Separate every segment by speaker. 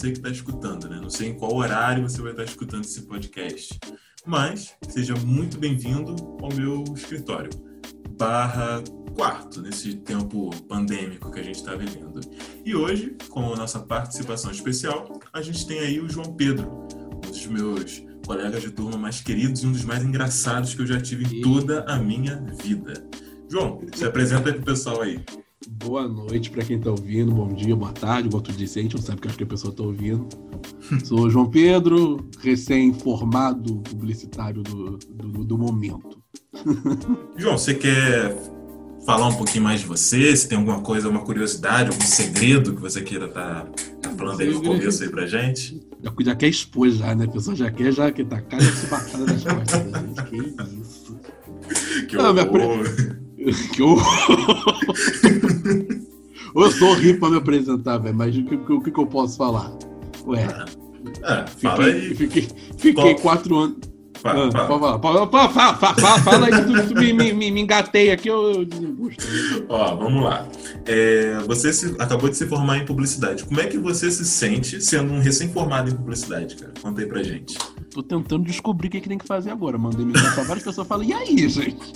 Speaker 1: você que está escutando, né? Não sei em qual horário você vai estar escutando esse podcast, mas seja muito bem-vindo ao meu escritório, barra quarto, nesse tempo pandêmico que a gente está vivendo. E hoje, com a nossa participação especial, a gente tem aí o João Pedro, um dos meus colegas de turma mais queridos e um dos mais engraçados que eu já tive em toda a minha vida. João, se apresenta aí pro pessoal aí.
Speaker 2: Boa noite para quem está ouvindo, bom dia, boa tarde, tu disse, a gente não sabe que acho que a pessoa está ouvindo. Sou o João Pedro, recém-formado publicitário do, do, do momento.
Speaker 1: João, você quer falar um pouquinho mais de você? Se tem alguma coisa, uma curiosidade, algum segredo que você queira estar tá, tá falando aí no começo aí pra gente?
Speaker 2: Já, já quer expor já, né? A pessoa já quer, já que tá cara baixada das costas da gente. Que isso.
Speaker 1: Que horror.
Speaker 2: Que eu. Eu sou horrível pra me apresentar, velho, mas o que, o que, eu posso falar? Ué.
Speaker 1: É, fala fiquei.
Speaker 2: Fiquei, fiquei quatro anos. Fala, ah, fala. Fala, fala, fala, fala, aí que tu, me, me, me, engatei aqui, eu, desembusto.
Speaker 1: Ó, vamos lá. É, você se, acabou de se formar em publicidade. Como é que você se sente sendo um recém-formado em publicidade, cara? Conta aí pra gente.
Speaker 2: Tô tentando descobrir o que, que tem que fazer agora. Mandei mensagem pra várias pessoas e falei, e aí, gente?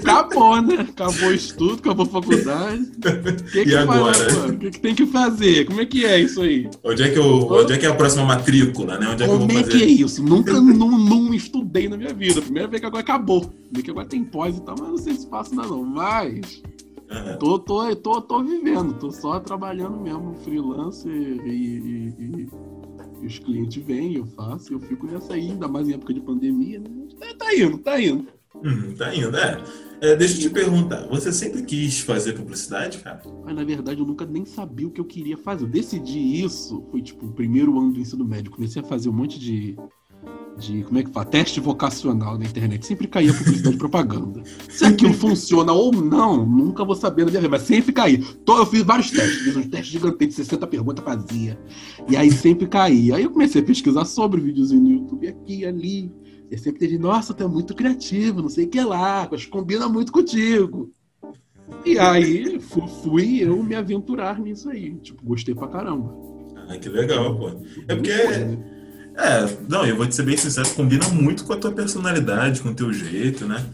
Speaker 2: Acabou, né? Acabou o estudo, acabou a faculdade.
Speaker 1: Que e que agora?
Speaker 2: o que, que, tem que fazer? Como é que é isso aí?
Speaker 1: Onde é que, eu, onde é, que é a próxima matrícula, né? Onde é que
Speaker 2: Como
Speaker 1: eu vou
Speaker 2: é fazer? que é isso? Nunca, não, não estudei na minha vida. Primeira vez que agora acabou. Vê que agora tem pós e tal, mas não sei se passa ainda não. Mas... Uhum. Tô, tô, tô, tô vivendo, tô só trabalhando mesmo, freelancer e, e, e os clientes vêm, eu faço, eu fico nessa aí, ainda mais em época de pandemia, né? Tá, tá indo, tá indo.
Speaker 1: Hum, tá indo, é. é. Deixa eu te perguntar, você sempre quis fazer publicidade, cara?
Speaker 2: Mas na verdade eu nunca nem sabia o que eu queria fazer. Eu decidi isso, foi tipo o primeiro ano do ensino médio. Comecei a fazer um monte de de como é que fala? Teste vocacional na internet. Sempre caía publicidade e propaganda. Se aquilo funciona ou não, nunca vou saber na minha vida, mas sempre caía. Eu fiz vários testes, fiz um teste gigante de 60 perguntas, fazia. E aí sempre caía. Aí eu comecei a pesquisar sobre vídeos no YouTube aqui e ali. E sempre teve, nossa, tu é muito criativo, não sei o que lá, mas combina muito contigo. E aí fui, fui eu me aventurar nisso aí. Tipo, gostei pra caramba.
Speaker 1: Ah, que legal, pô. É porque. É, não, eu vou te ser bem sincero, combina muito com a tua personalidade, com o teu jeito, né?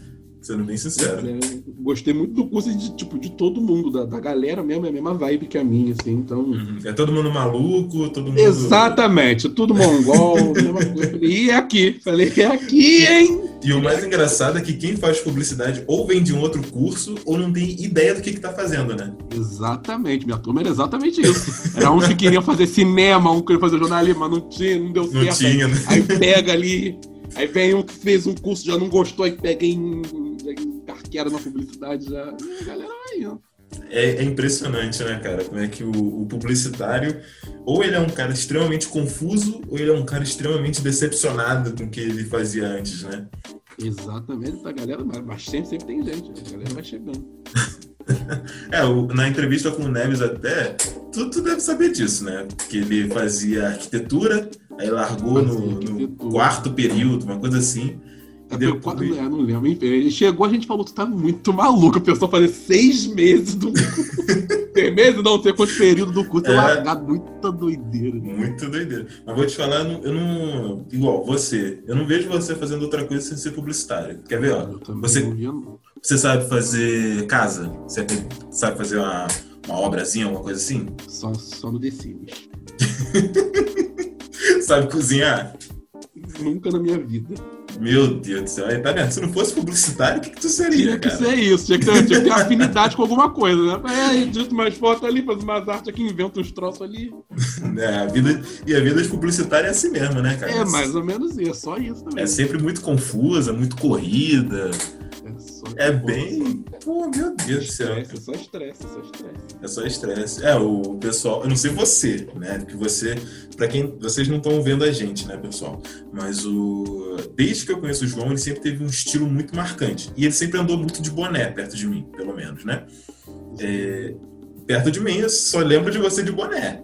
Speaker 1: Sendo bem sincero. É,
Speaker 2: gostei muito do curso de, tipo, de todo mundo, da, da galera mesmo, é a mesma vibe que a minha, assim, então... Uhum.
Speaker 1: É todo mundo maluco, todo mundo...
Speaker 2: Exatamente, tudo mongol, mesma coisa. E é aqui, falei, é aqui, hein?
Speaker 1: E o mais engraçado é que quem faz publicidade ou vem de um outro curso ou não tem ideia do que que tá fazendo, né?
Speaker 2: Exatamente, minha turma era exatamente isso. Era uns que queriam fazer cinema, um que queria fazer jornalismo, mas não tinha, não deu
Speaker 1: não
Speaker 2: certo.
Speaker 1: Tinha,
Speaker 2: né? Aí pega ali Aí vem um que fez um curso, já não gostou, aí pega em, carqueira na publicidade, já. a galera vai indo.
Speaker 1: É, é, impressionante, né, cara? Como é que o, o, publicitário, ou ele é um cara extremamente confuso, ou ele é um cara extremamente decepcionado com o que ele fazia antes, né?
Speaker 2: Exatamente, a galera, mas sempre, sempre tem gente, a galera vai chegando.
Speaker 1: é, o, na entrevista com o Neves até, tu, tu deve saber disso, né? Que ele fazia arquitetura, aí largou no, no, quarto período, uma coisa assim.
Speaker 2: É, depois... não, não lembro. Ele chegou, a gente falou, tu tá muito maluco. A pessoa fazer seis meses do Seis meses, não sei quanto período do curso. É... Largado, muita doideira.
Speaker 1: Muita doideira. Mas vou te falar, eu não. Igual, você. Eu não vejo você fazendo outra coisa sem ser publicitário. Quer ver, ó? Você, você sabe fazer casa? Você sabe fazer uma, uma obrazinha, alguma coisa assim?
Speaker 2: Só, só no The
Speaker 1: sabe cozinhar?
Speaker 2: Nunca na minha vida.
Speaker 1: Meu Deus do céu. Aí, tá vendo? Se não fosse publicitário, o que, que tu seria?
Speaker 2: Tinha que
Speaker 1: cara?
Speaker 2: ser isso, tinha que ter, tinha que ter afinidade com alguma coisa, né? É, edito mais foto ali, faz umas artes aqui, inventa uns troços ali.
Speaker 1: É, a vida, e a vida de publicitário é assim mesmo, né, cara?
Speaker 2: É, mais ou menos isso, é só isso também.
Speaker 1: É sempre muito confusa, muito corrida. É, bem. Pô, meu Deus do céu.
Speaker 2: É só estresse, é só estresse.
Speaker 1: É só estresse. É, o pessoal. Eu não sei você, né? Que você. Pra quem. Vocês não estão vendo a gente, né, pessoal? Mas o. Desde que eu conheço o João, ele sempre teve um estilo muito marcante. E ele sempre andou muito de boné perto de mim, pelo menos, né? É... Perto de mim, eu só lembro de você de boné.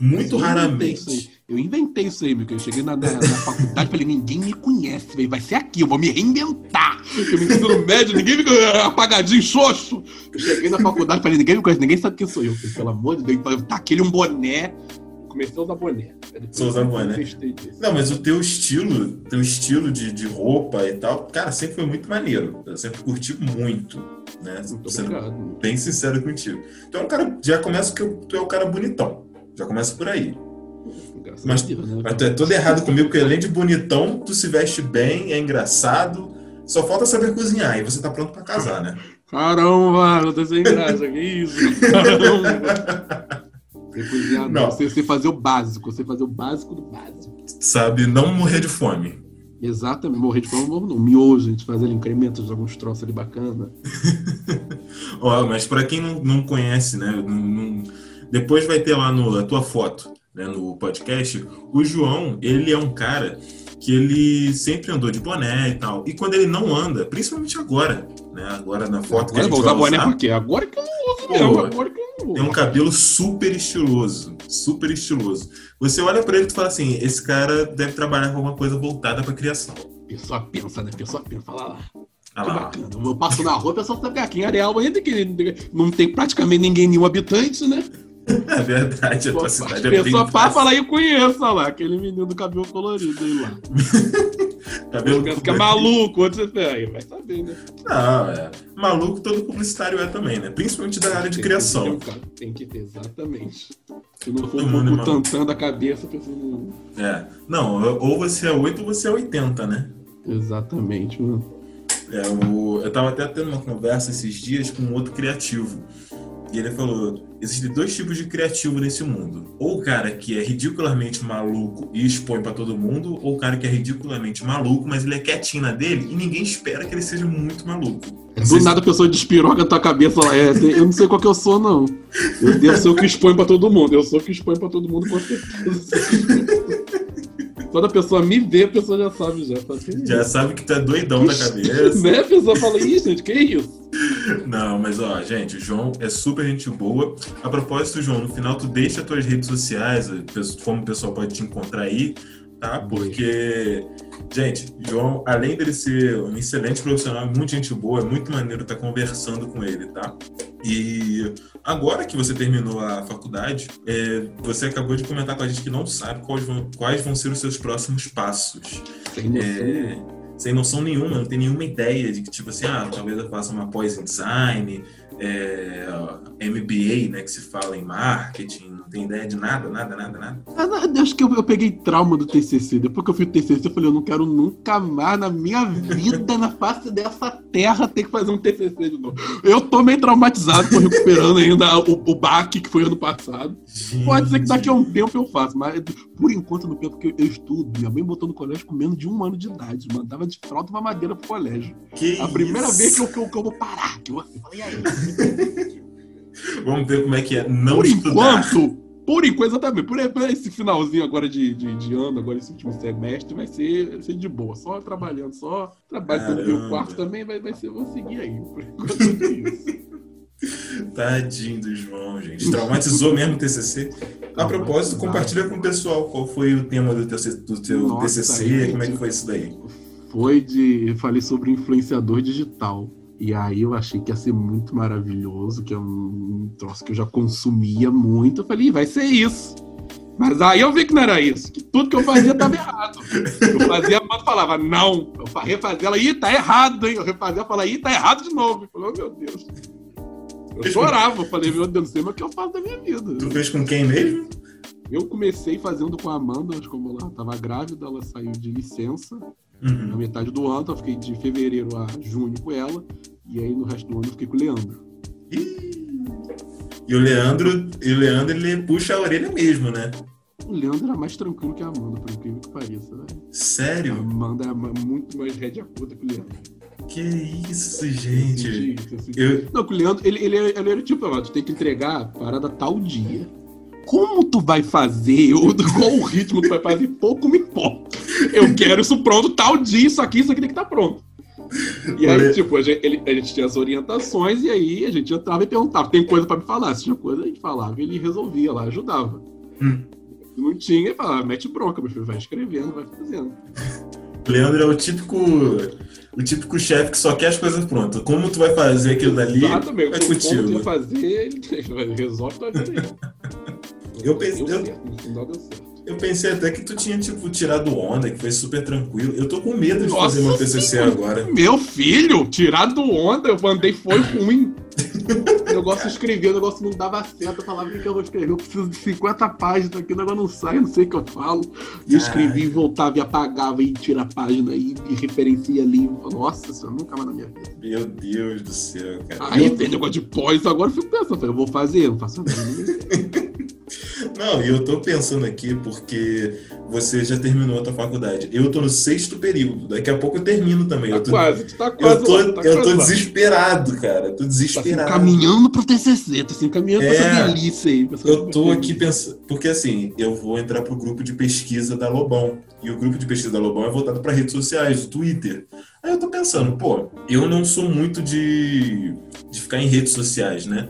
Speaker 1: Muito raramente.
Speaker 2: Eu inventei isso aí, meu. Eu cheguei na, na, na faculdade e falei, ninguém me conhece, véio. vai ser aqui, eu vou me reinventar. Eu me ensino médio, ninguém me conhece, apagadinho, xoxo. Eu cheguei na faculdade e falei, ninguém me conhece, ninguém sabe quem sou eu. Falei, pelo amor de Deus, eu taquei um boné, comecei a usar boné.
Speaker 1: Só usar boné. Não, mas o teu estilo, teu estilo de, de roupa e tal, cara, sempre foi muito maneiro. Eu sempre curti muito, né?
Speaker 2: Muito
Speaker 1: Sendo
Speaker 2: obrigado.
Speaker 1: bem sincero contigo. Um cara, já começa que tu é um cara bonitão. Já começa por aí.
Speaker 2: Graças
Speaker 1: Mas-
Speaker 2: a Deus, né?
Speaker 1: Mas tu é todo errado comigo, porque além de bonitão, tu se veste bem, é engraçado. Só falta saber cozinhar e você tá pronto pra casar, né?
Speaker 2: Caramba, eu tô sem graça, que isso? Caramba. Você cozinhar,
Speaker 1: Não.
Speaker 2: Você, você fazer o básico, você fazer o básico do básico.
Speaker 1: Sabe, não morrer de fome.
Speaker 2: Exatamente, morrer de fome, morro não. Miojo, a gente faz ali incrementos de alguns troços ali bacana.
Speaker 1: Ó, mas para quem não, não conhece, né? não- não- depois vai ter lá no, a tua foto, né, no podcast. O João, ele é um cara que ele sempre andou de boné e tal. E quando ele não anda, principalmente agora, né? Agora na foto que a
Speaker 2: Agora
Speaker 1: gente
Speaker 2: vou usar
Speaker 1: vai
Speaker 2: boné
Speaker 1: usar,
Speaker 2: por quê? Agora que eu não uso mesmo,
Speaker 1: Pô,
Speaker 2: agora que eu não uso.
Speaker 1: tem um cabelo super estiloso, super estiloso. Você olha para ele e fala assim, esse cara deve trabalhar com alguma coisa voltada para criação.
Speaker 2: Pessoa pensa, né? Pessoa pensa, fala lá.
Speaker 1: Ah
Speaker 2: Que bacana. Eu passo na rua, a pessoa sabe que aqui em Areal ainda que não tem praticamente ninguém, nenhum habitante, né?
Speaker 1: É verdade, a tua
Speaker 2: A
Speaker 1: cidade é bem
Speaker 2: pessoa passa
Speaker 1: fácil.
Speaker 2: lá e eu conheço, olha lá, aquele menino do cabelo colorido aí lá.
Speaker 1: Cabelo
Speaker 2: Pensa que é maluco, onde você pega? Vai saber, né?
Speaker 1: Não, é. Maluco todo publicitário é também, né? Principalmente da área de
Speaker 2: Tem
Speaker 1: criação.
Speaker 2: que ter. Tem que ter, exatamente. Se não for
Speaker 1: é
Speaker 2: um tantã da cabeça, a pessoa não...
Speaker 1: É. Não, ou você é 8 ou você é 80, né?
Speaker 2: Exatamente, mano.
Speaker 1: É, o... Eu tava até tendo uma conversa esses dias com um outro criativo. E ele falou: existem dois tipos de criativo nesse mundo. Ou o cara que é ridiculamente maluco e expõe pra todo mundo, ou o cara que é ridiculamente maluco, mas ele é quietinho na dele e ninguém espera que ele seja muito maluco.
Speaker 2: Do nada a pessoa despiroca na tua cabeça lá. É, eu não sei qual que eu sou, não. Eu devo ser o que expõe pra todo mundo. Eu sou o que expõe pra todo mundo, com certeza. Quando a pessoa me vê, a pessoa já sabe já. Fala assim,
Speaker 1: Já sabe que tu é doidão da cabeça.
Speaker 2: Né? A pessoa fala, ih, gente, que isso?
Speaker 1: Não, mas ó, gente, o João é super gente boa. A propósito, João, no final tu deixa as tuas redes sociais, como o pessoal pode te encontrar aí, tá? Porque, gente, João, além dele ser um excelente profissional, muito gente boa, é muito maneiro estar conversando com ele, tá? E agora que você terminou a faculdade, é, você acabou de comentar com a gente que não sabe quais vão, quais vão ser os seus próximos passos.
Speaker 2: Sem noção.
Speaker 1: É, sem noção nenhuma, não tem nenhuma ideia de que, tipo assim, ah, talvez eu faça uma pós em design, é, MBA, né, que se fala em marketing, não tem ideia de nada, nada, nada, nada.
Speaker 2: Ah, Acho que eu, eu peguei trauma do TCC. Depois que eu fiz o TCC, eu falei, eu não quero nunca mais na minha vida, na face dessa terra, ter que fazer um TCC de novo. Eu tô meio traumatizado, tô recuperando ainda o, o baque que foi ano passado. Pode ser que daqui a um tempo eu faça, mas por enquanto não penso, porque eu estudo. Minha mãe botou no colégio com menos de um ano de idade. Mandava de fralda uma madeira pro colégio.
Speaker 1: Que
Speaker 2: A primeira
Speaker 1: isso?
Speaker 2: vez que eu, que, eu, que eu vou parar. Que eu falei, e aí?
Speaker 1: Vamos ver como é que é não
Speaker 2: por
Speaker 1: estudar.
Speaker 2: enquanto, por enquanto também, por esse finalzinho agora de, de, de ano, agora esse último semestre, vai ser, vai ser de boa, só trabalhando, só trabalho no meu quarto também, vai, vai ser, vou seguir aí. Por enquanto é isso.
Speaker 1: Tadinho do João, gente. Traumatizou mesmo o TCC. A propósito, compartilha com o pessoal qual foi o tema do teu, do teu
Speaker 2: Nossa,
Speaker 1: TCC,
Speaker 2: gente.
Speaker 1: como é que foi isso daí.
Speaker 2: Foi de. Eu falei sobre influenciador digital. E aí eu achei que ia ser muito maravilhoso, que é um troço que eu já consumia muito. Eu falei, "Ih, vai ser isso. Mas aí eu vi que não era isso, que tudo que eu fazia estava errado. Eu fazia, mas falava, não. Eu fa- refazia, ela, ih, tá errado, hein? Eu refazia, eu falava, ih, tá errado de novo. Eu falei, oh, meu Deus. Eu chorava, eu falei, meu Deus, não sei mais o que eu faço da minha vida.
Speaker 1: Tu fez com quem mesmo?
Speaker 2: Eu comecei fazendo com a Amanda, acho que como ela estava grávida, ela saiu de licença na
Speaker 1: Uhum.
Speaker 2: metade do ano, então eu fiquei de fevereiro a junho com ela, e aí no resto do ano eu fiquei com o Leandro.
Speaker 1: Ih. E o Leandro, e o Leandro, ele puxa a orelha mesmo, né?
Speaker 2: O Leandro era mais tranquilo que a Amanda, por incrível que pareça. Né? A
Speaker 1: Sério?
Speaker 2: Amanda era ma- muito mais rédea curta que o Leandro.
Speaker 1: Que isso, gente.
Speaker 2: senti isso, eu Não, o Leandro, ele, ele, ele era tipo, ó, tu tem que entregar a parada tal dia. Como tu vai fazer, ou qual o ritmo tu vai fazer, pouco me importa. Eu quero isso pronto tal dia, isso aqui, isso aqui tem que estar pronto. E aí,
Speaker 1: Olha-
Speaker 2: tipo, a gente, ele- a gente tinha as orientações e aí a gente entrava e perguntava, tem coisa pra me falar? Se tinha coisa, a gente falava e ele resolvia lá, ajudava.
Speaker 1: Hum.
Speaker 2: Não tinha, ele falava, mete bronca, meu filho, vai escrevendo, vai fazendo.
Speaker 1: Leandro é o típico. O típico chefe que só quer as coisas prontas. Como tu vai fazer aquilo dali?
Speaker 2: Exatamente,
Speaker 1: é
Speaker 2: o que
Speaker 1: contigo.
Speaker 2: tu ia fazer, ele, ele resolve tua vida aí.
Speaker 1: Eu pensei,
Speaker 2: Deu
Speaker 1: eu,
Speaker 2: certo, no final deu certo.
Speaker 1: eu pensei até que tu tinha, tipo, tirado onda, que foi super tranquilo. Eu tô com medo de
Speaker 2: Nossa
Speaker 1: fazer meu TCC
Speaker 2: Senhora.
Speaker 1: agora.
Speaker 2: Meu filho, tirado onda, eu mandei, foi ruim. O negócio de escrever, o negócio não dava certo. Eu falava, o que eu vou escrever? Eu preciso de 50 páginas aqui, o negócio não sai, eu não sei o que eu falo. E eu escrevia e voltava e apagava e tira a página e, e referencia ali. Nossa senhora, nunca mais na minha vida.
Speaker 1: Meu Deus do céu, cara.
Speaker 2: Aí
Speaker 1: Eu-
Speaker 2: tem negócio de pós, agora eu fico pensando, eu vou fazer, eu não faço nada.
Speaker 1: Não, e eu tô pensando aqui porque você já terminou a tua faculdade. Eu tô no sexto período. Daqui a pouco eu termino também.
Speaker 2: Tá
Speaker 1: Eu tô,
Speaker 2: quase, tu tá quase
Speaker 1: eu tô,
Speaker 2: lá, tá
Speaker 1: eu
Speaker 2: quase
Speaker 1: tô desesperado, cara. Eu tô
Speaker 2: Tá se
Speaker 1: desesperado.
Speaker 2: encaminhando pro TCC, tá se encaminhando pra
Speaker 1: É.
Speaker 2: essa delícia aí. pra
Speaker 1: Eu tô aqui pensando. Porque assim, eu vou entrar pro grupo de pesquisa da Lobão. E o grupo de pesquisa da Lobão é voltado para redes sociais, o Twitter. Aí eu tô pensando, pô, eu não sou muito de, de ficar em redes sociais, né?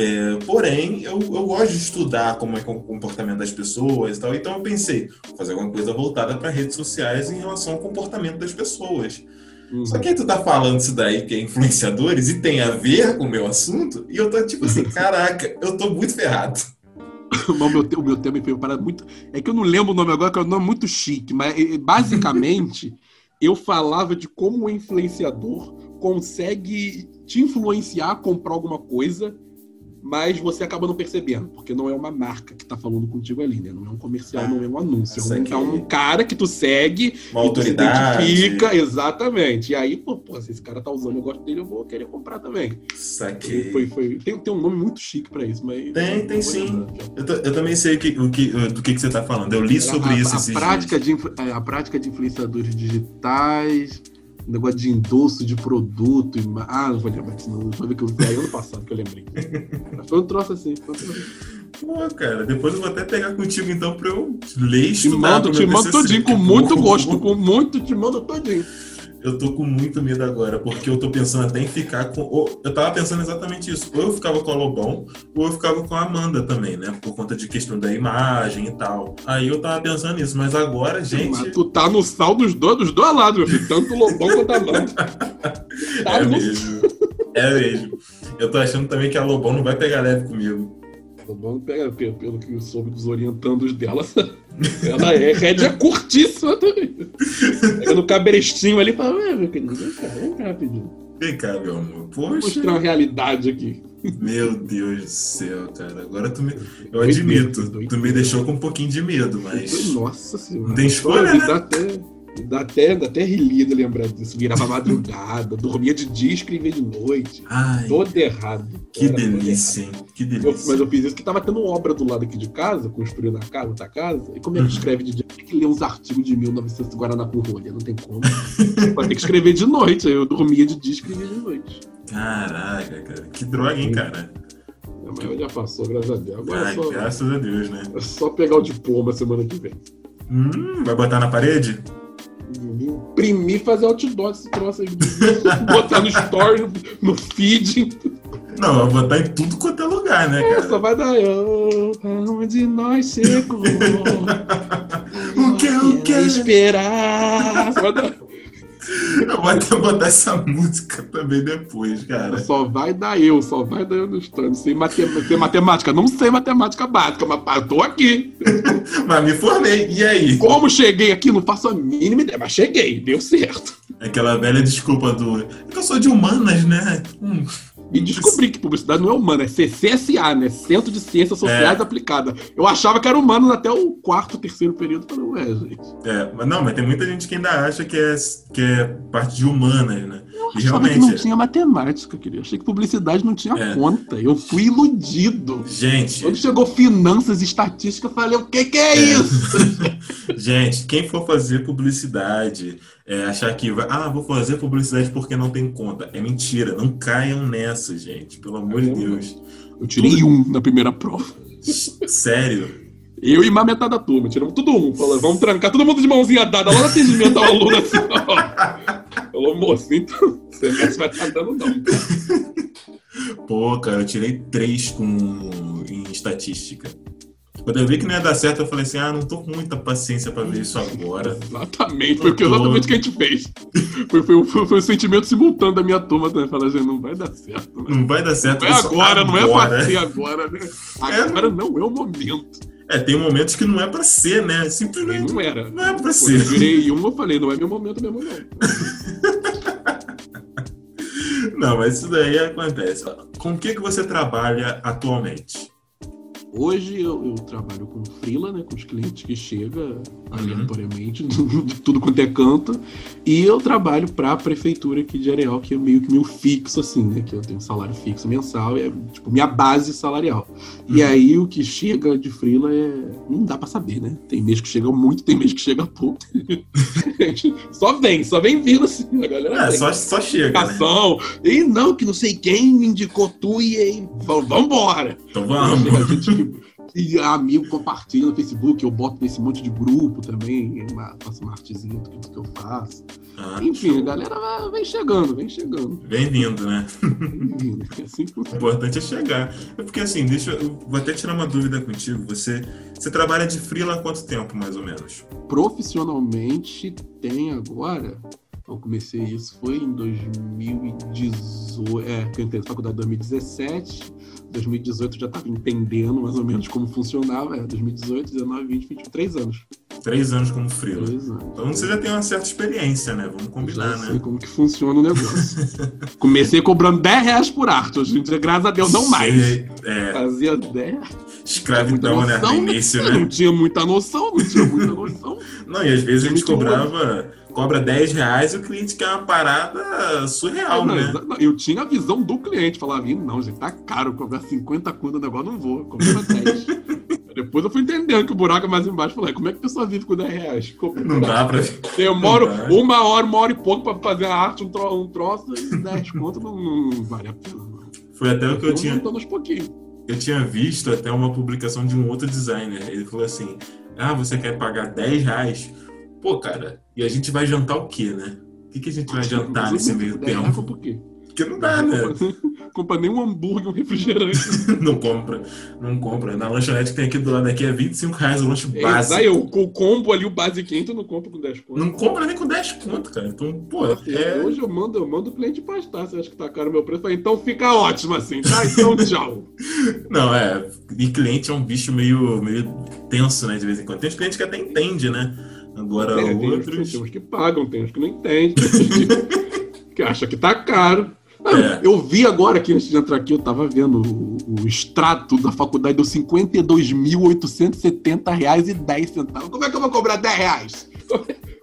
Speaker 1: É, porém, eu, eu gosto de estudar como é é o comportamento das pessoas e tal. Então eu pensei, vou fazer alguma coisa voltada para redes sociais em relação ao comportamento das pessoas.
Speaker 2: Uhum.
Speaker 1: Só que aí tu tá falando isso daí, que é influenciadores, e tem a ver com o meu assunto, e eu tô tipo assim, caraca, eu tô muito ferrado.
Speaker 2: O meu, o meu tema foi uma parada muito. É que eu não lembro o nome agora, que é um nome muito chique, mas basicamente eu falava de como o influenciador consegue te influenciar a comprar alguma coisa, mas você acaba não percebendo, porque não é uma marca que tá falando contigo ali, né? Não é um comercial,
Speaker 1: Ah,
Speaker 2: não é um anúncio. É um, é um cara que tu segue,
Speaker 1: Uma
Speaker 2: e tu se
Speaker 1: autoridade.
Speaker 2: identifica, exatamente. E aí, pô, pô, se esse cara tá usando, eu gosto dele, eu vou querer comprar também.
Speaker 1: Saquei.
Speaker 2: Foi, foi, tem, tem um nome muito chique pra isso, mas.
Speaker 1: Tem, tem
Speaker 2: não vou
Speaker 1: sim. Eu, ta- eu também sei que, o que, do que, que você tá falando. Eu li sobre
Speaker 2: a,
Speaker 1: isso
Speaker 2: a,
Speaker 1: esses
Speaker 2: prática
Speaker 1: dias.
Speaker 2: de, é, a prática de influenciadores digitais, negócio de endosso de produto. ima- Ah, não vou lembrar disso, não. Foi ver que eu vi ano passado que eu lembrei. Foi um troço assim. Foi um troço assim.
Speaker 1: Pô, cara, depois eu vou até pegar contigo então pra eu ler e
Speaker 2: Te mando, te mando todinho, com
Speaker 1: que
Speaker 2: muito gosto. Com muito, te mando todinho.
Speaker 1: Eu tô com muito medo agora, porque eu tô pensando até em ficar com. ou- eu tava pensando exatamente isso. Ou eu ficava com a Lobão, ou eu ficava com a Amanda também, né? Por conta de questão da imagem e tal. Aí eu tava pensando nisso, mas agora, gente.
Speaker 2: Mas tu tá no sal dos dois, dos dois lados, meu filho. Tanto o Lobão quanto a Mãe. Tá
Speaker 1: É
Speaker 2: no
Speaker 1: mesmo. É mesmo. Eu tô achando também que a Lobão não vai pegar leve comigo.
Speaker 2: Lobão pega, pelo, pelo que eu soube dos orientandos dela, ela é rédea curtíssima também. Pega no cabrestinho ali e fala, ué, meu querido, vem cá, vem cá rapidinho.
Speaker 1: Vem cá, meu amor.
Speaker 2: Vou
Speaker 1: Poxa.
Speaker 2: mostrar uma realidade aqui.
Speaker 1: Meu Deus do céu, cara. Agora tu me. Eu admito, tu me deixou com um pouquinho de medo, mas.
Speaker 2: Nossa senhora.
Speaker 1: Não tem escolha, né?
Speaker 2: Até, dá até, dá até relida lembrar disso. Virava madrugada, dormia de dia e escrevia de noite.
Speaker 1: Ai,
Speaker 2: Todo errado.
Speaker 1: que
Speaker 2: Era
Speaker 1: delícia, hein? Que
Speaker 2: Eu-
Speaker 1: delícia.
Speaker 2: mas eu fiz isso que tava tendo obra do lado aqui de casa, construindo a casa, outra casa. E como é que
Speaker 1: Uhum.
Speaker 2: escreve de dia? Tem que ler uns artigos de 1900 Guaraná com rolha, não tem como. Vai ter que escrever de noite. Aí eu dormia de dia e escrevia de noite.
Speaker 1: Caraca, cara. Que droga, hein, cara?
Speaker 2: Mas já passou, graças a Deus. Agora
Speaker 1: Ai,
Speaker 2: é só,
Speaker 1: graças a Deus, né?
Speaker 2: é só pegar o diploma semana que vem.
Speaker 1: Hum, vai botar na parede?
Speaker 2: Imprimir e fazer outdoor esse troço aí. Botar no story, no, no feed.
Speaker 1: Não, vai botar em tudo quanto é lugar, né,
Speaker 2: É, só
Speaker 1: cara?
Speaker 2: vai dar. Oh, aonde nós chegou.
Speaker 1: O que, o que?
Speaker 2: Esperar. Só vai dar.
Speaker 1: Eu vou até botar essa música também depois, cara.
Speaker 2: Só vai dar eu, só vai dar eu no story. Não sei mate- sei matemática, não sei matemática básica, mas tô aqui.
Speaker 1: Mas me formei, e aí?
Speaker 2: Como cheguei aqui, não faço a mínima ideia, mas cheguei, deu certo.
Speaker 1: Aquela velha desculpa do. É que eu sou de humanas, né? Hum,
Speaker 2: E descobri que publicidade não é humana, é CCSA, né? Centro de Ciências Sociais
Speaker 1: É.
Speaker 2: Aplicadas. Eu achava que era humano até o quarto, terceiro período. Falei, ué, gente.
Speaker 1: É, mas não, mas tem muita gente que ainda acha que é, que é parte de humanas, né? E
Speaker 2: Achava que
Speaker 1: realmente.
Speaker 2: não tinha matemática, queria. Achei que publicidade não tinha
Speaker 1: É.
Speaker 2: conta. Eu fui iludido.
Speaker 1: Gente,
Speaker 2: Quando chegou finanças e estatística, eu falei, o que que é,
Speaker 1: É.
Speaker 2: isso?
Speaker 1: gente, quem for fazer publicidade, é, achar que vai, ah, vou fazer publicidade porque não tem conta. É mentira, não caiam nessa, gente. Pelo amor de
Speaker 2: É,
Speaker 1: Deus.
Speaker 2: Eu tirei um na primeira prova.
Speaker 1: Sério.
Speaker 2: Eu e mais metade da turma, tiramos tudo um. Falou, vamos trancar todo mundo de mãozinha dada lá no atendimento ao aluno assim, ó. Falou, moço, então, o semestre vai estar dando não.
Speaker 1: Pô, cara, eu tirei três com... em estatística. Quando eu vi que não ia dar certo, eu falei assim: ah, não tô com muita paciência pra ver isso agora.
Speaker 2: Exatamente, foi exatamente o que a gente fez. Foi, foi, foi, foi um sentimento simultâneo da minha turma também. Falar assim: não vai dar certo. Né?
Speaker 1: Não vai dar certo.
Speaker 2: Não é agora, agora, não é pra ser agora, né? Agora é, não é o momento.
Speaker 1: É, tem momentos que não é pra ser, né? Simplesmente.
Speaker 2: Não era.
Speaker 1: Não é pra ser.
Speaker 2: Eu virei um, eu falei: não é meu momento mesmo, não.
Speaker 1: não, mas isso daí acontece. Com o que, que você trabalha atualmente?
Speaker 2: Hoje eu, eu, trabalho com freela, né, com os clientes que chegam aleatoriamente, uhum. de tudo quanto é canto, e eu trabalho para a prefeitura aqui de Areal, que é meio que meu fixo, assim, né, que eu tenho salário fixo mensal, é tipo minha base salarial. Uhum. E aí o que chega de freela é... não dá para saber, né? Tem mês que chega muito, tem mês que chega pouco. só vem, só vem vindo assim, a galera
Speaker 1: É, só, só chega, né?
Speaker 2: E não, que não sei quem me indicou tu, e aí, vambora!
Speaker 1: Então vamos!
Speaker 2: E amigo compartilha no Facebook, eu boto nesse monte de grupo também, uma, faço uma artezinha do que eu faço. Ah, Enfim, show. a galera vem chegando, vem chegando.
Speaker 1: Vem vindo, né? Vem vindo. É assim que... O importante é chegar. É porque assim, deixa eu vou até tirar uma dúvida contigo. Você, você trabalha de freela há quanto tempo, mais ou menos?
Speaker 2: Profissionalmente tem agora eu comecei isso foi em 2018, é, eu entrei na faculdade em 2017, 2018 já estava entendendo mais ou menos como funcionava, é, 2018, 19, 20, 21, três anos.
Speaker 1: Três anos como freela. Então você já tem uma certa experiência, né? Vamos combinar,
Speaker 2: já
Speaker 1: né?
Speaker 2: sei como que funciona o negócio. Comecei cobrando 10 reais por arte, hoje em dia, graças a Deus, não mais. É. Fazia 10.
Speaker 1: Escravidão, né? No início, né?
Speaker 2: Não tinha muita noção, não tinha muita noção.
Speaker 1: não, e às vezes a gente cobrava cobra 10 reais e o cliente quer uma parada surreal, não, né?
Speaker 2: Não, eu tinha a visão do cliente, falava, não, gente, tá caro, cobrar 50 conto no negócio, não vou, cobra 10. Depois eu fui entendendo que o buraco é mais embaixo. Falei, como é que a pessoa vive com 10 reais?
Speaker 1: não dá pra.
Speaker 2: Demoro uma hora, uma hora e pouco pra fazer a arte, um, tro um troço, e 10 conto não, não, vale a pena.
Speaker 1: Foi até o que eu, eu tinha. Eu tinha visto até uma publicação de um outro designer. Ele falou assim: Ah, você quer pagar 10 reais? Pô, cara, e a gente vai jantar o quê, né? O que, que a gente vai jantar nesse meio tempo?
Speaker 2: Por quê?
Speaker 1: Porque não dá, né?
Speaker 2: compra nem um hambúrguer, um refrigerante.
Speaker 1: não compra, não compra. Na lanchonete que tem aqui do lado aqui é 25 reais o lanche é, básico.
Speaker 2: Aí, o, o combo ali, o basiquinho, tu não compra com 10
Speaker 1: conto. Não compra nem com 10 conto, cara. Então, pô, é...
Speaker 2: Hoje eu mando, eu mando o cliente pastar, você acha que tá caro o meu preço? Então fica ótimo assim, tá? Então tchau.
Speaker 1: não, é, e cliente é um bicho meio, meio tenso, né, de vez em quando. Tem uns clientes que até entende, né? Agora é, outros...
Speaker 2: Tem uns que pagam, tem uns que não entendem, que acha que tá caro. É. Eu vi agora aqui, antes de entrar aqui, eu tava vendo o, o extrato da faculdade, deu R$ 52.870,10. Como é que eu vou cobrar 10 reais?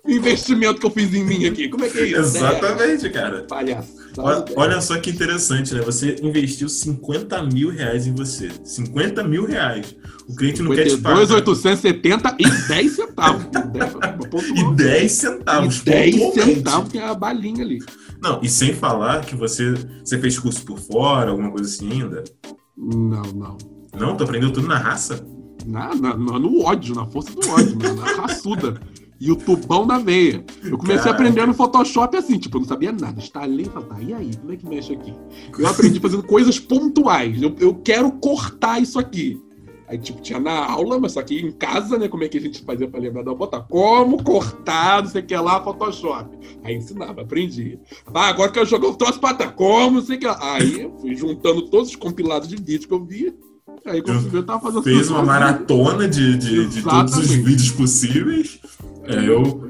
Speaker 2: Investimento que eu fiz em mim aqui, como é que é isso?
Speaker 1: Exatamente, cara.
Speaker 2: Palhaço.
Speaker 1: Olha, olha, só que interessante, né? Você investiu 50 mil reais em você. 50 mil reais. O cliente não quer te pagar.
Speaker 2: 2,870 e 10 centavos.
Speaker 1: e 10 centavos.
Speaker 2: E 10 centavos tem a balinha ali.
Speaker 1: Não, e sem falar que você, você fez curso por fora, alguma coisa assim ainda?
Speaker 2: Não, não.
Speaker 1: Não? Tu aprendeu tudo na raça?
Speaker 2: Na, na, no ódio, na força do ódio, na raçuda. E o tubão na veia. Eu comecei Caraca. a aprender no Photoshop assim, tipo, eu não sabia nada. Instalei e falei, tá, e aí, como é que mexe aqui? Eu aprendi fazendo coisas pontuais. Eu, eu quero cortar isso aqui. Aí, tipo, tinha na aula, mas só que em casa, né? Como é que a gente fazia pra lembrar da botar? Como cortar, não sei o que lá, Photoshop. Aí ensinava, aprendia. Ah, agora que eu jogar o troço pra trás, como, não sei o que lá. Aí eu fui juntando todos os compilados de vídeos que eu via. Aí quando eu, eu tava fazendo.
Speaker 1: Fez uma maratona de, de, de, todos os vídeos possíveis. É, eu.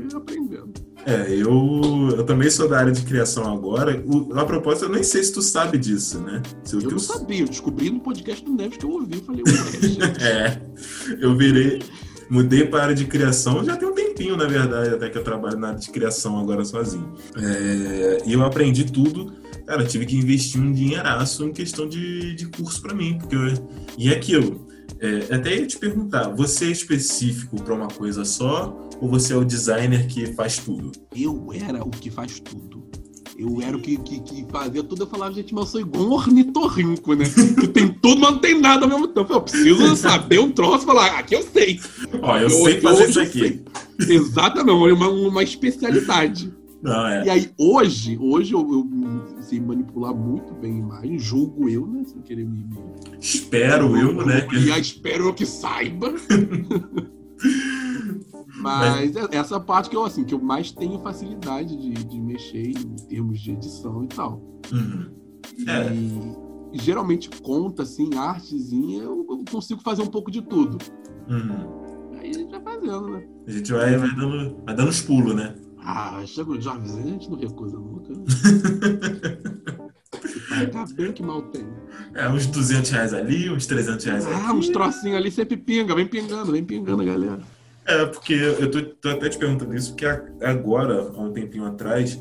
Speaker 1: É, eu, eu também sou da área de criação agora. O, a propósito, eu nem sei se tu sabe disso, né? Se
Speaker 2: eu, eu não sabia, eu descobri no podcast do Neves que eu ouvi. Falei,
Speaker 1: é, eu virei, mudei para a área de criação já tem um tempinho, na verdade, até que eu trabalho na área de criação agora sozinho. É, e eu aprendi tudo. Cara, eu tive que investir um dinheiraço em questão de, de curso para mim. Porque eu, e é aquilo. É, até ia te perguntar, você é específico para uma coisa só ou você é o designer que faz tudo?
Speaker 2: Eu era o que faz tudo. Eu era o que, que, que fazia tudo. Eu falava, gente, mas eu sou igual um ornitorrinco, né? que tem tudo, mas não tem nada ao mesmo tempo. Eu preciso saber um troço e falar, ah, aqui eu sei.
Speaker 1: Ó, eu, eu sei fazer isso aqui.
Speaker 2: Exatamente, uma, uma especialidade.
Speaker 1: Não, é.
Speaker 2: E aí, hoje, hoje eu, eu sei manipular muito bem a imagem, julgo eu, né? Sem querer me. me...
Speaker 1: Espero eu, né?
Speaker 2: E aí, espero eu que saiba. Mas é essa parte que eu, assim, que eu mais tenho facilidade de, de mexer em termos de edição e tal.
Speaker 1: Uhum. É.
Speaker 2: E geralmente conta, assim, artezinha, eu eu consigo fazer um pouco de tudo.
Speaker 1: Uhum.
Speaker 2: Aí a gente vai fazendo, né?
Speaker 1: A gente vai, vai, dando, vai dando os pulos, né?
Speaker 2: Ah, chega o jovens, a gente não recusa nunca. Pagar bem que mal tem.
Speaker 1: É, uns 200 reais ali, uns 300 reais aqui.
Speaker 2: Ah, uns trocinhos ali sempre pinga, vem pingando, vem pingando, galera.
Speaker 1: É, porque eu tô, tô até te perguntando isso, porque agora, há um tempinho atrás,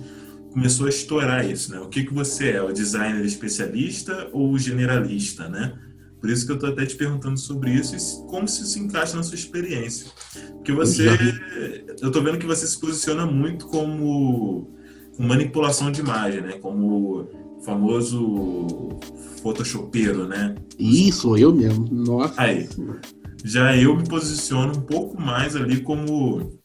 Speaker 1: começou a estourar isso, né? O que, que você é? O designer especialista ou o generalista, né? Por isso que eu tô até te perguntando sobre isso e se- como se isso encaixa na sua experiência. Porque você.
Speaker 2: já
Speaker 1: Eu tô vendo que você se posiciona muito como com manipulação de imagem, né? Como famoso photoshopeiro, né?
Speaker 2: Ih, sou eu mesmo. Nossa.
Speaker 1: Aí. Já eu me posiciono um pouco mais ali como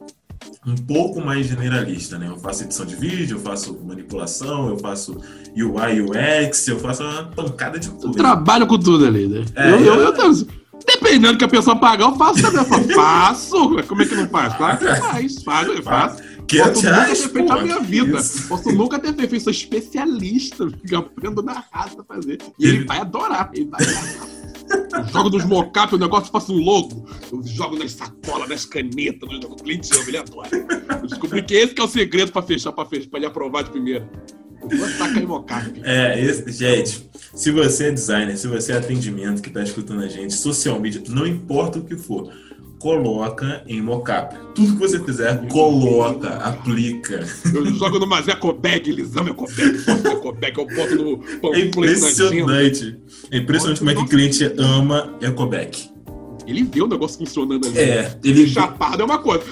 Speaker 1: um pouco mais generalista, né? Eu faço edição de vídeo, eu faço manipulação, eu faço UI, UX, eu faço uma pancada de
Speaker 2: Eu
Speaker 1: coisa.
Speaker 2: trabalho com tudo ali, né?
Speaker 1: É,
Speaker 2: eu, eu,
Speaker 1: eu-
Speaker 2: eu Dependendo do que a pessoa pagar, eu faço também. Eu falo, faço! Como é que não faz? Claro que faz, faz, eu faço.
Speaker 1: 500
Speaker 2: Posso nunca ter feito a minha vida.
Speaker 1: Isso.
Speaker 2: Posso nunca ter feito, eu sou especialista. Eu aprendo na raça a fazer. E ele
Speaker 1: Ele-
Speaker 2: vai adorar. Ele vai adorar. Jogo nos mocap, o negócio faço um logo. Eu jogo nas sacolas, nas canetas, nos o cliente. Eu descobri que esse que é o segredo pra fechar, pra fechar, pra ele aprovar de primeira.
Speaker 1: É, esse- gente, se você é designer, se você é atendimento que tá escutando a gente, social media, não importa o que for, coloca em mocap. Tudo que você fizer, coloca, aplica.
Speaker 2: Eu jogo no Bag, eles amam Ecobag, boto Ecobag, eu boto no
Speaker 1: É impressionante. É impressionante como é que o cliente ama Ecoback.
Speaker 2: Ele vê o negócio funcionando ali.
Speaker 1: É, ele
Speaker 2: Chapado é uma coisa.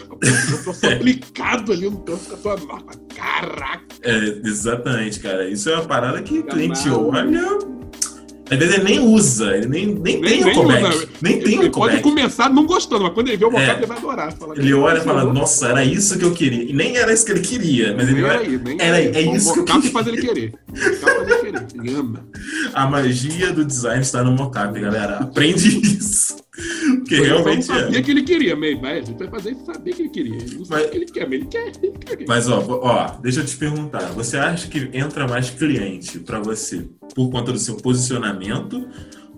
Speaker 2: Tô só aplicado ali no canto com a tua marca. Caraca.
Speaker 1: É, exatamente, cara. Isso é uma parada que o cliente olha. Às vezes ele nem usa, ele nem, nem,
Speaker 2: Nem-
Speaker 1: tem o
Speaker 2: nem
Speaker 1: Cobac.
Speaker 2: usa.
Speaker 1: Nem tem
Speaker 2: Ele
Speaker 1: o
Speaker 2: pode
Speaker 1: Cobac.
Speaker 2: começar não gostando, mas quando ele vê o mocap,
Speaker 1: É.
Speaker 2: ele vai adorar. Fala,
Speaker 1: Ele olha e fala, nossa, era isso que eu queria. E nem era isso que ele queria, mas ele
Speaker 2: era nem
Speaker 1: era- é
Speaker 2: isso.
Speaker 1: isso que eu
Speaker 2: O
Speaker 1: queria.
Speaker 2: faz ele querer. O faz ele querer. Ele ama.
Speaker 1: A magia do design está no mocap, galera. Aprende isso. Porque
Speaker 2: só não
Speaker 1: realmente
Speaker 2: sabia
Speaker 1: é.
Speaker 2: que ele queria, meio. Mas a gente vai fazer ele saber que ele queria. Ele não sabe
Speaker 1: Mas-
Speaker 2: o que ele quer, mas ele quer. Ele quer.
Speaker 1: Mas ó, ó, deixa eu te perguntar. Você acha que entra mais cliente para você por conta do seu posicionamento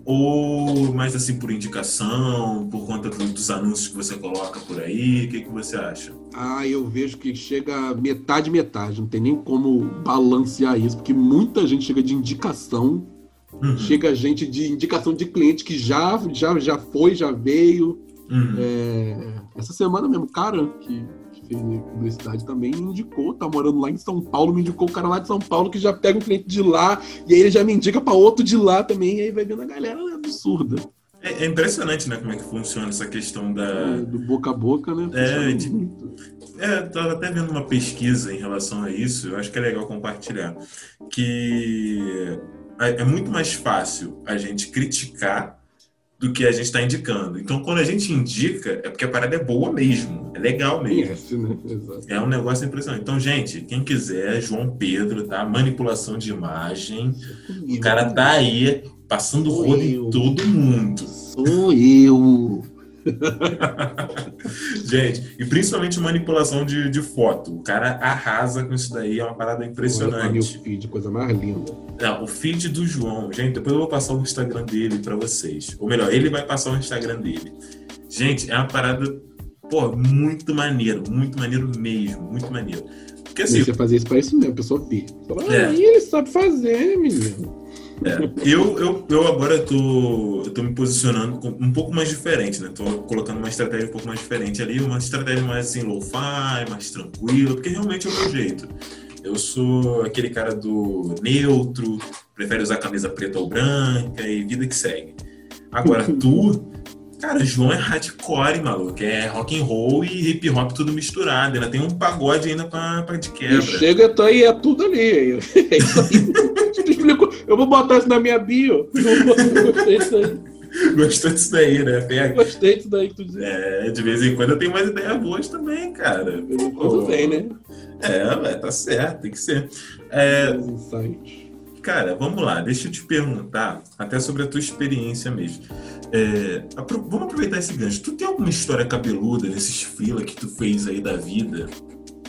Speaker 1: ou mais assim por indicação, por conta do- dos anúncios que você coloca por aí? O que, que você acha?
Speaker 2: Ah, eu vejo que chega metade, metade. Não tem nem como balancear isso, porque muita gente chega de indicação,
Speaker 1: Uhum,
Speaker 2: chega gente de indicação de cliente que já, já, já foi, já veio.
Speaker 1: uhum.
Speaker 2: É, essa semana mesmo, o cara que, fez publicidade também me indicou, tá morando lá em São Paulo, me indicou o cara lá de São Paulo que já pega um cliente de lá, e aí ele já me indica pra outro de lá também, e aí vai vendo a galera é absurda.
Speaker 1: É, é impressionante, né, como é que funciona essa questão da.
Speaker 2: É, do boca a boca, né?
Speaker 1: É, de-. É, tava até vendo uma pesquisa em relação a isso, eu acho que é legal compartilhar, que é é muito mais fácil a gente criticar do que a gente está indicando. Então, quando a gente indica, é porque a parada é boa mesmo, é legal mesmo.
Speaker 2: Conhece, né?
Speaker 1: É um negócio impressionante. Então, gente, quem quiser, João Pedro, tá? Manipulação de imagem. O cara tá aí passando rodo em todo mundo.
Speaker 2: Sou eu.
Speaker 1: Gente, e principalmente manipulação de, de foto. O cara arrasa com isso daí, é uma parada
Speaker 2: Olha meu
Speaker 1: impressionante.
Speaker 2: feed, coisa mais linda.
Speaker 1: É, o feed do João, gente, depois eu vou passar o Instagram dele pra vocês. Ou melhor, ele vai passar o Instagram dele. Gente, é uma parada, pô, muito maneiro, muito maneiro mesmo, muito maneiro. Porque assim,
Speaker 2: Você fazer isso pra isso mesmo, pessoa. Fala,
Speaker 1: É.
Speaker 2: ah, ele sabe fazer, menino.
Speaker 1: É, eu, eu, eu agora tô, eu tô me posicionando um pouco mais diferente, né? Tô colocando uma estratégia um pouco mais diferente ali, uma estratégia mais assim, low-fi, mais tranquila, porque realmente é o meu jeito. Eu sou aquele cara do neutro, prefere usar camisa preta ou branca e vida que segue. Agora, tu, cara, João é hardcore, maluco. É rock and roll e hip hop tudo misturado. Ainda tem um pagode ainda pra, pra de
Speaker 2: E
Speaker 1: quebra.
Speaker 2: chega tá aí, é tudo ali. É isso aí. Eu vou botar isso na minha bio. Gostei disso aí.
Speaker 1: Gostou disso daí, né? Pega.
Speaker 2: Gostei disso daí que tu disse.
Speaker 1: É, de vez em quando eu tenho umas ideias boas também, cara.
Speaker 2: Tudo bem, né?
Speaker 1: É, tá certo, tem que ser. É, cara, vamos lá, deixa eu te perguntar, até sobre a tua experiência mesmo. É, vamos aproveitar esse gancho. Tu tem alguma história cabeluda nesses fila que tu fez aí da vida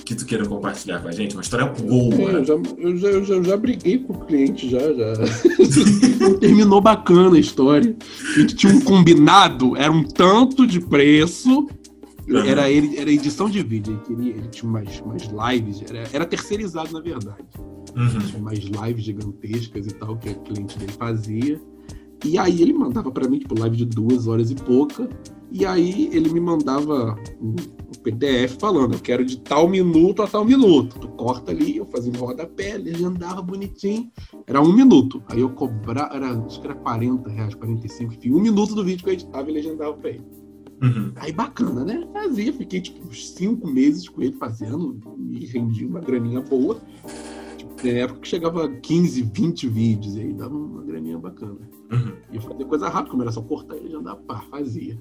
Speaker 1: que tu queira compartilhar com a gente? Uma história boa.
Speaker 2: É, eu, já, eu, já, eu, já, eu já briguei com o cliente, já. já. Terminou bacana a história. A gente tinha um combinado, era um tanto de preço. Uhum. Era, ele, era edição de vídeo, ele, queria, ele tinha umas, umas lives, era, era terceirizado na verdade. Uhum. Tinha umas lives gigantescas e tal que o cliente dele fazia. E aí ele mandava para mim, tipo, live de duas horas e pouca. E aí ele me mandava um PDF falando, eu quero de tal minuto a tal minuto. Tu corta ali, eu fazia um rodapé, legendava bonitinho. Era um minuto. Aí eu cobrava, era, acho que era 40 reais, 45, enfim, um minuto do vídeo que eu editava e legendava pra ele. Uhum. Aí bacana, né? Fazia, fiquei tipo uns cinco meses com ele fazendo e rendia uma graninha boa. Tem época que chegava a 15, 20 vídeos e aí dava uma graninha bacana. Uhum. E eu fazia coisa rápida, como era só cortar ele já andava, pá, fazia.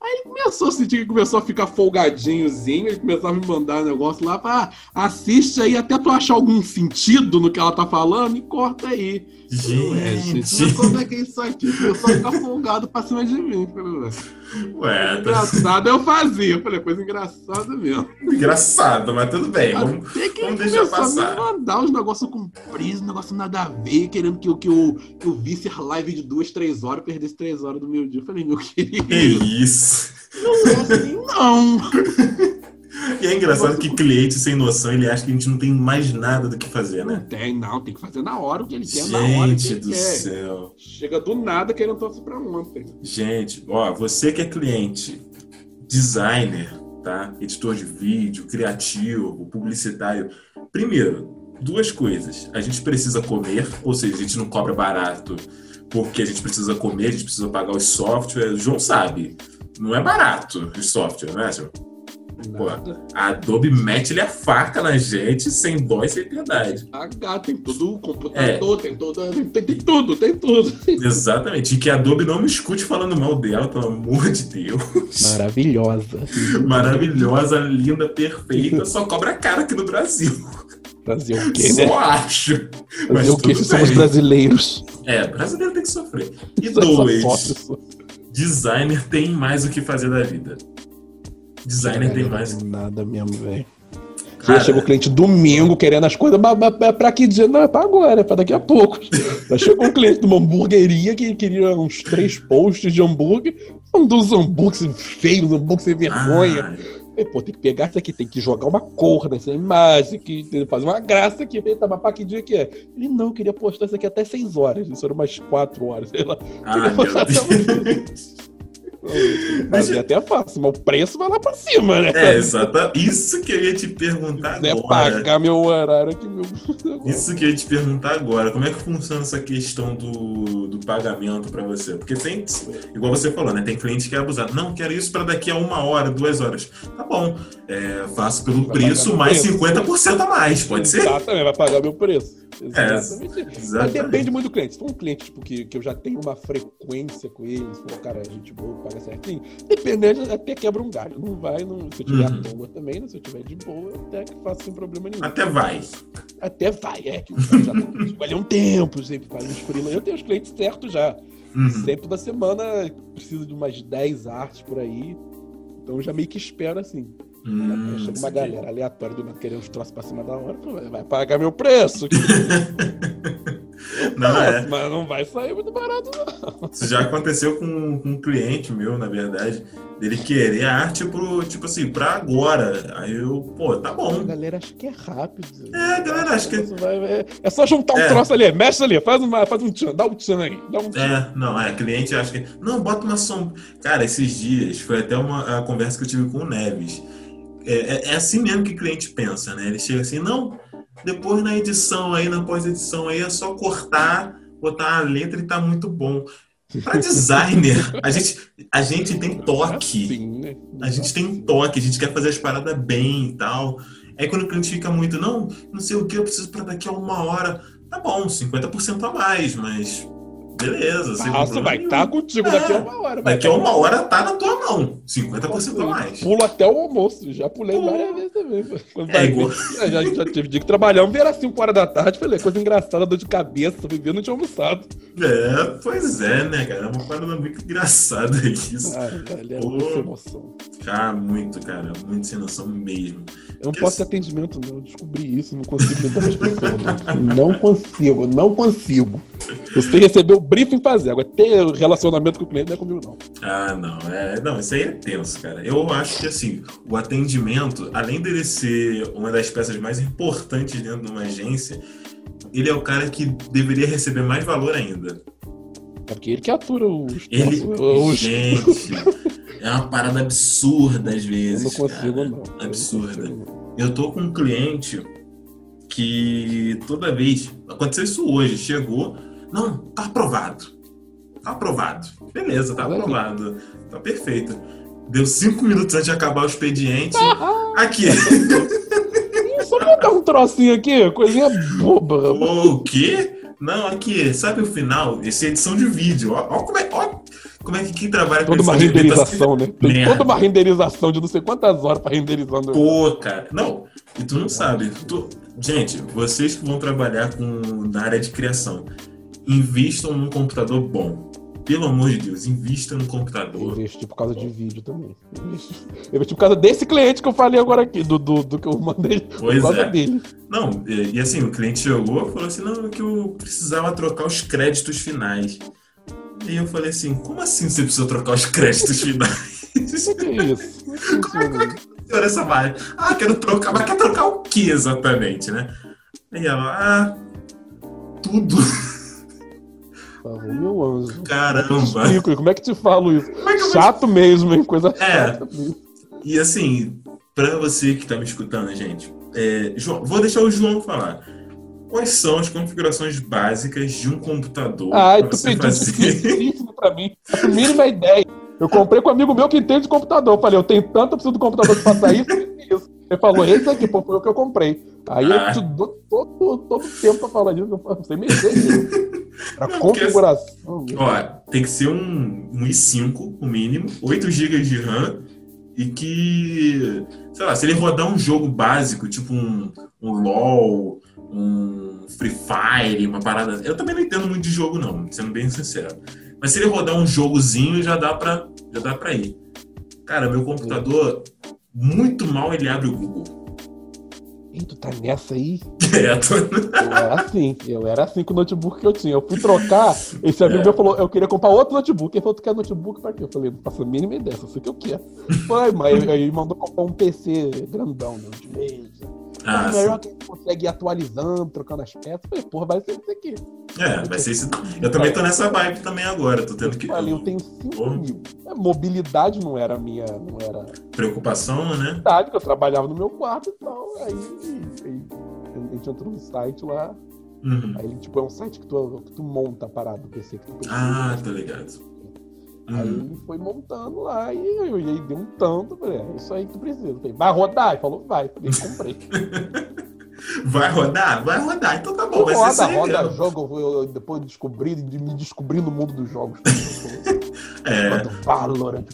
Speaker 2: Aí ele começou a sentir que começou a ficar folgadinhozinho, ele começou a me mandar um negócio lá, ah, assiste aí até tu achar algum sentido no que ela tá falando e corta aí.
Speaker 1: Gente,
Speaker 2: como é que é isso aqui? Começou a ficar folgado pra cima de mim. Ué, tá... Engraçado eu fazia. Eu falei, coisa engraçada mesmo.
Speaker 1: Engraçado, mas tudo bem. Vamos, vamos deixar passar.
Speaker 2: Me mandar os negócios compridos, negócio nada a ver, querendo que eu, que eu, que eu visse a live de duas, três horas, perdesse três horas do meu dia. Eu falei, meu querido.
Speaker 1: Que isso?
Speaker 2: Não é assim, não.
Speaker 1: E é engraçado que cliente sem noção, ele acha que a gente não tem mais nada do que fazer, né?
Speaker 2: Não tem, não. Tem que fazer na hora o que ele quer, gente na hora que ele
Speaker 1: do
Speaker 2: quer.
Speaker 1: céu.
Speaker 2: Chega do nada querendo torcer pra ontem.
Speaker 1: Gente, ó, você que é cliente, designer, tá? Editor de vídeo, criativo, publicitário. Primeiro, duas coisas. A gente precisa comer, ou seja, a gente não cobra barato porque a gente precisa comer, a gente precisa pagar os softwares. O João sabe, não é barato os softwares, né, senhor? Pô, a Adobe mete-lhe a faca na gente sem dó e sem piedade.
Speaker 2: H, tem todo o computador, é. tem, todo, tem, tem, tudo, tem tudo.
Speaker 1: Exatamente. E que a Adobe não me escute falando mal dela, pelo amor de Deus.
Speaker 2: Maravilhosa.
Speaker 1: Maravilhosa, linda, perfeita, só cobra cara aqui no Brasil.
Speaker 2: Brasil o quê,
Speaker 1: né? Só acho.
Speaker 2: Mas o que? Somos brasileiros.
Speaker 1: É, brasileiro tem que sofrer. E dois, designer tem mais o que fazer da vida. Designer tem mais.
Speaker 2: Nada mesmo, velho. Já chegou o cliente domingo querendo as coisas, mas, mas pra que dizer? Não, é pra agora, é pra daqui a pouco. Já chegou um cliente de uma hamburgueria que queria uns três posts de hambúrguer, um dos hambúrgueres feios, hambúrguer sem vergonha. Ah. Pô, tem que pegar isso aqui, tem que jogar uma cor nessa imagem, que fazer uma graça aqui. Tá, mas pra que dia que é? Ele não, queria postar isso aqui até seis horas. Isso era umas quatro horas, sei lá.
Speaker 1: Ah, queria postar até
Speaker 2: mas é até fácil, mas o preço vai lá pra cima, né?
Speaker 1: É, exato. Isso que eu ia te perguntar
Speaker 2: é
Speaker 1: agora.
Speaker 2: pagar meu horário aqui, meu.
Speaker 1: Isso que eu ia te perguntar agora. Como é que funciona essa questão do, do pagamento pra você? Porque tem, igual você falou, né? Tem cliente que é abusado. Não, quero isso pra daqui a uma hora, duas horas. Tá bom. É, faço pelo vai preço mais preço. 50% a mais, pode ser?
Speaker 2: Exatamente, vai pagar meu preço. Exatamente. É, exatamente. Mas depende muito do cliente. Se for um cliente tipo, que, que eu já tenho uma frequência com ele, se for um cara, gente boa, paga certinho, dependendo, até quebra um galho. Não vai, não, se eu tiver uhum. à toa também, né? se eu tiver de boa, até que faço sem problema nenhum.
Speaker 1: Até vai.
Speaker 2: Até vai, é. Que o cara já tá um tempo, sempre faz uns freelancer. Eu tenho os clientes certos já. Uhum. Sempre toda semana preciso de umas 10 artes por aí. Então eu já meio que espero assim. Hum, Chega uma galera aleatória do nada querendo os troços pra cima da hora, vai pagar meu preço.
Speaker 1: não, é.
Speaker 2: Mas não vai sair muito barato, não.
Speaker 1: Isso já aconteceu com, com um cliente meu, na verdade, dele querer a arte pro, tipo assim, pra agora. Aí eu, pô, tá bom.
Speaker 2: A galera acha que é rápido.
Speaker 1: É, a galera acha que.
Speaker 2: É, é só juntar um é. troço ali, mexe ali, faz, uma, faz um tchan, dá um tchan aí. Dá um
Speaker 1: tchan. É, não, é, cliente acha que. Não, bota uma sombra. Cara, esses dias foi até uma a conversa que eu tive com o Neves. É, é, é, assim mesmo que o cliente pensa, né? Ele chega assim, não, depois na edição aí, na pós-edição aí, é só cortar, botar a letra e tá muito bom. Para designer, a gente, a gente tem toque. Né? A gente tem toque, a gente quer fazer as paradas bem e tal. Aí quando o cliente fica muito, não, não sei o que, eu preciso para daqui a uma hora. Tá bom, 50% a mais, mas beleza. sem
Speaker 2: Nossa, vai estar contigo
Speaker 1: É,
Speaker 2: daqui a uma hora.
Speaker 1: Daqui a
Speaker 2: tá
Speaker 1: uma hora tá na tua mão. 50% a mais.
Speaker 2: Pulo até o almoço. Já pulei várias vezes também. Quando
Speaker 1: É igual-
Speaker 2: ver, já, já tive dia que trabalhar, era 5 horas da tarde. Falei, coisa engraçada, dor de cabeça, vivendo, não tinha almoçado.
Speaker 1: É, pois é, né, cara? É uma parada muito engraçada isso.
Speaker 2: Ai, velho, é
Speaker 1: Pô.
Speaker 2: muita emoção.
Speaker 1: Cara, muito, cara. Muito sem noção mesmo.
Speaker 2: Eu não posso ter atendimento, não. Eu descobri isso, não consigo lidar com as pessoas. Não. não consigo, não consigo. Eu sei receber o briefing fazer. Agora, ter relacionamento com o cliente não é comigo, não.
Speaker 1: Ah, não. É, não, isso aí é tenso, cara. Eu acho que, assim, o atendimento, além dele ser uma das peças mais importantes dentro de uma agência, ele é o cara que deveria receber mais valor ainda.
Speaker 2: É porque ele que atura os.
Speaker 1: Ele,
Speaker 2: os-
Speaker 1: gente, é uma parada absurda às
Speaker 2: eu
Speaker 1: vezes.
Speaker 2: não consigo,
Speaker 1: cara.
Speaker 2: não. Eu não
Speaker 1: Absurda.
Speaker 2: consigo.
Speaker 1: Eu tô com um cliente que toda vez. Aconteceu isso hoje, chegou. Não, tá aprovado. Tá aprovado. Beleza, tá
Speaker 2: Olha
Speaker 1: aprovado. Tá perfeito. Deu cinco minutos antes de acabar o expediente. Aqui.
Speaker 2: Só botar um trocinho aqui, coisinha boba.
Speaker 1: o quê? Não, aqui, sabe o final? Essa é edição de vídeo. Ó, ó como, é, ó como é que quem trabalha com
Speaker 2: Toda uma
Speaker 1: de tá
Speaker 2: renderização, né? Tem
Speaker 1: merda.
Speaker 2: toda uma renderização de não sei quantas horas pra renderizando.
Speaker 1: Pô, cara. Não, e tu não sabe. Tu- Gente, vocês que vão trabalhar com... na área de criação, invistam num computador bom. Pelo amor de Deus, invista num
Speaker 2: Eu
Speaker 1: computador.
Speaker 2: investi por causa de vídeo também. Eu investi- por causa desse cliente que eu falei agora aqui, do, do, do que eu mandei.
Speaker 1: Pois
Speaker 2: por causa
Speaker 1: é.
Speaker 2: dele.
Speaker 1: Não, e, e assim, o cliente chegou e falou assim: não, é que eu precisava trocar os créditos finais. E eu falei assim: como assim você precisa trocar os créditos finais?
Speaker 2: O que é isso? Não funciona.
Speaker 1: Senhora essa vai. Ah, quero trocar, mas quer trocar o que exatamente, né? Aí ela, ah, tudo.
Speaker 2: Por favor, meu anjo.
Speaker 1: Caramba.
Speaker 2: Explico, como é que te falo isso?
Speaker 1: É
Speaker 2: Chato mesmo, hein? Coisa
Speaker 1: É.
Speaker 2: chata.
Speaker 1: E assim, pra você que tá me escutando, gente, é, João, vou deixar o João falar. Quais são as configurações básicas de um computador
Speaker 2: Ai,
Speaker 1: pra
Speaker 2: tu pediu
Speaker 1: fazer?
Speaker 2: pra mim. A mínima ideia. Eu comprei com um amigo meu que entende de computador. Eu falei, eu tenho tanto, eu preciso do computador que faça isso Ele falou, esse aqui, pô, foi o que eu comprei. Aí
Speaker 1: Ah.
Speaker 2: eu te dou todo, todo tempo pra falar disso, eu não sei mexer nisso. Pra
Speaker 1: Não, porque
Speaker 2: configuração. meu.
Speaker 1: Ó, tem que ser um, um i5, o mínimo, 8 GB de RAM e que, sei lá, se ele rodar um jogo básico, tipo um, um LoL, um Free Fire, uma parada. Eu também não entendo muito de jogo, não, sendo bem sincero. Mas se ele rodar um jogozinho, já dá pra, já dá pra ir. Cara, meu computador, muito mal ele abre o Google.
Speaker 2: Ih, tu tá nessa aí?
Speaker 1: Direto.
Speaker 2: Eu era assim, eu era assim com o notebook que eu tinha. Eu fui trocar, esse amigo
Speaker 1: É.
Speaker 2: meu falou, eu queria comprar outro notebook. Ele falou, tu quer notebook pra quê? Eu falei, não faço a mínima ideia, só sei o que eu quero. Foi, mas aí mandou comprar um PC grandão, né, de mesa.
Speaker 1: Ah,
Speaker 2: é melhor que a gente consegue ir atualizando, trocando as peças. Eu falei, porra, vai ser isso aqui.
Speaker 1: é, vai ser isso. Eu também tô nessa vibe também agora, tô tendo
Speaker 2: Eu
Speaker 1: que.
Speaker 2: falei, eu tenho 5
Speaker 1: Porra.
Speaker 2: mil. A mobilidade não era a minha, não era
Speaker 1: Preocupação, né?
Speaker 2: cidade, que eu trabalhava no meu quarto e tal. Aí, aí a gente entrou no site lá.
Speaker 1: Uhum.
Speaker 2: Aí, tipo, é um site que tu, que tu monta a parada do PC que tu precisa.
Speaker 1: Ah, tô ligado.
Speaker 2: Aí
Speaker 1: Uhum.
Speaker 2: ele foi montando lá e eu aí deu um tanto. Falei, é isso aí que tu precisa. Falei, vai rodar? Ele falou, vai. Falei, comprei.
Speaker 1: Vai rodar? Vai rodar. Então tá bom, vai ser
Speaker 2: roda,
Speaker 1: aí
Speaker 2: roda
Speaker 1: mesmo.
Speaker 2: jogo. Eu, depois descobri, de me descobri no mundo dos jogos.
Speaker 1: É,
Speaker 2: Roda Valorant.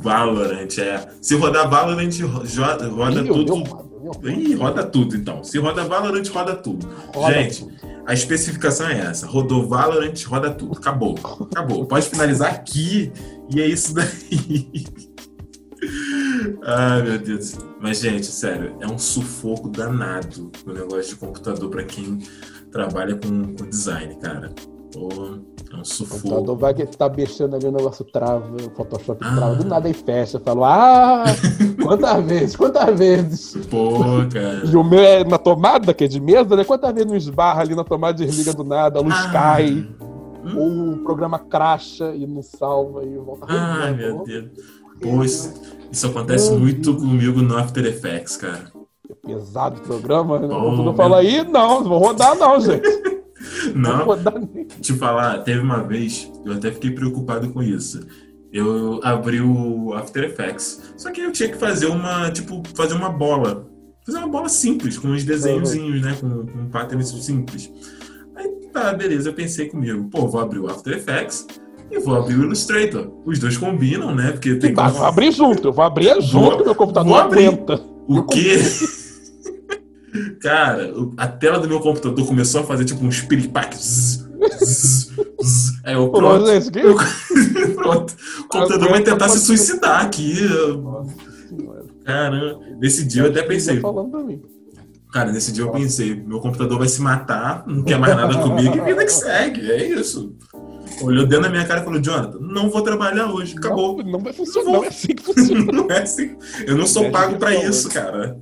Speaker 1: Valorant, é. Se rodar Valorant, roda tudo. Ih, roda tudo então. Se roda Valorant, roda tudo.
Speaker 2: roda
Speaker 1: Gente,
Speaker 2: tudo.
Speaker 1: A especificação é essa. Rodou Valorant, roda tudo. Acabou. Acabou. Pode finalizar aqui. E é isso daí. Ai, meu Deus. Mas, gente, sério, é um sufoco danado o negócio de computador pra quem trabalha com, com design, cara. É um
Speaker 2: O
Speaker 1: sufoco.
Speaker 2: computador vai que tá mexendo ali, o negócio trava, o Photoshop
Speaker 1: Ah.
Speaker 2: trava, do nada aí fecha. Eu falo, ah, quantas vezes, quantas vezes?
Speaker 1: Pô, cara.
Speaker 2: E o meu é na tomada, que é de mesa, né? Quantas vezes não esbarra ali na tomada, desliga do nada, a luz
Speaker 1: Ah.
Speaker 2: cai,
Speaker 1: Hum.
Speaker 2: ou o programa cracha e não salva e volta rodando.
Speaker 1: meu Deus. Pô, isso, isso acontece muito comigo no After Effects, cara.
Speaker 2: Pesado o programa, né?
Speaker 1: Meu
Speaker 2: eu falo aí, não, não vou rodar não, gente. Não
Speaker 1: te falar, teve uma vez, eu até fiquei preocupado com isso. Eu abri o After Effects. Só que eu tinha que fazer uma, tipo, fazer uma bola. Fazer uma bola simples, com uns desenhozinhos, né? Com, com patterns simples. Aí tá, beleza, eu pensei comigo, pô, vou abrir o After Effects e vou abrir o Illustrator. Os dois combinam, né? Porque tem
Speaker 2: Tá, vou abrir junto, eu vou abrir junto,
Speaker 1: Vou-
Speaker 2: meu computador aguenta.
Speaker 1: O quê? Cara, a tela do meu computador começou a fazer tipo uns zzz, zzz. Aí eu, pronto.
Speaker 2: é?
Speaker 1: Eu- pronto. O computador vai tentar se suicidar aqui. Caramba. Nesse dia eu até
Speaker 2: tá
Speaker 1: pensei,
Speaker 2: pra
Speaker 1: cara, nesse dia eu pensei, meu computador vai se matar, não quer mais nada comigo e vida que segue. É isso. Olhou dentro da minha cara e falou, Jonathan, não vou trabalhar hoje, acabou.
Speaker 2: Não, não vai funcionar, não é assim que funciona.
Speaker 1: Não é assim. Eu não sou
Speaker 2: Mexe
Speaker 1: pago pra
Speaker 2: falando.
Speaker 1: isso, cara.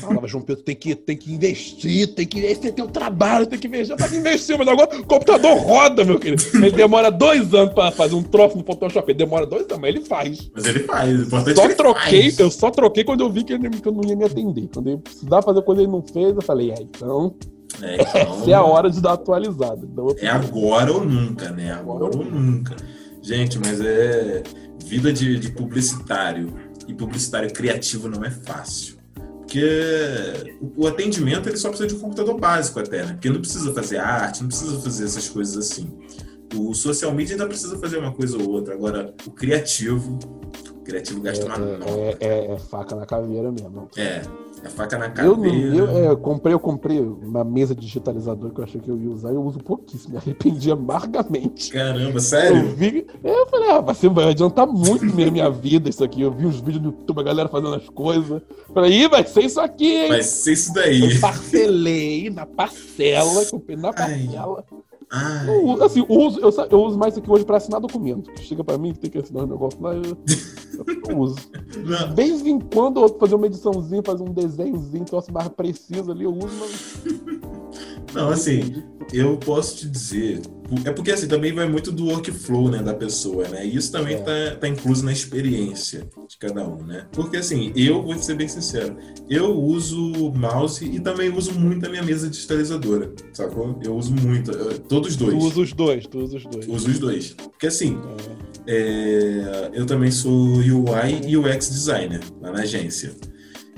Speaker 2: Falava, João Pedro, tem que, tem que investir, tem que esse tem um trabalho, tem que investir. Investindo, mas agora o computador roda, meu querido. Ele demora dois anos pra fazer um troço no Photoshop. Ele demora dois anos, mas ele faz.
Speaker 1: Mas ele faz. O importante é
Speaker 2: Só
Speaker 1: que ele
Speaker 2: troquei,
Speaker 1: faz.
Speaker 2: eu só troquei quando eu vi que, ele, que eu não ia me atender. Quando ele precisava fazer coisa que ele não fez, eu falei, é, então,
Speaker 1: É, então,
Speaker 2: essa é a hora de dar atualizada. Então, eu
Speaker 1: É agora ou nunca, né? Agora ou nunca. Gente, mas é. Vida de, de publicitário e publicitário criativo não é fácil. Porque o, atendimento ele só precisa de um computador básico até, né? Porque não precisa fazer arte, não precisa fazer essas coisas assim. O social media ainda precisa fazer uma coisa ou outra. Agora, o criativo, o criativo gasta uma nota.
Speaker 2: é, é- é faca na caveira mesmo.
Speaker 1: É, é faca na
Speaker 2: Eu, não-
Speaker 1: cabeça.
Speaker 2: eu, é, eu comprei, eu comprei uma mesa digitalizador que eu achei que eu ia usar, eu uso pouquíssimo, me arrependi amargamente.
Speaker 1: Caramba,
Speaker 2: Eu
Speaker 1: sério?
Speaker 2: vi, é, eu falei, ah, vai, ser, vai adiantar muito na minha vida isso aqui. Eu vi uns vídeos no YouTube, a galera fazendo as coisas. Falei, ih, vai ser isso aqui, hein?
Speaker 1: Vai ser isso daí.
Speaker 2: Eu parcelei na parcela, comprei na parcela.
Speaker 1: Ai,
Speaker 2: Eu, assim, eu uso, eu, eu uso mais isso aqui hoje pra assinar documento. Chega pra mim, tem que assinar um negócio lá, eu, eu uso.
Speaker 1: não.
Speaker 2: De vez em quando eu vou fazer uma ediçãozinha, fazer um desenhozinho, troço mais preciso ali, eu uso, mas.
Speaker 1: Não, assim, eu posso te dizer. É porque assim, também vai muito do workflow, né, da pessoa, né? E isso também
Speaker 2: É.
Speaker 1: tá, tá incluso na experiência de cada um, né? Porque assim, eu vou ser bem sincero, eu uso mouse e também uso muito a minha mesa digitalizadora, sacou? Eu uso muito, eu- todos os
Speaker 2: Tu
Speaker 1: dois.
Speaker 2: usa os dois, tu usa os dois.
Speaker 1: Uso os dois. Porque assim,
Speaker 2: É.
Speaker 1: é, eu também sou UI e UX designer lá na agência.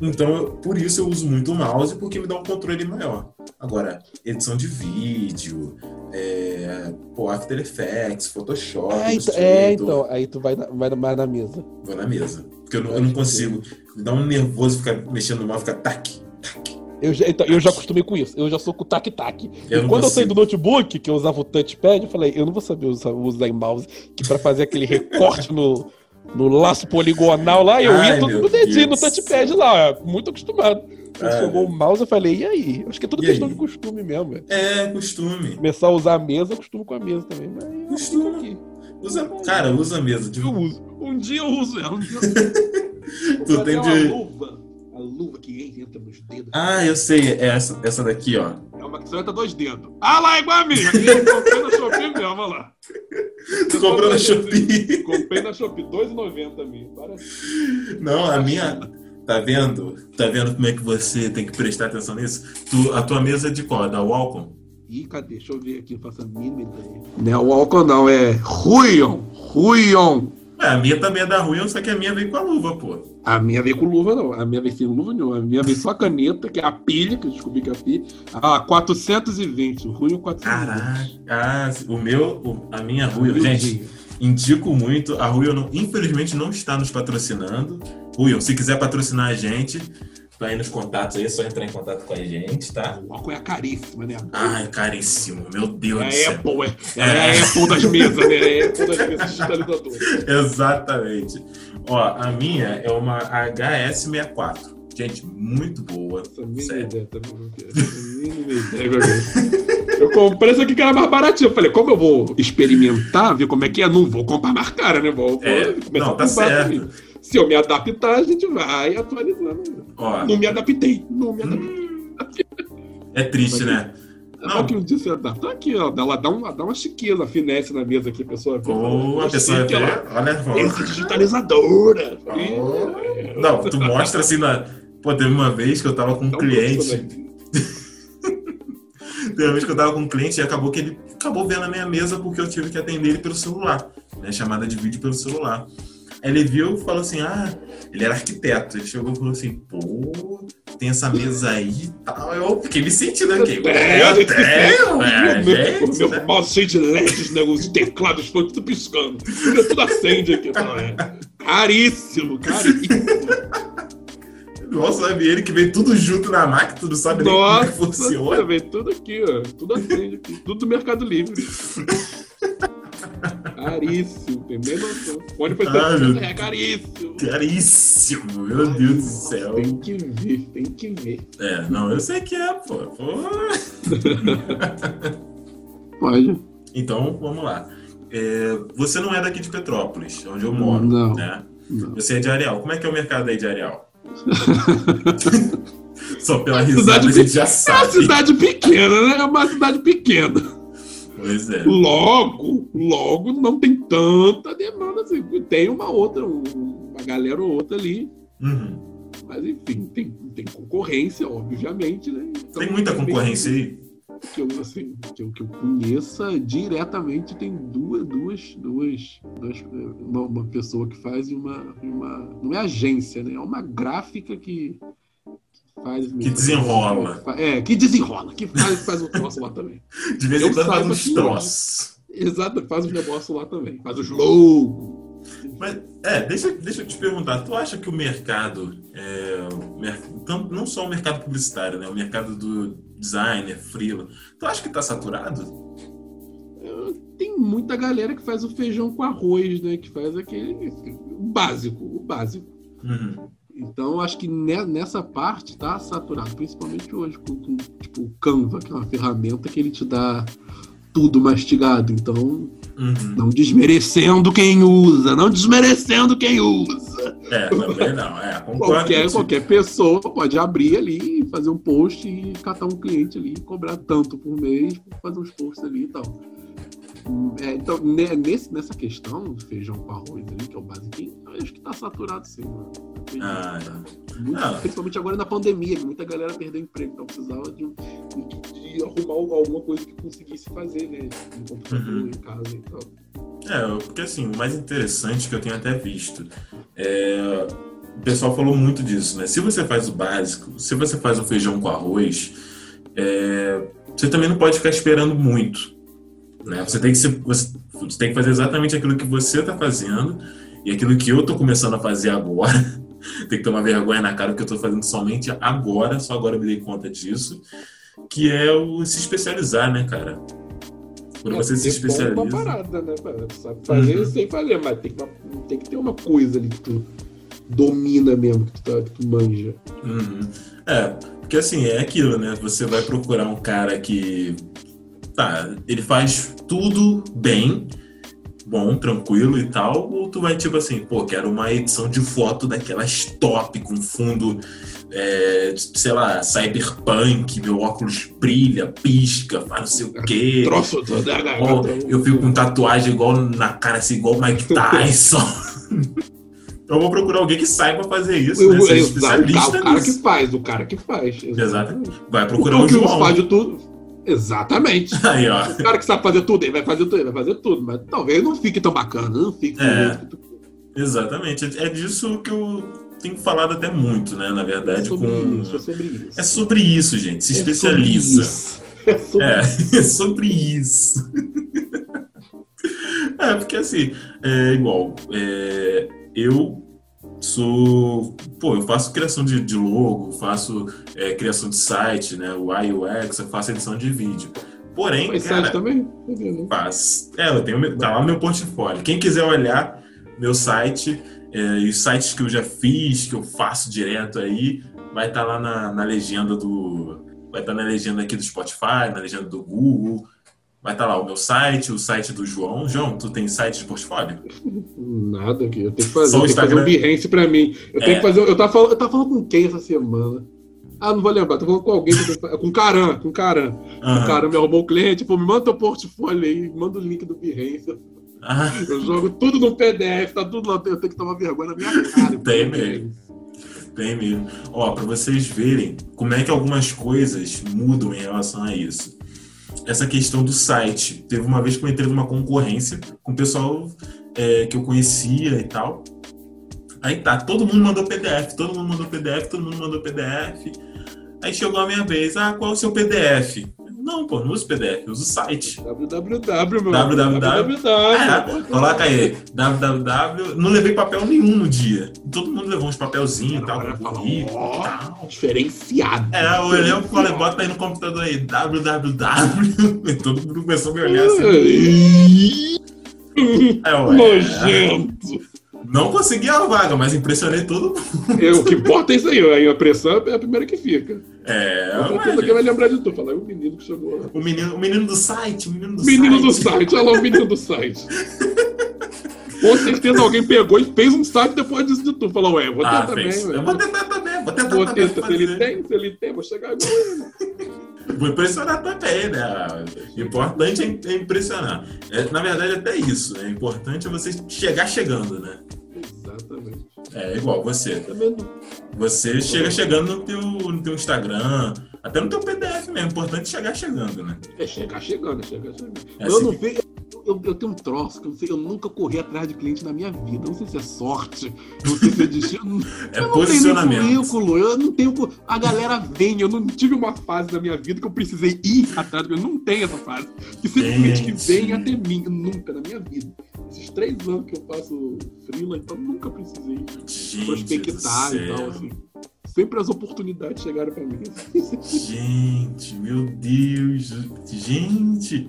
Speaker 1: Então, eu- por isso eu uso muito o mouse, porque me dá um controle maior. Agora, edição de vídeo, é, pô, After Effects, Photoshop,
Speaker 2: Ah, então, é, então, aí tu vai, na- vai mais na mesa.
Speaker 1: vou na mesa. Porque eu não, eu não consigo. Me dá um nervoso ficar mexendo no mouse, ficar tac, tac.
Speaker 2: Eu já, então, eu já acostumei com isso. Eu já sou com o tac-tac. Quando eu saí
Speaker 1: consigo.
Speaker 2: do notebook, que eu usava o touchpad, eu falei, eu não vou saber usar, usar mouse, que pra fazer aquele recorte no, no laço poligonal lá, eu
Speaker 1: Ai,
Speaker 2: ia todo no dedinho no touchpad lá, muito acostumado. Quando
Speaker 1: Ai,
Speaker 2: chegou o mouse, eu falei, e aí? Acho que é tudo
Speaker 1: E
Speaker 2: questão
Speaker 1: aí?
Speaker 2: de costume mesmo.
Speaker 1: É, costume.
Speaker 2: Começar a usar a mesa, eu costumo com a mesa também. Mas
Speaker 1: Costume. Usa, cara, usa a mesa. De...
Speaker 2: Eu uso. Um dia eu uso ela. Um dia eu
Speaker 1: Tu tem de-
Speaker 2: luva. A luva que entra nos dedos.
Speaker 1: Ah, eu sei, é essa, essa daqui, ó.
Speaker 2: É uma que só entra dois dedos. Ah lá, igual a minha. Aqui eu comprei na Shopee mesmo, olha lá.
Speaker 1: Tu comprou na Shopee.
Speaker 2: Comprei na Shopee, R$2,90 a minha. Parece.
Speaker 1: Não, a minha. Tá vendo? Tá vendo como é que você tem que prestar atenção nisso? Tu, a tua mesa é de qual? É Da Wacom?
Speaker 2: Ih, cadê? Deixa eu ver aqui, eu faço a mínima ideia. Não é o Alcon, não, é Ruion. Ruion.
Speaker 1: É, a minha também é da Ruion, só que a minha veio com a luva, pô.
Speaker 2: A minha veio com luva, não. A minha veio sem luva nenhuma. A minha veio só a caneta, que é a pilha, que eu descobri que é a pilha. Ah, 420. O Ruion 420.
Speaker 1: Caraca. Ah, o meu, o- a minha Ruion, gente, indico muito. A não- infelizmente, não está nos patrocinando. Ruion, se quiser patrocinar a gente, tá aí nos contatos aí, é só entrar em contato com a gente, tá?
Speaker 2: O álcool é caríssima, né?
Speaker 1: Ai, caríssimo, meu Deus do
Speaker 2: É a
Speaker 1: céu.
Speaker 2: Apple, é, é a Apple das mesas, né? É a Apple das mesas digitalizadoras.
Speaker 1: Exatamente. Ó, a minha é uma HS64. Gente, muito boa. Sério.
Speaker 2: ideia Eu comprei essa aqui que era mais baratinha. Eu falei, como eu vou experimentar, ver como é que é, não vou comprar mais cara, né? Vou,
Speaker 1: É, não, tá certo.
Speaker 2: também. Se eu me adaptar, a gente vai atualizando.
Speaker 1: Ó,
Speaker 2: Não me adaptei. Não me adaptei.
Speaker 1: é triste, né?
Speaker 2: Não.
Speaker 1: Não.
Speaker 2: que um dia você adapta. Aqui, ó. Ela dá uma, dá uma chiqueza, finesse na mesa aqui, a pessoa.
Speaker 1: Ou a pessoa vê,
Speaker 2: ela-
Speaker 1: olha,
Speaker 2: Mesa digitalizadora.
Speaker 1: Oh. Não, tu mostra assim na. Pô, teve uma vez que eu tava com um cliente.
Speaker 2: profissionalismo.
Speaker 1: Teve uma vez que eu tava com um cliente e acabou que ele acabou vendo a minha mesa porque eu tive que atender ele pelo celular, né? Chamada de vídeo pelo celular. Aí ele viu e falou assim: ah, ele era arquiteto. Ele chegou e falou assim: pô, tem essa mesa aí e tal. Eu fiquei me sentindo aqui.
Speaker 2: É,
Speaker 1: eu tenho, é,
Speaker 2: meu,
Speaker 1: gente.
Speaker 2: meu
Speaker 1: né?
Speaker 2: mouse cheio de LEDs, né? Os teclados foi tudo piscando. Tudo, tudo acende aqui. Não, é. Caríssimo, caríssimo.
Speaker 1: Nossa, sabe ele que vem tudo junto na máquina, tu não sabe nem como é que
Speaker 2: Nossa,
Speaker 1: funciona.
Speaker 2: vem tudo aqui, ó. Tudo acende aqui. Tudo do Mercado Livre. Caríssimo, tem noção. Pode fazer
Speaker 1: Ai, meu
Speaker 2: é caríssimo.
Speaker 1: Caríssimo, meu Deus do céu.
Speaker 2: Tem que ver, tem que ver.
Speaker 1: É, não, eu sei que é, pô. pô.
Speaker 2: Pode.
Speaker 1: Então, vamos lá. É, você não é daqui de Petrópolis, onde eu moro,
Speaker 2: Não.
Speaker 1: né?
Speaker 2: Não.
Speaker 1: Você é de Areal. Como é que é o mercado aí de Areal? Só pela
Speaker 2: Cidade
Speaker 1: risada a gente já
Speaker 2: É uma
Speaker 1: sabe.
Speaker 2: cidade pequena, né? É uma cidade pequena.
Speaker 1: Pois é.
Speaker 2: Logo, logo não tem tanta demanda assim. Tem uma outra, um- uma galera ou outra ali.
Speaker 1: Uhum.
Speaker 2: Mas enfim, tem, tem concorrência, obviamente, né? Então,
Speaker 1: Tem muita concorrência aí?
Speaker 2: Que eu, assim, que eu, que eu conheça diretamente, tem duas, duas, duas, duas uma, uma pessoa que faz e uma, uma. Não é agência, né? É uma gráfica que faz.
Speaker 1: Que desenrola.
Speaker 2: É, que desenrola, que faz, faz um troço lá também.
Speaker 1: De vez em quando faz uns troços.
Speaker 2: Exato, faz os negócios lá também. Faz os logos.
Speaker 1: Mas, é, deixa, deixa eu te perguntar, tu acha que o mercado, é, o tam- não só o mercado publicitário, né, o mercado do designer, freela, tu acha que tá saturado?
Speaker 2: Tem muita galera que faz o feijão com arroz, né? Que faz aquele o básico, o básico.
Speaker 1: Uhum.
Speaker 2: Então, acho que ne- nessa parte tá saturado, principalmente hoje, com, com, tipo, o Canva, que é uma ferramenta que ele te dá tudo mastigado. Então,
Speaker 1: Uhum.
Speaker 2: não desmerecendo quem usa, não desmerecendo quem usa.
Speaker 1: É, também não, é,
Speaker 2: Qualquer, qualquer pessoa pode abrir ali, fazer um post e catar um cliente ali, cobrar tanto por mês, fazer uns posts ali e tal. É, então, ne- nesse, nessa questão do feijão com arroz ali, que é o basiquinho, eu acho que tá saturado sim, mano.
Speaker 1: Ah,
Speaker 2: Muito-
Speaker 1: Ah.
Speaker 2: Principalmente agora na pandemia, que muita galera perdeu emprego, então precisava de, de- de arrumar alguma coisa que conseguisse fazer, né? No computador,
Speaker 1: Uhum.
Speaker 2: em casa e tal.
Speaker 1: É, porque assim, o mais interessante que eu tenho até visto é. O pessoal falou muito disso, né? Se você faz o básico, se você faz o feijão com arroz, é, você também não pode ficar esperando muito. Né? Você, tem que ser, você, você tem que fazer exatamente aquilo que você está fazendo e aquilo que eu estou começando a fazer agora. tem que tomar vergonha na cara, porque eu estou fazendo somente agora, só agora eu me dei conta disso, que é o se especializar, né, cara? Quando você se
Speaker 2: é uma
Speaker 1: especializa.
Speaker 2: parada, né? Sabe fazer
Speaker 1: Uhum.
Speaker 2: sem fazer, mas tem que, tem que ter uma coisa ali que tu domina mesmo, que tu, tá- que tu manja.
Speaker 1: Uhum. É, porque assim, é aquilo, né? Você vai procurar um cara que. Tá, ele faz tudo bem, bom, tranquilo e tal, ou tu vai tipo assim, pô, quero uma edição de foto daquelas top com fundo, é, sei lá, cyberpunk, meu óculos brilha, pisca, faz não sei o quê.
Speaker 2: Troço da
Speaker 1: Ó,
Speaker 2: garganta.
Speaker 1: eu fico com tatuagem igual na cara, assim, igual o Mike Tyson. eu vou procurar alguém que saiba fazer isso,
Speaker 2: Eu-
Speaker 1: né?
Speaker 2: eu-
Speaker 1: Seja
Speaker 2: o, cara,
Speaker 1: especialista
Speaker 2: o cara que faz, o cara que faz.
Speaker 1: Exatamente. Vai procurar
Speaker 2: o
Speaker 1: o João.
Speaker 2: faz de tudo. Exatamente.
Speaker 1: Aí, ó.
Speaker 2: O cara que sabe fazer tudo, ele vai fazer tudo, ele vai fazer tudo, mas talvez não fique tão bacana, não fique
Speaker 1: É.
Speaker 2: tu
Speaker 1: Exatamente. É disso que eu tenho falado até muito, né? Na verdade,
Speaker 2: sobre
Speaker 1: com.
Speaker 2: isso, é sobre isso.
Speaker 1: É sobre isso, gente. Se
Speaker 2: É
Speaker 1: especializa.
Speaker 2: isso. É sobre
Speaker 1: É, é sobre isso. é, porque assim, é igual. é, eu sou. Pô, eu faço criação de, de logo, faço é, criação de site, né? O iOX, eu faço edição de vídeo. Porém,
Speaker 2: Mas
Speaker 1: cara,
Speaker 2: site também? Tá vendo?
Speaker 1: Faz. É, eu tenho, tá lá no meu portfólio. Quem quiser olhar meu site é, e os sites que eu já fiz, que eu faço direto aí, vai estar lá na, na legenda do. Vai estar na legenda aqui do Spotify, na legenda do Google. Vai estar lá o meu site, o site do João. João, tu tem site de portfólio?
Speaker 2: Nada aqui. Eu tenho que fazer,
Speaker 1: Só o
Speaker 2: eu tenho que fazer um
Speaker 1: Instagram.
Speaker 2: Behance pra mim. Eu tenho
Speaker 1: É.
Speaker 2: que fazer. Eu tava, falando, eu tava falando com quem essa semana? Ah, não vou lembrar. Tô falando com alguém. tenho Com o Caran, com o Caran. O
Speaker 1: Aham.
Speaker 2: Caran me arrumou o cliente. Pô, me manda teu portfólio aí. Manda o link do Behance.
Speaker 1: Ah,
Speaker 2: Eu jogo tudo no PDF. Tá tudo lá. Eu tenho que tomar vergonha na minha cara.
Speaker 1: Tem mesmo. Tem mesmo. Ó, para vocês verem como é que algumas coisas mudam em relação a isso. Essa questão do site. Teve uma vez que eu entrei numa concorrência com o pessoal é, que eu conhecia e tal. Aí tá, todo mundo mandou PDF, todo mundo mandou PDF, todo mundo mandou PDF. Aí chegou a minha vez, ah, qual é o seu PDF? Não, pô, não uso PDF, uso o site.
Speaker 2: www, meu
Speaker 1: www.
Speaker 2: www.
Speaker 1: Coloca aí, www. Não levei papel nenhum no dia. Todo mundo levou uns papelzinhos e tal, currículo tal.
Speaker 2: diferenciado.
Speaker 1: É, eu olhei e falei, bota aí no computador aí, www. E todo mundo começou a me olhar assim. É, ué,
Speaker 2: Nojento.
Speaker 1: Não consegui a vaga, mas impressionei todo mundo.
Speaker 2: É, o que importa é isso aí, a impressão é a primeira que fica.
Speaker 1: É,
Speaker 2: Com certeza que vai lembrar de tu. Falar, é o menino que chegou lá.
Speaker 1: o menino, o menino do site, o menino do
Speaker 2: Menino do
Speaker 1: site.
Speaker 2: site, olha lá o menino do site. Com certeza alguém pegou e fez um site depois disso de tu. Falou, ué, vou
Speaker 1: Ah,
Speaker 2: tentar
Speaker 1: fez.
Speaker 2: também.
Speaker 1: Eu vou tentar também, vou tentar
Speaker 2: Vou
Speaker 1: também
Speaker 2: tentar. Se ele
Speaker 1: fazer.
Speaker 2: tem, se ele tem, vou chegar igual ele.
Speaker 1: Vou impressionar também, né? Importante é é impressionar. É, na verdade, até isso, né? Importante é você chegar chegando, né?
Speaker 2: Exatamente.
Speaker 1: É igual você.
Speaker 2: Não.
Speaker 1: Você chega chegando no teu, no teu Instagram, até no teu PDF mesmo. Importante é chegar chegando, né?
Speaker 2: É chegar chegando, é chegar chegando.
Speaker 1: É
Speaker 2: eu
Speaker 1: assim
Speaker 2: não
Speaker 1: que-
Speaker 2: vejo. Eu, eu tenho um troço que eu sei, eu nunca corri atrás de cliente na minha vida. Não sei se é sorte, não sei se é destino.
Speaker 1: É
Speaker 2: eu não
Speaker 1: posicionamento.
Speaker 2: tenho nem currículo, eu não tenho. A galera vem, eu não tive uma fase da minha vida que eu precisei ir atrás, eu não tenho essa fase. Que simplesmente que vem até mim, nunca na minha vida. Esses três anos que eu faço freela, então nunca precisei
Speaker 1: Gente
Speaker 2: prospectar e tal, assim. Sempre as oportunidades chegaram pra mim.
Speaker 1: Gente, meu Deus. Gente,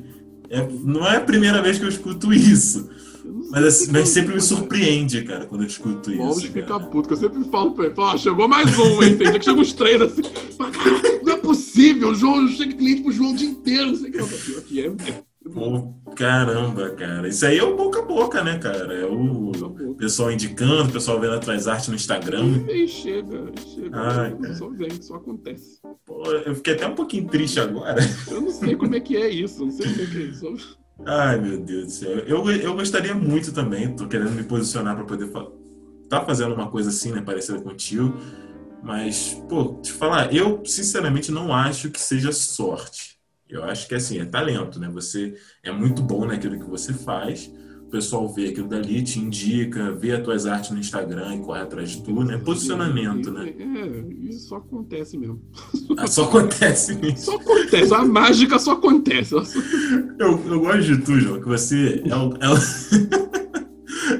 Speaker 1: é- não é a primeira vez que eu escuto isso. Mas, assim, mas sempre me surpreende, cara, quando eu escuto isso.
Speaker 2: fica
Speaker 1: cara.
Speaker 2: puto, que eu sempre falo pra ele, ó, chegou mais um, hein? Tem dia que chega uns três assim. Fala, "Cara, Não é possível, o João chega cliente pro João o dia inteiro, não sei o que. Pior é, é.
Speaker 1: Pô, caramba, cara. Isso aí é o boca a boca, né, cara? É o pessoal indicando, o pessoal vendo atrás arte no Instagram.
Speaker 2: E chega, e chega.
Speaker 1: Ai, cara.
Speaker 2: só vem, só acontece.
Speaker 1: Eu fiquei até um pouquinho triste agora.
Speaker 2: Eu não sei como é que é isso, eu não sei como é que é isso.
Speaker 1: Ai, meu Deus do céu. Eu, eu gostaria muito também, tô querendo me posicionar para poder fa tá fazendo uma coisa assim, né, parecida contigo. Mas, pô, te falar, eu sinceramente não acho que seja sorte. Eu acho que assim, é talento, né? Você é muito bom naquilo que você faz. O pessoal vê aquilo dali, te indica, vê as tuas artes no Instagram e corre atrás de tu, né? Posicionamento, né?
Speaker 2: É, isso só acontece mesmo.
Speaker 1: Ah, Só acontece isso.
Speaker 2: Só acontece, a mágica só acontece.
Speaker 1: Eu, eu gosto de tu, João, que você é o, é o,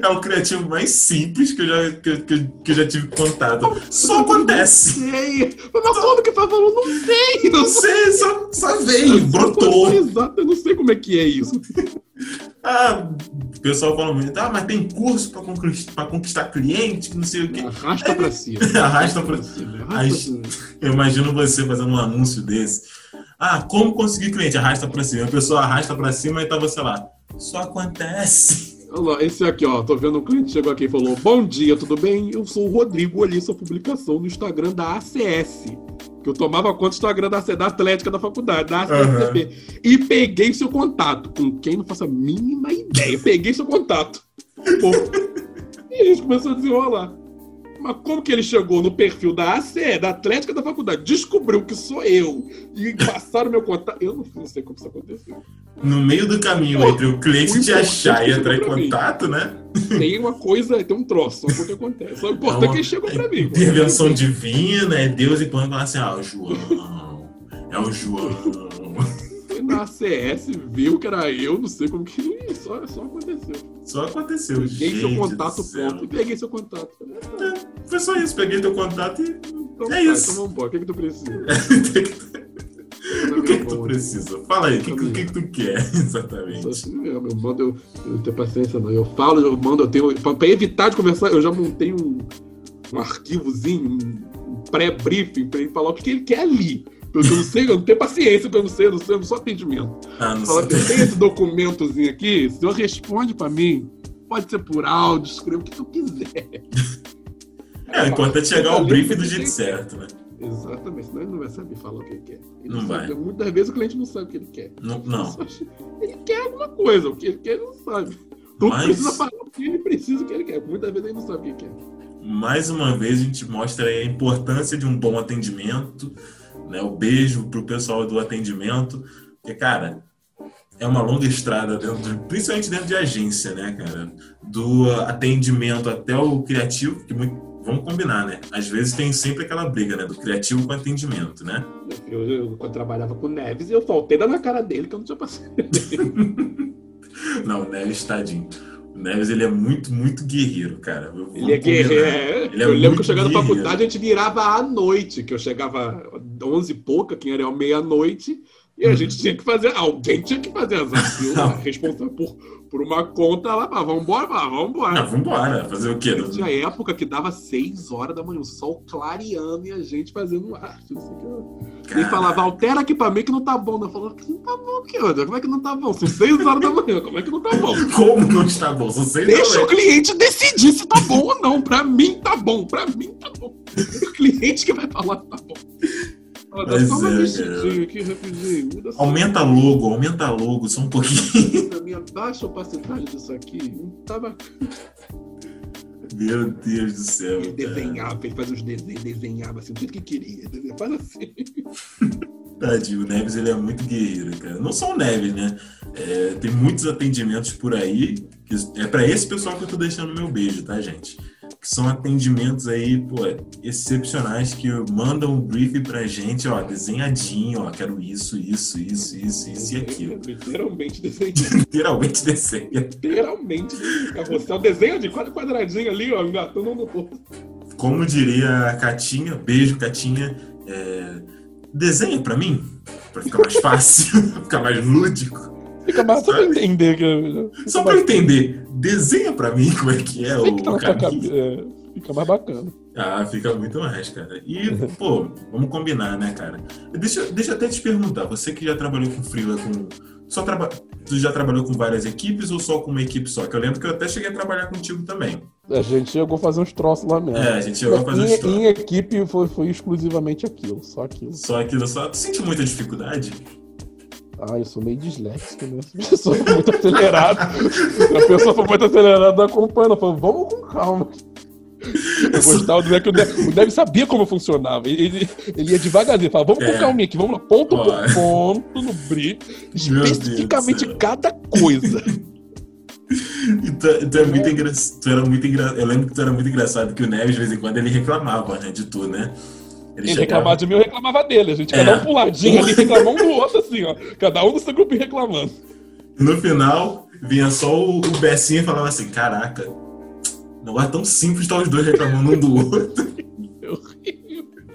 Speaker 1: é o criativo mais simples que eu já, que, que que eu já tive contato. Só acontece.
Speaker 2: Não sei. Mas como que tá falando? Não sei.
Speaker 1: Não sei, só, só veio, brotou.
Speaker 2: Exato, eu não sei como é que é isso.
Speaker 1: Ah, o pessoal fala muito, ah, mas tem curso para conquistar, conquistar cliente, que não sei o quê.
Speaker 2: Arrasta pra cima.
Speaker 1: Arrasta pra-
Speaker 2: cima. Arrasta.
Speaker 1: Eu imagino você fazendo um anúncio desse. Ah, como conseguir cliente? Arrasta pra cima. A pessoa arrasta pra cima e tá você lá. Só acontece.
Speaker 2: Olha lá, esse aqui, ó. Tô vendo um cliente chegou aqui e falou: Bom dia, tudo bem? Eu sou o Rodrigo, olhei sua publicação no Instagram da ACS. Que eu tomava conta do Instagram da, da Atlética da faculdade, da ACSB. E peguei seu contato. Com quem não faço a mínima ideia. Peguei seu contato. Pô. E a gente começou a desenrolar. Mas como que ele chegou no perfil da ACE, da Atlética da Faculdade, descobriu que sou eu e passaram meu contato? Eu não, não sei como isso aconteceu.
Speaker 1: No meio do caminho
Speaker 2: Pô,
Speaker 1: entre o cliente te achar e entrar em contato, né?
Speaker 2: Tem uma coisa, tem um troço, só que acontece. Só o importante é que ele chegou pra mim.
Speaker 1: Intervenção divina, é Deus e fala assim, ah, o João. É o João.
Speaker 2: Foi na ACS, viu que era eu, não sei como que. Ih, Só, só aconteceu.
Speaker 1: Só aconteceu.
Speaker 2: Peguei seu contato pronto. Peguei seu contato. Tá,
Speaker 1: Foi só isso. Peguei teu contato e.
Speaker 2: Então,
Speaker 1: É
Speaker 2: tá,
Speaker 1: isso.
Speaker 2: então vamos embora. O que, que tu precisa?
Speaker 1: o que, que tu precisa? Fala aí, o que, que, que que tu quer
Speaker 2: Só
Speaker 1: exatamente?
Speaker 2: assim mesmo, eu mando, eu, eu não tenho paciência não. Eu falo, eu mando, eu tenho. Pra, pra evitar de conversar, eu já montei um, um arquivozinho, um, um pré-briefing pra ele falar o que, que ele quer ali. Eu não sei, eu não tenho paciência, eu não sei, eu não sei, eu não sou atendimento.
Speaker 1: Ah, não
Speaker 2: Fala, tem esse documentozinho aqui, o senhor responde pra mim. Pode ser por áudio, escreva o que tu quiser.
Speaker 1: É, o importante é chegar ao briefing do jeito certo, né?
Speaker 2: Exatamente, senão ele não vai saber falar o que ele quer. Ele
Speaker 1: Não
Speaker 2: sabe-
Speaker 1: vai.
Speaker 2: Muitas vezes o cliente não sabe o que ele quer.
Speaker 1: Não,
Speaker 2: Ele
Speaker 1: não.
Speaker 2: Ele quer alguma coisa, o que ele quer ele não sabe. Tudo
Speaker 1: Mas-
Speaker 2: precisa falar o que ele precisa, o que ele quer. Muitas vezes ele não sabe o que ele quer.
Speaker 1: Mais uma vez a gente mostra aí a importância de um bom atendimento, né? O beijo pro pessoal do atendimento, porque cara, é uma longa estrada dentro, de- principalmente dentro de agência, né, cara? Do atendimento até o criativo, que muito- vamos combinar, né? Às vezes tem sempre aquela briga, né? Do criativo com atendimento, né?
Speaker 2: Eu, eu, quando trabalhava com o Neves, eu faltei na cara dele que eu não tinha paciência.
Speaker 1: não, o Neves, tadinho. Neves, ele é muito, muito guerreiro, cara.
Speaker 2: Ele é guerreiro. É. Ele é eu lembro que eu chegava na faculdade, a gente virava à noite, que eu chegava 11 e pouca, que era meia-noite, e a uhum. gente tinha que fazer, alguém tinha que fazer as aquilo, responsável por, por uma conta lá, vamos embora, vamos embora.
Speaker 1: Não, vamos embora, fazer o quê?
Speaker 2: Tinha época que dava 6 horas da manhã, o sol clareando e a gente fazendo arte, não sei o que. E falava, altera aqui pra mim que não tá bom. Eu falava, não tá bom aqui, como é que não tá bom? São 6 horas da manhã, como é que não tá bom?
Speaker 1: Como não está bom? São 6
Speaker 2: horas. Deixa o cliente decidir se tá bom ou não. Pra mim tá bom, pra mim tá bom. É o cliente que vai falar que tá bom.
Speaker 1: Mas só uma é, aqui rapidinho. Aumenta logo, aumenta logo, só um pouquinho.
Speaker 2: Pra mim, abaixa a opacidade disso aqui. Não tava.
Speaker 1: Meu Deus do céu.
Speaker 2: Ele desenhava, ele fazia os desenhos, desenhava assim, do jeito que queria. Faz assim.
Speaker 1: Tadinho, o Neves ele é muito guerreiro, cara. Não só o Neves, né? É, tem muitos atendimentos por aí. É para esse pessoal que eu tô deixando meu beijo, tá, gente? São atendimentos aí, pô, excepcionais que mandam um briefing pra gente, ó, desenhadinho, ó, quero isso, isso, isso, isso, isso e aquilo.
Speaker 2: Literalmente desenho.
Speaker 1: Literalmente desenho.
Speaker 2: Literalmente. Você é um desenho de quatro quadradinhos ali, ó, engatando no corpo.
Speaker 1: Como diria a Catinha, beijo, Catinha, é, desenha pra mim, pra ficar mais fácil, pra ficar mais lúdico.
Speaker 2: Fica mais só pra entender.
Speaker 1: Fica só pra entender. Desenha pra mim como é que é o
Speaker 2: tá caminho. É, fica mais bacana.
Speaker 1: Ah, fica muito mais, cara. E, pô, vamos combinar, né, cara? Deixa, deixa eu até te perguntar, você que já trabalhou com freela, com... Só traba... Tu já trabalhou com várias equipes ou só com uma equipe só? Que eu lembro que eu até cheguei a trabalhar contigo também.
Speaker 2: A gente chegou a fazer uns troços lá mesmo.
Speaker 1: É, a gente chegou a fazer
Speaker 2: em,
Speaker 1: uns troços.
Speaker 2: Em equipe foi, foi exclusivamente aquilo, só aquilo.
Speaker 1: Só aquilo, só. Tu sentiu muita dificuldade?
Speaker 2: Ah, eu sou meio disléxico, né? A pessoa foi muito acelerada. A pessoa foi muito acelerada acompanhando. Falou, vamos com calma. Eu gostava do que o Dev, o Dev sabia como funcionava. Ele, ele ia devagarzinho, falava, vamos é. com calminha aqui, vamos lá, ponto por ponto, no brief, especificamente cada coisa.
Speaker 1: E tu, tu, é muito engra... tu era muito engraçado. Eu lembro que tu era muito engraçado que o Neves, de vez em quando, ele reclamava né, de tu, né?
Speaker 2: Ele, ele reclamava de mim, eu reclamava dele. A gente é. cada um puladinho ali, reclamava um do outro, assim, ó. Cada um do seu grupo reclamando.
Speaker 1: No final, vinha só o, o Bessinho e falava assim: Caraca, não é tão simples estar os dois reclamando um do outro.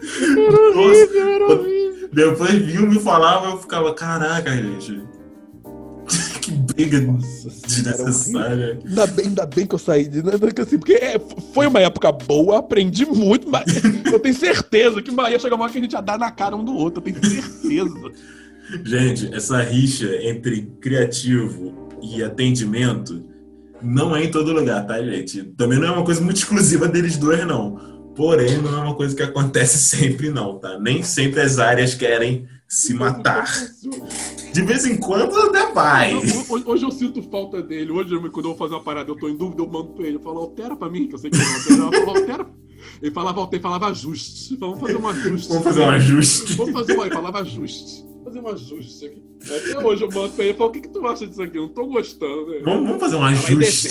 Speaker 2: Era horrível, era horrível.
Speaker 1: Depois vinha me falava, eu ficava: Caraca, gente que briga desnecessária.
Speaker 2: Ainda bem, ainda bem que eu saí de. Assim, porque é, foi uma época boa, aprendi muito, mas eu tenia certeza que ia chegar uma hora que a gente ia dar na cara um do outro, eu tenho certeza.
Speaker 1: gente, essa rixa entre criativo e atendimento não é em todo lugar, tá, gente? Também não é uma coisa muito exclusiva deles dois, não. Porém, não é uma coisa que acontece sempre, não, tá? Nem sempre as áreas querem se matar. De vez em quando até vai.
Speaker 2: Hoje, hoje, eu sinto falta dele. Hoje, quando eu vou fazer uma parada, eu tô em dúvida, eu mando pra ele. Eu falo, altera pra mim, que eu sei que ele não altera. Eu falo, altera. Ele falava, ele falava ajuste. Vamos fazer um ajuste.
Speaker 1: Vamos fazer um ajuste.
Speaker 2: Vamos fazer um, ele falava ajuste fazer um ajuste aqui. Até hoje eu mando pra ele e falo, o que, que tu acha disso aqui? Eu não tô gostando. Né?
Speaker 1: Vamos, vamos fazer um ajuste.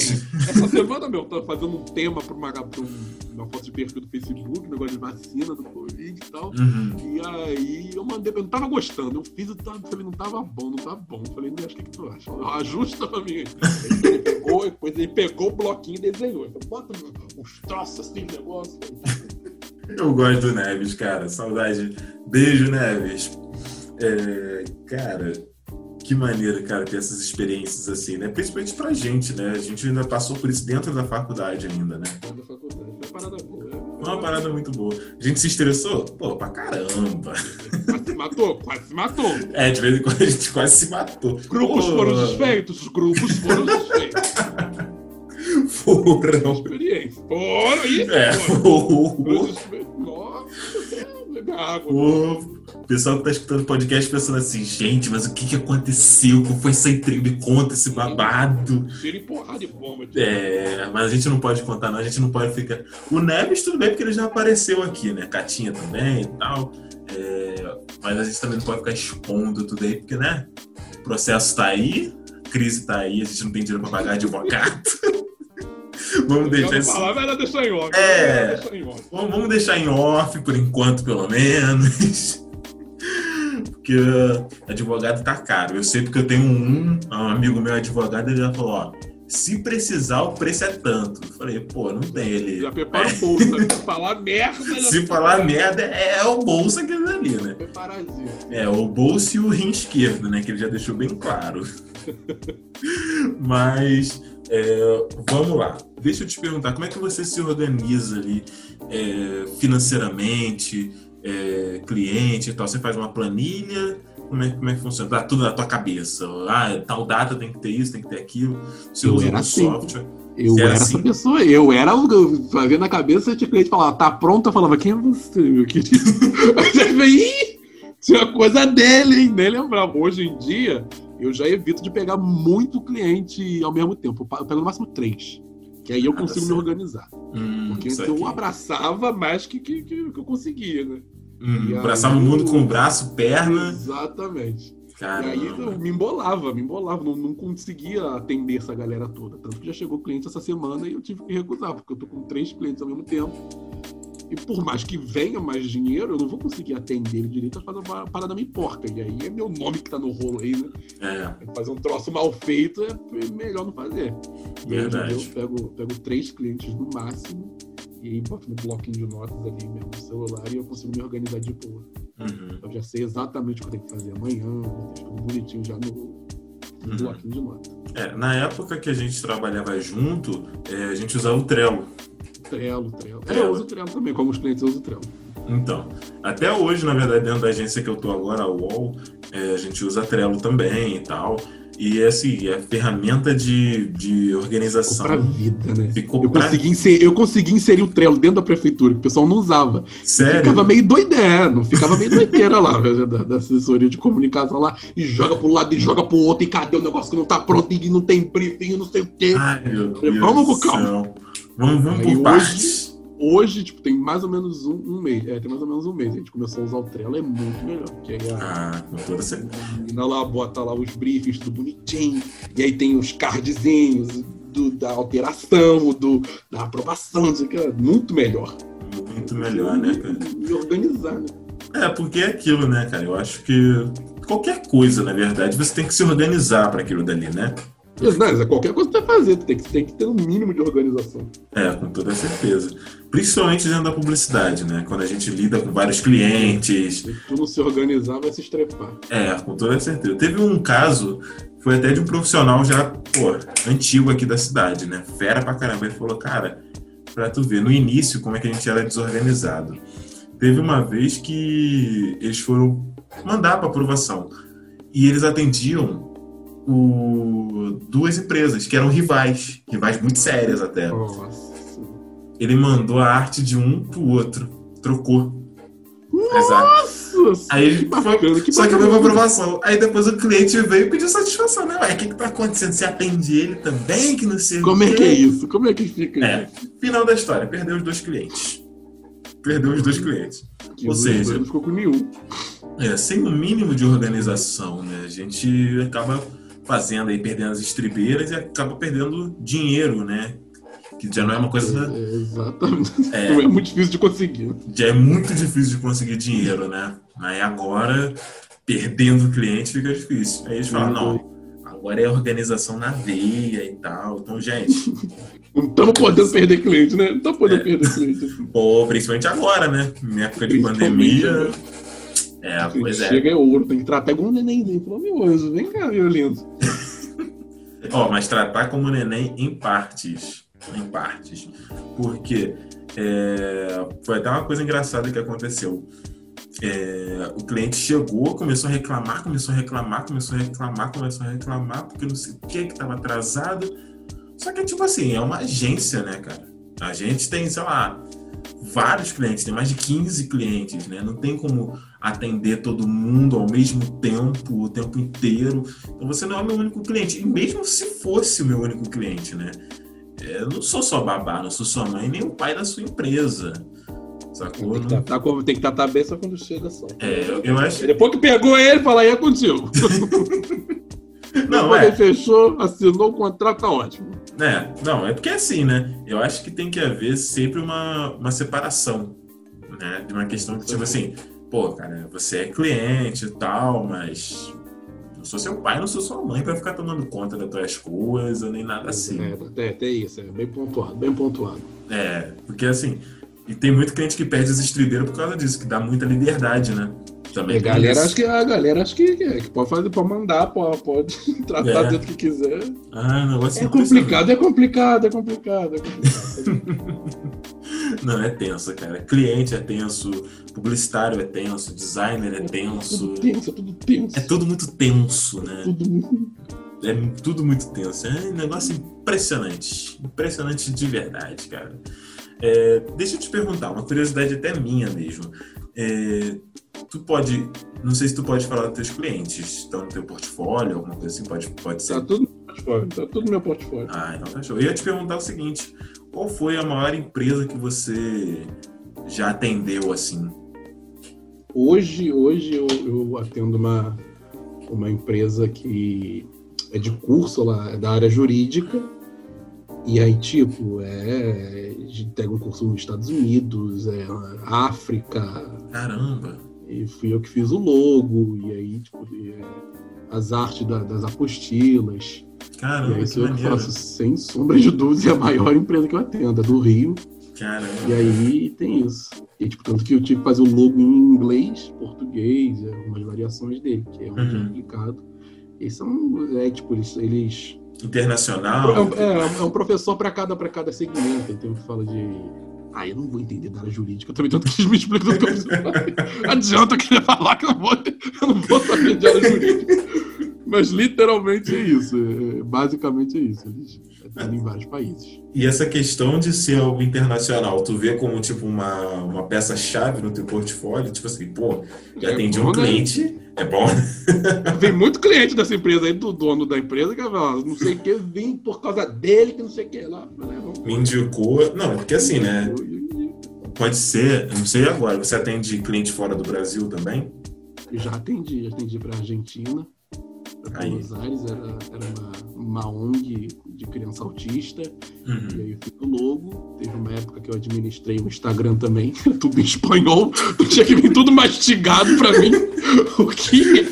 Speaker 2: Essa semana, meu, eu tô fazendo um tema uma, pra uma foto de perfil do Facebook, negócio de vacina do Covid e tal. Uhum. E aí eu mandei, eu não tava gostando. Eu fiz, eu falei, não tava bom, não tava bom. Eu falei, acho que, que tu acha? Ajusta pra mim. Ele pegou, depois ele pegou o bloquinho e desenhou. Ele falou, bota uns troços assim, negócio.
Speaker 1: Eu gosto do Neves, cara. Saudade. Beijo, Neves. É, cara, que maneiro, cara, ter essas experiências assim, né? Principalmente pra gente, né? A gente ainda passou por isso dentro da faculdade ainda, né?
Speaker 2: Da faculdade. Foi uma parada boa. Né?
Speaker 1: Uma parada muito boa. A gente se estressou? Pô, pra caramba.
Speaker 2: Quase se matou, quase se matou.
Speaker 1: É, de vez em quando a gente quase se matou.
Speaker 2: Grupos Pô. foram desfeitos, grupos foram desfeitos.
Speaker 1: Foram.
Speaker 2: Experiência. Foram, isso.
Speaker 1: É, foram.
Speaker 2: Nossa, água.
Speaker 1: O pessoal que tá escutando o podcast pensando assim, gente, mas o que que aconteceu? Como foi essa intriga? Me conta esse babado.
Speaker 2: Tira e porrada de bomba.
Speaker 1: É, mas a gente não pode contar, não. A gente não pode ficar. O Neves, tudo bem, porque ele já apareceu aqui, né? Catinha também e tal. É, mas a gente também não pode ficar expondo tudo aí, porque, né? O processo tá aí, a crise tá aí, a gente não tem dinheiro pra pagar advogado. vamos deixar isso.
Speaker 2: falar, melhor deixar em off.
Speaker 1: É.
Speaker 2: deixar em off.
Speaker 1: Vamos vamos deixar em off por enquanto, pelo menos. Porque advogado tá caro. Eu sei porque eu tenho um, um amigo meu advogado, ele já falou, ó, se precisar, o preço é tanto. Eu falei, pô, não tem ele.
Speaker 2: Já prepara o bolso, né? Se falar merda,
Speaker 1: Se falar merda, é o bolso aquele ali, né? É, o bolso e o rim esquerdo, né? Que ele já deixou bem claro. Mas é, vamos lá. Deixa eu te perguntar, como é que você se organiza ali é, financeiramente, é, cliente e tal? Você faz uma planilha? Como é, como é que funciona? Dá tudo na tua cabeça. Ah, tal data tem que ter isso, tem que ter aquilo. Você
Speaker 2: Eu
Speaker 1: usa
Speaker 2: era
Speaker 1: um
Speaker 2: assim.
Speaker 1: software.
Speaker 2: Eu era
Speaker 1: era
Speaker 2: essa
Speaker 1: assim?
Speaker 2: pessoa, eu era. Fazia na cabeça, tinha cliente falava, tá pronto? Eu falava, quem é você, meu querido? Aí tinha coisa dele, hein? Nem lembrava. Hoje em dia, eu já evito de pegar muito cliente ao mesmo tempo. Eu pego no máximo três. Que aí eu
Speaker 1: Ah, tá
Speaker 2: consigo me organizar.
Speaker 1: Hum,
Speaker 2: Porque eu abraçava mais que, que, que, que eu conseguia, né?
Speaker 1: Hum, abraçava
Speaker 2: aí
Speaker 1: o mundo
Speaker 2: eu-
Speaker 1: com o braço, perna.
Speaker 2: Exatamente.
Speaker 1: Caramba.
Speaker 2: E aí eu me embolava, me embolava, não, não conseguia atender essa galera toda. Tanto que já chegou cliente essa semana e eu tive que recusar, porque eu tô com três clientes ao mesmo tempo. E por mais que venha mais dinheiro, eu não vou conseguir atender ele direito a fazer uma parada meio porca. E aí é meu nome que tá no rolo aí, né?
Speaker 1: É,
Speaker 2: Fazer um troço mal feito é melhor não fazer.
Speaker 1: Verdade.
Speaker 2: eu pego, pego três clientes no máximo e aí boto no bloquinho de notas ali mesmo no celular e eu consigo me organizar de boa.
Speaker 1: uhum,
Speaker 2: Eu já sei exatamente o que eu tenho que fazer amanhã, vou deixar tudo bonitinho já no, no
Speaker 1: Uhum.
Speaker 2: bloquinho de nota.
Speaker 1: É, na época que a gente trabalhava junto, é, a gente usava o Trello.
Speaker 2: Trello, Trello. É,
Speaker 1: Trello.
Speaker 2: eu uso Trello também, como os clientes eu uso Trello.
Speaker 1: Então, até hoje, na verdade, dentro da agência que eu tô agora, a UOL, é, a gente usa Trello também e tal. E assim, é ferramenta de, de
Speaker 2: Ficou
Speaker 1: organização.
Speaker 2: pra vida, né?
Speaker 1: Ficou
Speaker 2: Eu
Speaker 1: pra-
Speaker 2: consegui, inserir, eu consegui inserir o Trello dentro da prefeitura, que o pessoal não usava.
Speaker 1: Sério?
Speaker 2: Ficava meio doideira, não ficava meio doideira lá, velho, da, da assessoria de comunicação lá, e joga pro lado e joga pro outro, e cadê o negócio que não tá pronto, e não tem briefing, não sei o quê.
Speaker 1: Ai, meu Deus
Speaker 2: Vamos com calma.
Speaker 1: Vamos, vamos por partes.
Speaker 2: Hoje, tipo, tem mais ou menos um, um mês. É, tem mais ou menos um mês. A gente começou a usar o Trello, é muito melhor. Porque aí a,
Speaker 1: Ah, com toda certeza.
Speaker 2: a menina lá bota lá os briefings, tudo bonitinho. E aí tem os cardzinhos do- da alteração, do, da aprovação, não sei o que. é Muito melhor.
Speaker 1: Muito melhor, né, cara?
Speaker 2: Me organizar, né?
Speaker 1: É, porque é aquilo, né, cara? Eu acho que qualquer coisa, na verdade, você tem que se organizar para aquilo dali, né?
Speaker 2: Não, qualquer coisa que você vai fazer, tu tem que, tem que ter um mínimo de organização.
Speaker 1: É, com toda certeza. Principalmente dentro da publicidade, né? Quando a gente lida com vários clientes.
Speaker 2: Se tu não se organizar, vai se estrepar.
Speaker 1: É, com toda certeza. Teve um caso, foi até de um profissional já, pô, antigo aqui da cidade, né? Fera pra caramba. Ele falou, cara, pra tu ver, no início, como é que a gente era desorganizado. Teve uma vez que eles foram mandar pra aprovação. E eles atendiam o- duas empresas que eram rivais, rivais muito sérias até.
Speaker 2: Nossa.
Speaker 1: Ele mandou a arte de um pro outro, trocou.
Speaker 2: Nossa,
Speaker 1: Aí
Speaker 2: que bacana, que
Speaker 1: Só que
Speaker 2: bacana.
Speaker 1: foi pra aprovação. Aí depois o cliente veio e pediu satisfação, né? Ué, o que que tá acontecendo? Você atende ele também, que não sei o
Speaker 2: Como é que é isso? Como é que fica
Speaker 1: É. Final da história, perdeu os dois clientes. Perdeu os dois clientes.
Speaker 2: Que
Speaker 1: Ou seja-
Speaker 2: não ficou com nenhum.
Speaker 1: É, sem o mínimo de organização, né? A gente acaba fazendo aí, perdendo as estribeiras e acaba perdendo dinheiro, né? Que já não é uma coisa.
Speaker 2: É, exatamente.
Speaker 1: É,
Speaker 2: é muito difícil de conseguir.
Speaker 1: já é muito difícil de conseguir dinheiro, né? Aí agora, perdendo cliente, fica difícil. Aí eles falam, não, agora é organização na veia e tal. Então, gente,
Speaker 2: Não estamos podendo perder cliente, né? Não estamos podendo
Speaker 1: É.
Speaker 2: perder cliente.
Speaker 1: pô, principalmente agora, né? Em época de pandemia.
Speaker 2: agora.
Speaker 1: É, pois é.
Speaker 2: Chega é ouro, tem que tratar igual um nenenzinho. Falou, meu anjo, vem cá, meu lindo.
Speaker 1: Ó, mas tratar como neném em partes. Em partes. Porque é, foi até uma coisa engraçada que aconteceu. É, o cliente chegou, começou a reclamar, começou a reclamar, começou a reclamar, começou a reclamar, porque não sei o que, que tava atrasado. Só que, tipo assim, é uma agência, né, cara? A gente tem, sei lá, vários clientes, tem mais de 15 clientes, né? Não tem como atender todo mundo ao mesmo tempo, o tempo inteiro. Então você não é o meu único cliente. E mesmo se fosse o meu único cliente, né? Eu não sou só babá, não sou sua mãe, nem o pai da sua empresa. Sacou?
Speaker 2: Tem que, tratar, como- tem que tratar bem só quando chega só.
Speaker 1: É, eu, eu acho.
Speaker 2: Depois que pegou ele, fala aí é contigo.
Speaker 1: Não,
Speaker 2: Depois
Speaker 1: é.
Speaker 2: fechou, assinou o contrato, tá ótimo.
Speaker 1: É, não, é porque é assim, né? Eu acho que tem que haver sempre uma, uma separação, né? De uma questão que, tipo assim, pô, cara, você é cliente e tal, mas não sou seu pai, não sou sua mãe para ficar tomando conta das tuas coisas, nem nada assim.
Speaker 2: É, é, é isso, é bem pontuado, bem pontuado.
Speaker 1: É, porque assim, e tem muito cliente que perde as estribeiras por causa disso, que dá muita liberdade, né?
Speaker 2: Também a galera, acho que, a galera acho que, que pode fazer, pode mandar, pode, pode tratar é. do que quiser.
Speaker 1: Ah, negócio
Speaker 2: é complicado, é complicado, é complicado, é
Speaker 1: complicado. Não, é tenso, cara. Cliente é tenso, publicitário é tenso, designer é, é tenso.
Speaker 2: Tudo tenso, é tudo tenso.
Speaker 1: É tudo muito tenso, né?
Speaker 2: Tudo
Speaker 1: É tudo muito tenso. É um negócio impressionante. Impressionante de verdade, cara. É, deixa eu te perguntar, uma curiosidade até minha mesmo. É, tu pode, não sei se tu pode falar dos teus clientes, estão no teu portfólio, alguma coisa assim, pode, pode ser?
Speaker 2: Tá tudo no portfólio, tá tudo no meu portfólio.
Speaker 1: Ah, então tá show. Eu ia te perguntar o seguinte, qual foi a maior empresa que você já atendeu assim?
Speaker 2: Hoje, hoje eu, eu atendo uma, uma empresa que é de curso lá, é da área jurídica, e aí, tipo, é. A gente pega um curso nos Estados Unidos, é África.
Speaker 1: Caramba!
Speaker 2: E fui eu que fiz o logo, e aí, tipo, é, as artes da, das apostilas.
Speaker 1: Caramba,
Speaker 2: e aí, que eu maneiro. faço, sem sombra de dúvida, é a maior empresa que eu atendo, é do Rio.
Speaker 1: Caramba.
Speaker 2: E aí tem isso. E, tipo, tanto que eu tive que fazer o logo em inglês, português, algumas variações dele, que é muito uhum. complicado. E são, é, tipo, eles, eles
Speaker 1: internacional.
Speaker 2: É, é, é um professor para cada, cada segmento. Então fala de. Ah, eu não vou entender da área jurídica. Também tanto que me explica tudo que eu Adianta querer falar que eu não vou, eu não vou saber de área jurídica. Mas literalmente é isso. É, basicamente é isso. Eles em vários países.
Speaker 1: E essa questão de ser algo internacional, tu vê como tipo uma, uma peça-chave no teu portfólio? Tipo assim, pô, já é atendi bom, um né? cliente. Né? É bom.
Speaker 2: Vem muito cliente dessa empresa aí, do dono da empresa, que fala, não sei o que, vim por causa dele, que não sei o que lá.
Speaker 1: Me indicou. Não, porque assim, né? Pode ser, não sei agora, você atende cliente fora do Brasil também?
Speaker 2: Já atendi, já atendi para Argentina, para Buenos Aires, era, era uma, uma ONG de criança autista. Uhum. E aí eu fiz o logo. Teve uma época que eu administrei o Instagram também, tudo em espanhol. Tinha que vir tudo mastigado para mim. o que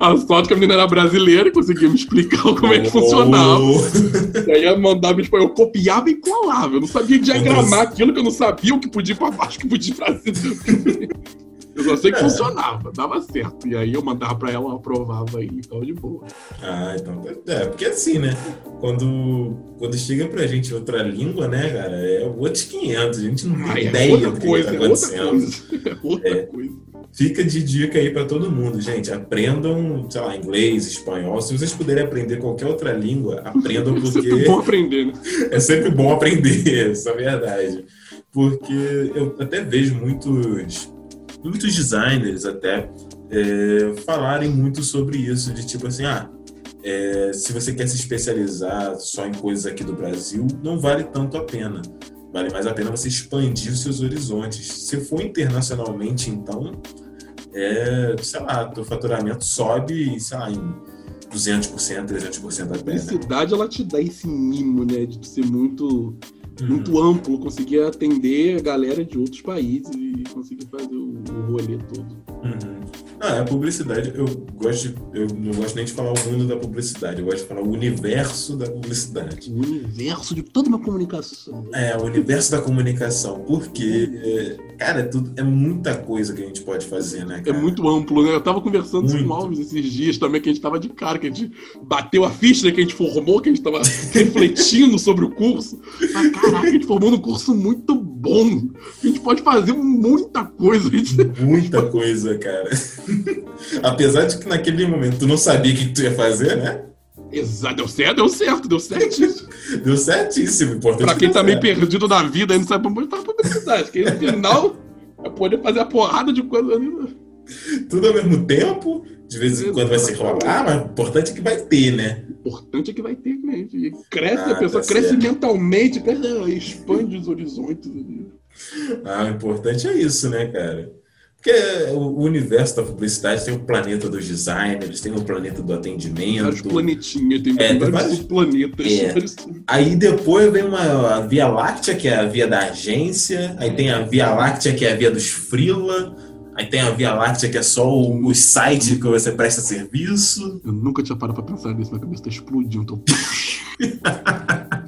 Speaker 2: A sorte que a menina era brasileira e conseguia me explicar como é que funcionava. Oh. E aí eu mandava em espanhol, eu copiava e colava. Eu não sabia diagramar aquilo que eu não sabia o que podia ir pra baixo, o que podia ir pra cima. Eu só sei que é. funcionava, dava certo. E aí eu mandava pra ela, ela aprovava e ficava de boa.
Speaker 1: Ah, então. É, porque assim, né? Quando, quando chega pra gente outra língua, né, cara, é outros 500. A gente não tem Ai, é ideia é do que, coisa, que tá acontecendo. É outra coisa. É outra é. coisa. Fica de dica aí para todo mundo, gente. Aprendam, sei lá, inglês, espanhol. Se vocês puderem aprender qualquer outra língua, aprendam porque. É
Speaker 2: sempre bom aprender, né?
Speaker 1: É sempre bom aprender, essa é a verdade. Porque eu até vejo muitos muitos designers até é, falarem muito sobre isso, de tipo assim, ah, é, se você quer se especializar só em coisas aqui do Brasil, não vale tanto a pena. Vale mais a pena você expandir os seus horizontes. Se for internacionalmente, então, é, sei lá, teu faturamento sobe, sei lá, em 200%, 300%
Speaker 2: a pena. A cidade, ela te dá esse mimo, né, de ser muito muito amplo, conseguir atender a galera de outros países e conseguir fazer o, o rolê todo.
Speaker 1: Uhum. Ah, a publicidade, eu gosto de, eu não gosto nem de falar o mundo da publicidade, eu gosto de falar o universo da publicidade.
Speaker 2: O universo de toda uma comunicação.
Speaker 1: É, o universo da comunicação, porque, cara, é, tudo, é muita coisa que a gente pode fazer, né? É
Speaker 2: cara? É muito amplo, né? Eu tava conversando muito. com o Alves esses dias também, que a gente tava de cara, que a gente bateu a ficha, né, que a gente formou, que a gente tava refletindo sobre o curso. Caraca, a gente formou um curso muito bom. A gente pode fazer muita coisa.
Speaker 1: Muita coisa, cara. Apesar de que naquele momento tu não sabia o que tu ia fazer, né?
Speaker 2: Exato, deu certo, deu certo, deu certíssimo.
Speaker 1: deu certíssimo, importante.
Speaker 2: Pra quem tá meio perdido na vida, não sabe como tá publicidade. Que no final é poder fazer a porrada de coisa ali. Né?
Speaker 1: Tudo ao mesmo tempo, de vez em quando vai se rolar, mas o importante é que vai ter, né?
Speaker 2: O importante é que vai ter, né? E cresce, ah, a pessoa tá cresce certo. mentalmente, cresce, expande os horizontes.
Speaker 1: Ah, o importante é isso, né, cara? Porque o universo da publicidade tem o planeta dos designers, tem o planeta do atendimento.
Speaker 2: Vários planetinhas, tem,
Speaker 1: É, tem
Speaker 2: vários planetas.
Speaker 1: É. Aí depois vem uma a Via Láctea, que é a via da agência. Aí tem a Via Láctea, que é a via dos freela. Aí tem a Via Láctea, que é só o, o site que você presta serviço.
Speaker 2: Eu nunca tinha parado pra pensar nisso, minha cabeça tá explodindo. Tô...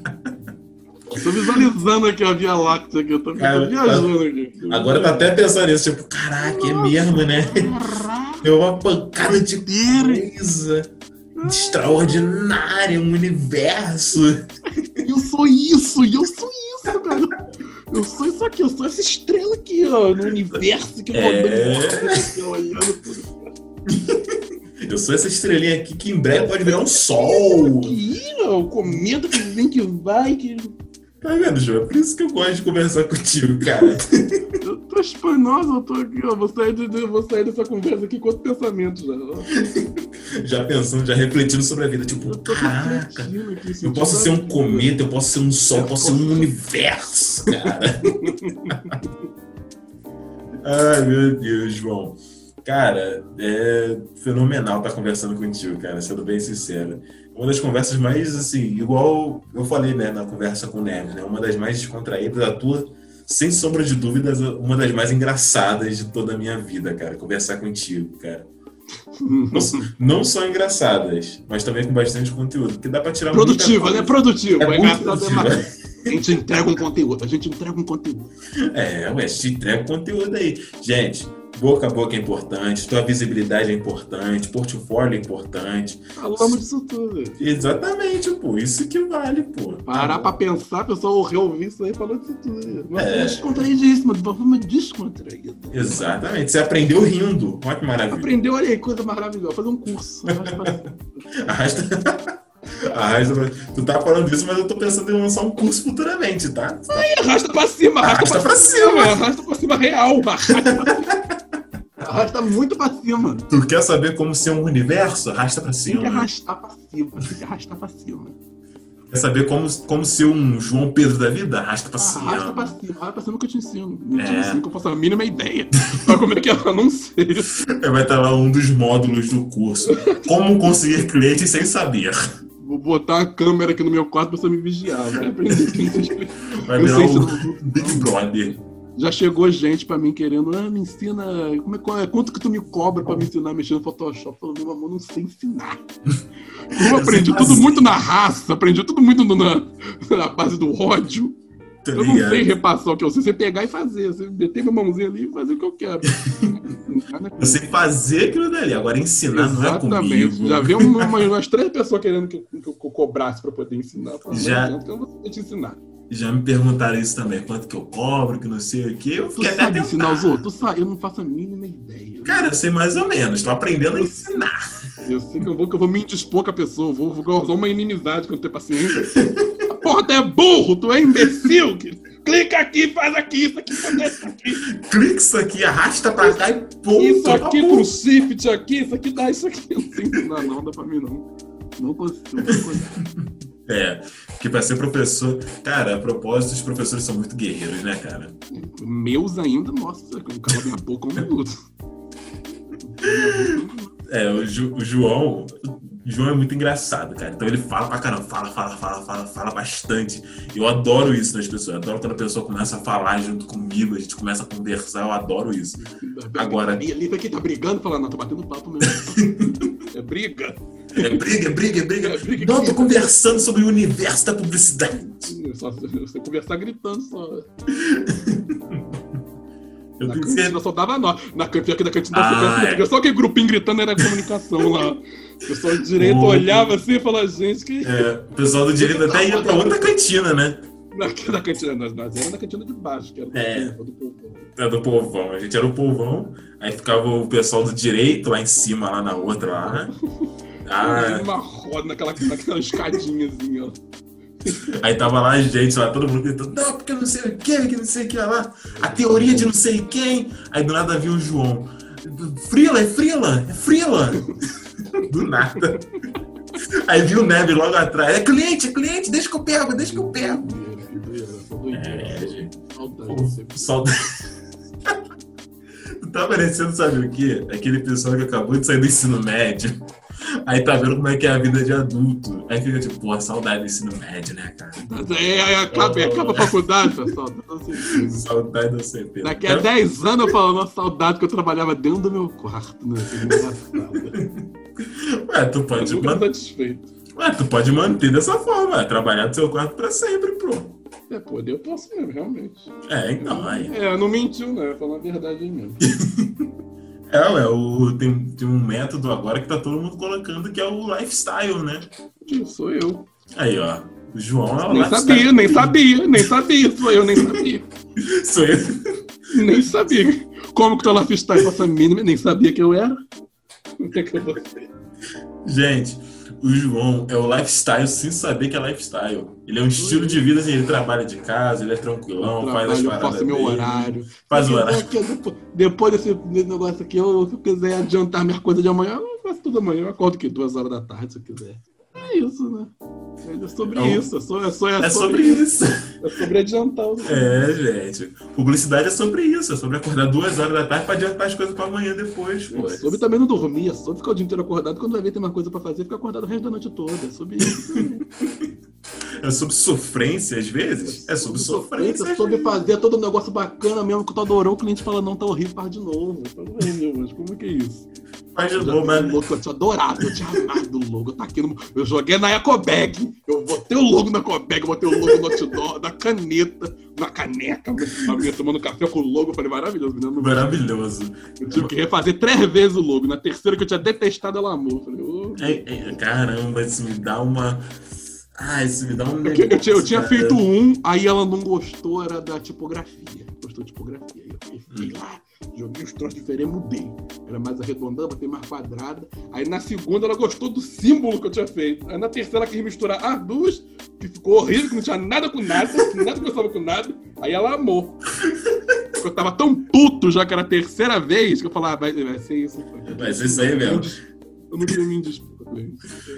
Speaker 2: tô visualizando aqui a Via Láctea aqui, eu tô,
Speaker 1: Cara,
Speaker 2: tô viajando aqui.
Speaker 1: Agora tá até pensando nisso, tipo, caraca, é mesmo, né?
Speaker 2: Caraca,
Speaker 1: É uma pancada de coisa extraordinária, um universo.
Speaker 2: eu sou isso, eu sou isso, cara. Eu sou isso aqui, eu sou essa estrela aqui, ó, no universo que
Speaker 1: É.
Speaker 2: aqui, olhando tudo.
Speaker 1: Eu sou essa estrelinha aqui que em breve pode virar um sol.
Speaker 2: Que ó, o cometa que vem que vai, que.
Speaker 1: Tá vendo, João? É por isso que eu gosto de conversar contigo, cara.
Speaker 2: Eu tô espanhoso, eu tô aqui, ó. Vou sair, de, vou sair dessa conversa aqui com outro pensamento já.
Speaker 1: Já pensando, já refletindo sobre a vida.
Speaker 2: Eu
Speaker 1: Tipo,
Speaker 2: tô
Speaker 1: caraca.
Speaker 2: aqui.
Speaker 1: Eu posso ser um
Speaker 2: vida.
Speaker 1: cometa, eu posso ser um sol, eu posso ser um universo, cara. Ai, meu Deus, João. Cara, é fenomenal estar conversando contigo, cara, sendo bem sincero. Uma das conversas mais, assim, igual eu falei, né, na conversa com o Neves, né? Uma das mais descontraídas, a tua, sem sombra de dúvidas, uma das mais engraçadas de toda a minha vida, cara, conversar contigo, cara. Não, só engraçadas, mas também com bastante conteúdo, porque dá pra tirar coisa.
Speaker 2: né? Produtiva.
Speaker 1: É
Speaker 2: É
Speaker 1: muito
Speaker 2: A gente entrega um conteúdo, a gente entrega um conteúdo.
Speaker 1: É, ué, te entrega conteúdo aí. Gente, boca a boca é importante, tua visibilidade é importante, portfólio é importante.
Speaker 2: Falamos disso tudo.
Speaker 1: Exatamente, pô. Isso que vale, pô.
Speaker 2: Parar pra pensar, pessoal, reouvir isso aí falando disso tudo. Mas
Speaker 1: É.
Speaker 2: descontraidíssimo, de uma forma descontraída.
Speaker 1: Exatamente. Você aprendeu rindo. Olha que maravilha.
Speaker 2: Aprendeu, olha aí, coisa maravilhosa. Fazer um curso.
Speaker 1: Arrasta. Arrasta. pra- Tu tá falando disso, mas eu tô pensando em lançar um curso futuramente, tá?
Speaker 2: arrasta pra cima, arrasta,
Speaker 1: Arrasta pra
Speaker 2: pra
Speaker 1: cima.
Speaker 2: cima. Arrasta pra cima real. Arrasta, pra cima. arrasta muito pra cima.
Speaker 1: Tu quer saber como ser um universo? Arrasta pra
Speaker 2: Tem que
Speaker 1: cima.
Speaker 2: arrastar pra cima. Tem que arrastar pra cima.
Speaker 1: Quer saber como, como ser um João Pedro da vida? Arrasta pra
Speaker 2: Arrasta
Speaker 1: cima.
Speaker 2: pra cima. Arrasta pra cima que eu te ensino. Não te
Speaker 1: É.
Speaker 2: ensino que eu faço a mínima ideia. Mas como é que é? Eu não sei.
Speaker 1: Vai estar lá um dos módulos do curso. Como conseguir clientes sem saber.
Speaker 2: Vou botar a câmera aqui no meu quarto pra você me vigiar. Vai aprender te.
Speaker 1: Vai virar o Big Brother.
Speaker 2: Já chegou gente pra mim querendo, ah, me ensina, como é, qual é- quanto que tu me cobra pra me ensinar a mexer no Photoshop? Falando, meu amor, não sei ensinar. Eu aprendi tudo muito na raça, aprendi tudo muito na, na base do ódio.
Speaker 1: Tá
Speaker 2: Eu não sei repassar o que eu sei, você pegar e fazer, você meter minha mãozinha ali e fazer o que eu quero.
Speaker 1: Eu sei fazer aquilo dali. Agora ensinar não é comigo.
Speaker 2: Já uma- uma- umas três pessoas querendo que eu, que eu cobrasse pra poder ensinar. Falei,
Speaker 1: Já.
Speaker 2: Não, eu não vou te ensinar.
Speaker 1: Já me perguntaram isso também. Quanto que eu cobro, que não sei o quê. Eu
Speaker 2: Tu
Speaker 1: fiquei até
Speaker 2: sabe ensinar os outros? Tu sabe, eu não faço a mínima ideia.
Speaker 1: Cara, eu sei mais ou menos. Tô aprendendo a ensinar.
Speaker 2: Eu sei que eu vou, que eu vou me indispor com a pessoa, vou, vou causar uma inimizade que não tenho paciência. A porra, tu é burro, tu é imbecil. que- Clica aqui, faz aqui, isso aqui, faz isso aqui.
Speaker 1: Clica isso aqui, arrasta pra cá e ponto.
Speaker 2: Isso aqui shift aqui, isso aqui dá isso aqui. Eu não sei ensinar, não, dá pra mim não. Não consigo, não consigo.
Speaker 1: É, porque pra ser professor. Cara, a propósito, os professores são muito guerreiros, né, cara?
Speaker 2: Meus ainda, nossa, eu calo minha boca um minuto.
Speaker 1: É, o, Ju- o João. O João é muito engraçado, cara. Então ele fala pra caramba, fala, fala, fala, fala, fala bastante. Eu adoro isso nas pessoas. Eu adoro quando a pessoa começa a falar junto comigo, a gente começa a conversar, eu adoro isso. Agora-
Speaker 2: E ali, aqui tá brigando, falando, não, tô batendo papo mesmo. É briga.
Speaker 1: É briga, é briga, é briga.
Speaker 2: É briga.
Speaker 1: Não, eu tô conversando sobre o universo da publicidade.
Speaker 2: Só você conversar gritando só.
Speaker 1: Eu
Speaker 2: Na cantina
Speaker 1: certeza.
Speaker 2: só dava nó. Na cantina aqui da cantina da
Speaker 1: Ah,
Speaker 2: segurança,
Speaker 1: é.
Speaker 2: só aquele grupinho gritando era comunicação lá. O pessoal de direito
Speaker 1: Pô.
Speaker 2: olhava assim e falava, gente, que.
Speaker 1: É, o pessoal do direito até ia pra outra cantina, né?
Speaker 2: Na, na cantina, nós, nós era na cantina de baixo, que era do,
Speaker 1: É.
Speaker 2: do povo.
Speaker 1: É do povão. A gente era o povão, aí ficava o pessoal do direito lá em cima, lá na outra lá. Ah,
Speaker 2: Uma roda naquela, naquela escadinha assim, ó.
Speaker 1: aí tava lá a gente, lá, todo mundo gritando, não, porque não sei o que, que não sei o que lá. A teoria de não sei quem. Aí do nada viu o João. Frila, é Frila, é Frila. Do nada. Aí viu o Neve logo atrás. É cliente, é cliente, deixa que eu pego, deixa que eu pego. É, gente.
Speaker 2: Saudade.
Speaker 1: Tá parecendo, sabe o quê? Aquele pessoal que acabou de sair do ensino médio. Aí tá vendo como é que é a vida de adulto. Aí fica tipo, pô, saudade do ensino médio, né, cara?
Speaker 2: É, é, acaba, acaba a faculdade, pessoal.
Speaker 1: Saudade do CP.
Speaker 2: Daqui a 10 anos eu falo, nossa, saudade que eu trabalhava dentro do meu quarto, né?
Speaker 1: Ué, tu pode manter. Ué, tu pode manter dessa forma, é, trabalhar no seu quarto pra sempre, pô.
Speaker 2: É, poder eu posso realmente.
Speaker 1: É, então, aí.
Speaker 2: É, não mentiu, né? Falando a verdade aí mesmo.
Speaker 1: É, ué, o, tem, tem um método agora que tá todo mundo colocando que é o lifestyle, né?
Speaker 2: Sou eu.
Speaker 1: Aí, ó. O João é o
Speaker 2: Nem
Speaker 1: lifestyle.
Speaker 2: sabia, nem sabia, nem sabia. Sou eu, nem sabia.
Speaker 1: Sou eu.
Speaker 2: Nem sabia. Como que teu lifestyle passa mínima, nem sabia que eu era. O que é que eu vou ser?
Speaker 1: Gente, o João é o lifestyle sem saber que é lifestyle. Ele é um estilo de vida, assim, ele trabalha de casa, ele é tranquilão, faz as paradas
Speaker 2: faço meu
Speaker 1: dele,
Speaker 2: horário.
Speaker 1: Faz o horário.
Speaker 2: Depois, depois desse, desse negócio aqui, eu, se eu quiser adiantar minha coisa de amanhã, eu faço tudo amanhã. Eu acordo que duas horas da tarde, se eu quiser. É isso, né? É sobre
Speaker 1: Então,
Speaker 2: isso. É, só, é, só, é,
Speaker 1: É
Speaker 2: sobre,
Speaker 1: sobre
Speaker 2: isso.
Speaker 1: isso.
Speaker 2: É sobre adiantar os
Speaker 1: É, gente. Publicidade é sobre isso. É sobre acordar duas horas da tarde pra adiantar as coisas pra amanhã depois, pô.
Speaker 2: É sobre também não dormir, é sobre ficar o dia inteiro acordado. Quando vai ver tem uma coisa pra fazer, fica acordado o resto da noite toda. É sobre isso.
Speaker 1: É sobre sofrência, às vezes. É sobre sofrência.
Speaker 2: É
Speaker 1: às
Speaker 2: sobre fazer todo um negócio bacana mesmo que tu adorou, o cliente fala, não, tá horrível, faz de novo. "Ai, meu, mas como que é isso?
Speaker 1: De
Speaker 2: Eu
Speaker 1: novo,
Speaker 2: logo que eu tinha adorado, eu tinha amado o logo. Eu, taquei no- eu joguei na Ecobag, eu botei o logo na Ecobag, eu botei o logo no outdoor, na caneta, na caneca, a minha tomando café com o logo, eu falei, maravilhoso, menino.
Speaker 1: maravilhoso.
Speaker 2: Eu tive que refazer três vezes o logo. Na terceira que eu tinha detestado, ela amou. Eu falei, ô,
Speaker 1: É, é, caramba, isso me dá uma. Ah, isso me dá um
Speaker 2: Porque eu, tinha, eu tinha feito um, aí ela não gostou, era da tipografia. Gostou de tipografia. Aí eu fiquei, fiquei lá, joguei os troços diferentes, mudei. Era mais arredondada, botei mais quadrada. Aí na segunda ela gostou do símbolo que eu tinha feito. Aí na terceira ela quis misturar as duas, que ficou horrível, que não tinha nada com nada, que nada gostava com nada. Aí ela amou. Eu tava tão puto já que era a terceira vez que eu falava, vai, vai ser isso.
Speaker 1: Vai ser isso aí mesmo.
Speaker 2: Eu não queria me isso.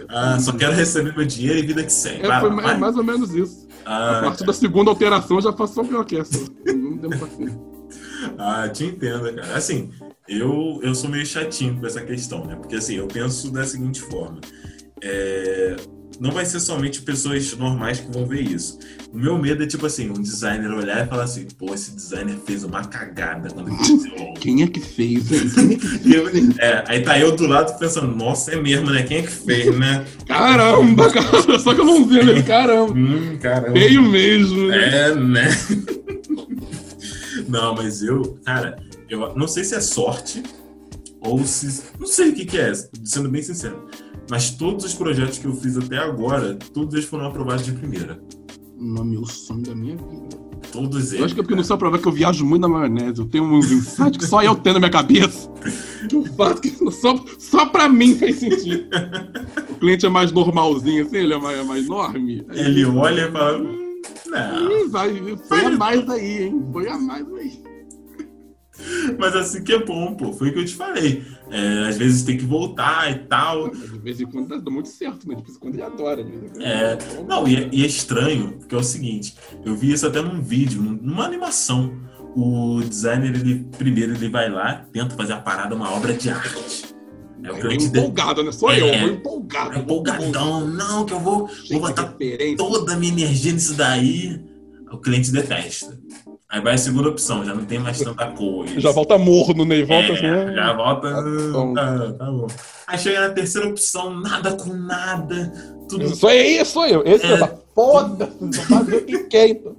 Speaker 1: Ah, só quero receber meu dinheiro e vida que segue.
Speaker 2: É,
Speaker 1: Vai
Speaker 2: foi mais,
Speaker 1: vai.
Speaker 2: mais ou menos isso. A
Speaker 1: Ah,
Speaker 2: partir da segunda alteração já faço só pior que essa. Não deu paciência.
Speaker 1: Ah, te entendo, cara. Assim, eu, eu sou meio chatinho com essa questão, né? Porque assim, eu penso da seguinte forma. É, Não vai ser somente pessoas normais que vão ver isso. O meu medo é, tipo assim, um designer olhar e falar assim, pô, esse designer fez uma cagada quando ele fez.
Speaker 2: Quem é que fez, é
Speaker 1: eu-
Speaker 2: hein?
Speaker 1: É, aí tá eu do lado pensando, nossa, é mesmo, né? Quem é que fez, né?
Speaker 2: Caramba, cara. Só que eu não vi ele. Caramba.
Speaker 1: Hum, caramba.
Speaker 2: Feio mesmo. né?
Speaker 1: É, né? Não, mas eu, cara, eu não sei se é sorte ou se. Não sei o que, que é, sendo bem sincero. Mas todos os projetos que eu fiz até agora, todos eles foram aprovados de primeira.
Speaker 2: Não, meu sonho da minha vida.
Speaker 1: Todos eles.
Speaker 2: Eu acho que é porque não só provar que eu viajo muito na maionese. Eu tenho uns insights que só eu tenho na minha cabeça. O fato que só, só pra mim faz sentido. O cliente é mais normalzinho, assim, ele é mais, é mais enorme. Aí
Speaker 1: Ele olha e fala. "Hum, Não.
Speaker 2: Ih, vai, foi a mais aí, hein? Foi a mais aí.
Speaker 1: Mas assim que é bom, pô. Foi o que eu te falei. É, às vezes tem que voltar e tal.
Speaker 2: De vez em quando dá muito certo, né? De vez em quando ele adora. quando
Speaker 1: É. Não, e é, e é estranho, porque é o seguinte, eu vi isso até num vídeo, num- numa animação. O designer, ele primeiro ele vai lá, tenta fazer a parada uma obra de arte. É o cliente
Speaker 2: empolgado, né? Só
Speaker 1: É,
Speaker 2: eu, vou empolgado.
Speaker 1: É empolgadão, não, que eu vou, vou botar toda a minha energia nisso daí. O cliente detesta. Aí vai a segunda opção, já não tem mais tanta coisa.
Speaker 2: Já volta morno, né? Volta
Speaker 1: É,
Speaker 2: assim. ah,
Speaker 1: já volta.
Speaker 2: tá.
Speaker 1: Tá, tá bom. Aí chega na terceira opção, nada com nada. Tudo.
Speaker 2: Sou eu, sou eu. Esse
Speaker 1: É.
Speaker 2: é. Foda-se, só fazer o que quer, então.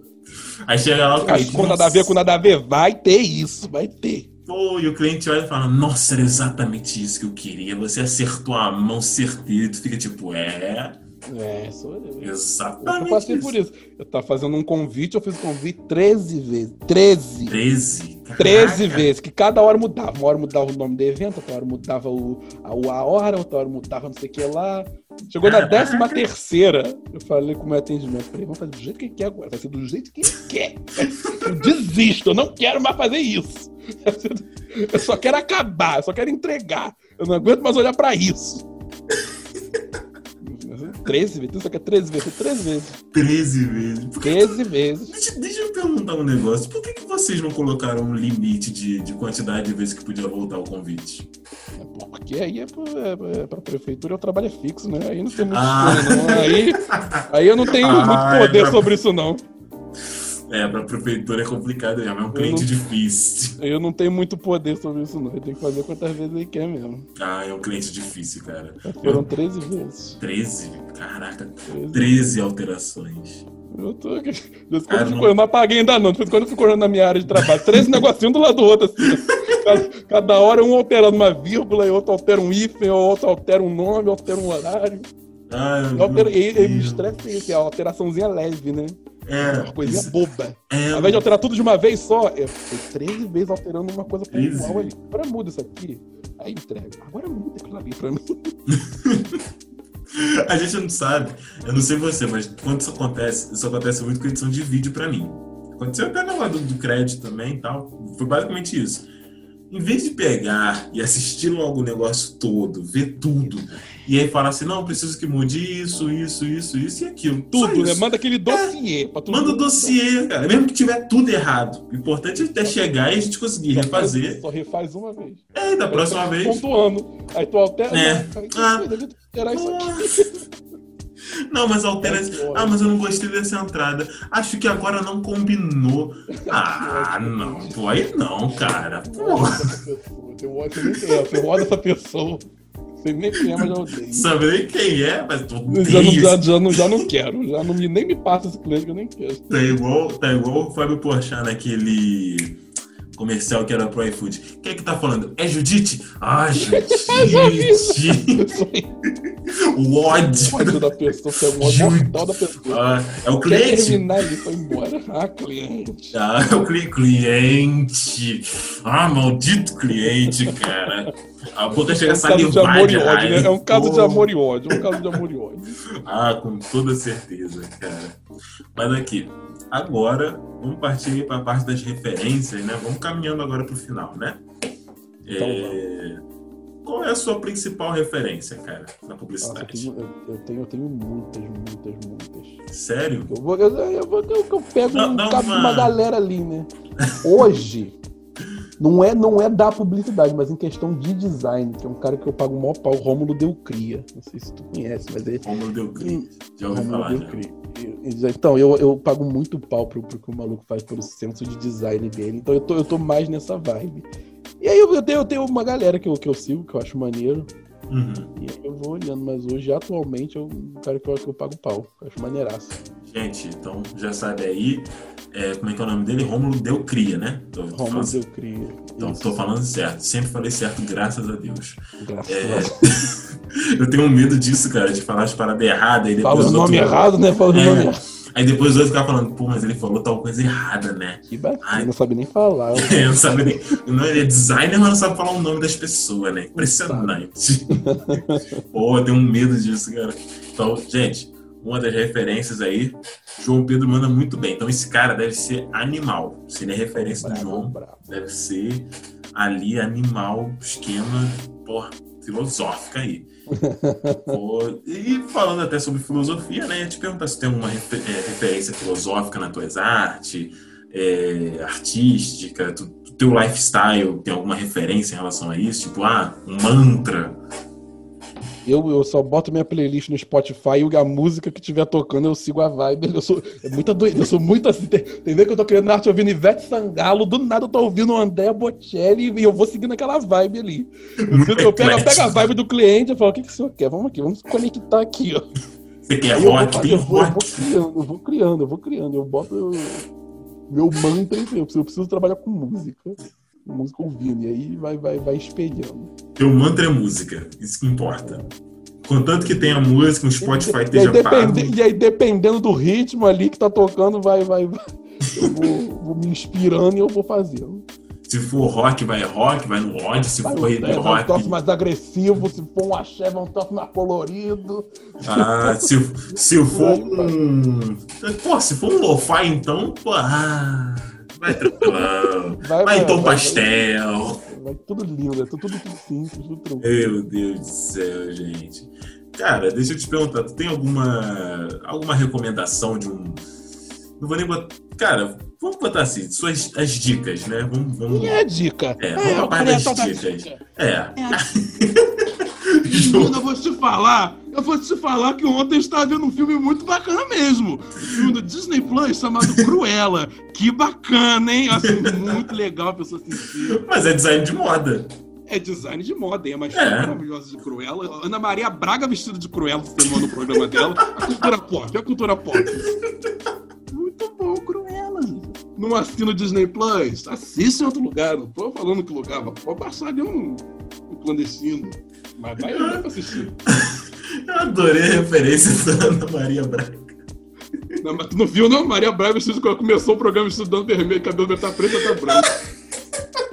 Speaker 1: Aí chega lá o cliente.
Speaker 2: com nada a ver, com nada a ver, vai ter isso, vai ter.
Speaker 1: Pô, e o cliente olha e fala: Nossa, era exatamente isso que eu queria. Você acertou a mão certeira. Tu fica tipo: É,
Speaker 2: É, sou eu. Eu
Speaker 1: exatamente.
Speaker 2: passei
Speaker 1: isso.
Speaker 2: por isso. Eu tava fazendo um convite, eu fiz o convite 13 vezes. 13.
Speaker 1: 13.
Speaker 2: 13
Speaker 1: Caraca.
Speaker 2: vezes, que cada hora mudava. Uma hora mudava o nome do evento, outra hora mudava o, a, a hora, outra hora mudava não sei o que lá. Chegou na
Speaker 1: Caraca.
Speaker 2: décima terceira, eu falei com o meu atendimento, falei, vamos fazer do jeito que ele quer agora, vai ser do jeito que ele quer. Eu desisto, eu não quero mais fazer isso. Eu só quero acabar, eu só quero entregar. Eu não aguento mais olhar pra isso. 13 vezes, tu só quer 13 vezes, 13 vezes.
Speaker 1: 13 vezes. Por que-
Speaker 2: 13 vezes.
Speaker 1: Deixa, deixa eu perguntar um negócio. Por que, que vocês não colocaram um limite de, de quantidade de vezes que podia voltar o convite?
Speaker 2: É porque aí é pra, é, é pra prefeitura o trabalho é fixo, né? Aí não tem muito
Speaker 1: Ah.
Speaker 2: escolha, não. Aí, aí eu não tenho
Speaker 1: Ah,
Speaker 2: muito
Speaker 1: é
Speaker 2: poder
Speaker 1: pra-
Speaker 2: sobre isso, não.
Speaker 1: É, pra prefeitura é complicado mesmo, é um cliente
Speaker 2: não-
Speaker 1: difícil.
Speaker 2: Eu não tenho muito poder sobre isso, não. Ele tem que fazer quantas vezes ele quer mesmo.
Speaker 1: Ah, é um cliente difícil, cara.
Speaker 2: Já foram 13 vezes.
Speaker 1: 13? Caraca,
Speaker 2: 13.
Speaker 1: 13 alterações.
Speaker 2: Eu tô aqui. De vez em
Speaker 1: Cara,
Speaker 2: quando eu,
Speaker 1: não-
Speaker 2: eu não apaguei ainda não. Quando eu fico olhando na minha área de trabalho. 13 negocinhos do lado do outro, assim. Cada, cada hora um alterando uma vírgula, e outro altera um hífen, outro altera um nome, altera um horário.
Speaker 1: Ah,
Speaker 2: Eu altero-
Speaker 1: meu
Speaker 2: e, e me
Speaker 1: Deus.
Speaker 2: estressa isso, é a alteraçãozinha leve, né?
Speaker 1: É,
Speaker 2: Uma coisinha
Speaker 1: isso-
Speaker 2: boba.
Speaker 1: é,
Speaker 2: Ao invés de alterar tudo de uma vez só, eu fui 13 vezes alterando uma coisa
Speaker 1: 13?
Speaker 2: pontual ali. Agora muda isso aqui. Aí entrega. Agora muda aquilo ali pra mim.
Speaker 1: A gente não sabe, eu não sei você, mas quando isso acontece, isso acontece muito com edição de vídeo pra mim. Aconteceu até na hora do, do crédito também e tal. Foi basicamente isso. Em vez de pegar e assistir logo o negócio todo, ver tudo, e aí falar assim, não, preciso que mude isso, isso, isso, isso e aquilo.
Speaker 2: Tudo, né? Manda aquele dossiê pra tudo.
Speaker 1: Manda o dossiê, cara. Mesmo que tiver tudo errado. O importante é até chegar e a gente conseguir
Speaker 2: Só
Speaker 1: refazer.
Speaker 2: faz- Só refaz uma vez.
Speaker 1: É, da próxima
Speaker 2: Aí
Speaker 1: vez.
Speaker 2: Pontuando. Aí tu altera.
Speaker 1: É.
Speaker 2: Que
Speaker 1: Ah. Não, mas altera. Ah, mas eu não gostei dessa entrada. Acho que agora não combinou. Ah, não. Pô, aí não, cara.
Speaker 2: Eu pessoa. Eu você nem quem é. Ódio essa pessoa. Você nem quem é, mas já odeio.
Speaker 1: sabe nem quem é, mas tu
Speaker 2: Eu Já não, já, já, não, já não quero. Já não nem me passa esse cliente que eu nem quero.
Speaker 1: Tá igual, tá igual o Fábio Porchat naquele comercial que era pro iFood. Quem é que tá falando? É Judite? Ah, Judite!
Speaker 2: Isso aí,
Speaker 1: o ódio.
Speaker 2: o ódio da pessoa, você é um ódio
Speaker 1: Jud-
Speaker 2: da pessoa.
Speaker 1: Ah, é o
Speaker 2: Quer
Speaker 1: cliente.
Speaker 2: terminar ele foi embora. Ah, cliente.
Speaker 1: Ah, é o cli- cliente. Ah, maldito cliente, cara. A boca
Speaker 2: É
Speaker 1: chega a
Speaker 2: um caso de
Speaker 1: salivar de
Speaker 2: e ódio, né? É um caso de amor e ódio. É um caso de amor e ódio.
Speaker 1: Ah, com toda certeza, cara. Mas aqui, agora, vamos partir para a parte das referências, né? Vamos caminhando agora para o final, né?
Speaker 2: Então
Speaker 1: É, Qual é a sua principal referência, cara, na
Speaker 2: Nossa, eu
Speaker 1: publicidade?
Speaker 2: tenho, eu, tenho, eu tenho muitas, muitas, muitas.
Speaker 1: Sério?
Speaker 2: Eu vou, eu, eu, eu, eu pego
Speaker 1: Dá-
Speaker 2: um de
Speaker 1: uma-
Speaker 2: uma galera ali, né? Hoje, não é, não é da publicidade, mas em questão de design, que é um cara que eu pago o maior pau, o Rômulo Deu Cria. Não sei se tu conhece, mas ele.
Speaker 1: Como deu cri? Já ouvi
Speaker 2: Rômulo
Speaker 1: falar,
Speaker 2: Deu? Cria. E- Então, eu, eu pago muito pau pro, pro que o maluco faz pelo senso de design dele. Então eu tô, eu tô mais nessa vibe. E aí eu, eu, tenho, eu tenho uma galera que eu, que eu sigo, que eu acho maneiro.
Speaker 1: Uhum.
Speaker 2: E aí eu vou olhando, mas hoje, atualmente, eu um cara que eu, que eu pago pau. Eu acho maneiraço.
Speaker 1: Gente, então já sabe aí, é, como é que é o nome dele? Rômulo Deu Cria, né? Tô,
Speaker 2: Rômulo
Speaker 1: falando,
Speaker 2: Deu Cria.
Speaker 1: então, tô falando certo. Sempre falei certo, graças a Deus.
Speaker 2: Graças
Speaker 1: É,
Speaker 2: a Deus.
Speaker 1: eu tenho medo disso, cara, de falar as paradas erradas
Speaker 2: Fala o nome
Speaker 1: outros-
Speaker 2: errado, né? Fala o
Speaker 1: É.
Speaker 2: nome errado.
Speaker 1: Aí depois os outros ficam falando, pô, mas ele falou tal coisa errada, né?
Speaker 2: Que bacana,
Speaker 1: Ai.
Speaker 2: não sabe nem falar.
Speaker 1: Ele não sabe nem. Não, ele é designer, mas não sabe falar o nome das pessoas, né? Impressionante. pô, eu tenho um medo disso, cara. Então, gente, uma das referências aí, João Pedro manda muito bem. Então, esse cara deve ser animal. Se ele é referência do
Speaker 2: Bravo,
Speaker 1: João,
Speaker 2: bravo.
Speaker 1: deve ser ali animal, esquema, porra, filosófica aí. Pô, e falando até sobre filosofia, né? Te perguntar se tem alguma refer- é, referência filosófica nas tuas artes, é, artística, tu- teu lifestyle, tem alguma referência em relação a isso? Tipo, ah, um mantra.
Speaker 2: Eu, eu só boto minha playlist no Spotify e a música que estiver tocando eu sigo a vibe. Eu sou é muita doida, eu sou muito assim. Tem, tem vez que eu tô criando arte ouvindo Ivete Sangalo, do nada eu tô ouvindo o André Bocelli e eu vou seguindo aquela vibe ali. Eu, eu pego, eu pego a vibe do cliente e falo: o que, que o senhor quer? Vamos aqui, vamos conectar aqui, ó.
Speaker 1: Você quer rock,
Speaker 2: eu, vou, eu vou criando, eu vou criando, eu vou criando. Eu boto eu- meu mantra, eu preciso, eu preciso trabalhar com música. Música ouvindo, e aí vai, vai, vai espelhando.
Speaker 1: Teu mantra é música, isso que importa. Contanto que tenha música, um Spotify
Speaker 2: e,
Speaker 1: esteja pago.
Speaker 2: depende- e aí, dependendo do ritmo ali que tá tocando, vai, vai, vai. Eu vou, vou me inspirando e eu vou fazendo.
Speaker 1: Se for rock, vai rock, vai no ódio. Se
Speaker 2: Vai,
Speaker 1: for
Speaker 2: um,
Speaker 1: hip
Speaker 2: vai um toque mais agressivo, se for um axé, vai um toque mais colorido.
Speaker 1: Ah, se, se for um. Pô, se for um lo-fi, então, pô, ah, vai tranquilão.
Speaker 2: Vai,
Speaker 1: Vai em tom
Speaker 2: vai,
Speaker 1: pastel.
Speaker 2: Vai tudo lindo, é tudo, tudo, tudo simples, tudo tranquilo.
Speaker 1: Meu Deus do céu, gente. Cara, deixa eu te perguntar, tu tem alguma alguma recomendação de um. Não vou nem botar. Cara, vamos botar assim, suas as dicas, né? Vamos, vamos...
Speaker 2: E é a dica.
Speaker 1: É, vamos pra parte das dicas. É.
Speaker 2: É. Eu vou te falar, eu vou te falar que ontem eu estava vendo um filme muito bacana mesmo. Um filme do Disney Plus chamado Cruella. Que bacana, hein? Assim, muito legal a pessoa assistir.
Speaker 1: Mas é design de moda.
Speaker 2: É design de moda, é uma história
Speaker 1: É.
Speaker 2: maravilhosa de Cruella. Ana Maria Braga vestida de Cruella filmando o programa dela. A cultura pop, a cultura pop. Muito bom, Cruella. Não assina o Disney Plus? Assiste em outro lugar. Não tô falando que lugar, pode baixar ali um, um clandestino. Mas vai lá pra assistir.
Speaker 1: Eu adorei a referência da Ana Maria Braga.
Speaker 2: Não, mas tu não viu, não? Maria Braga quando começou o programa estudando vermelho, cabelo metade preto metade branco.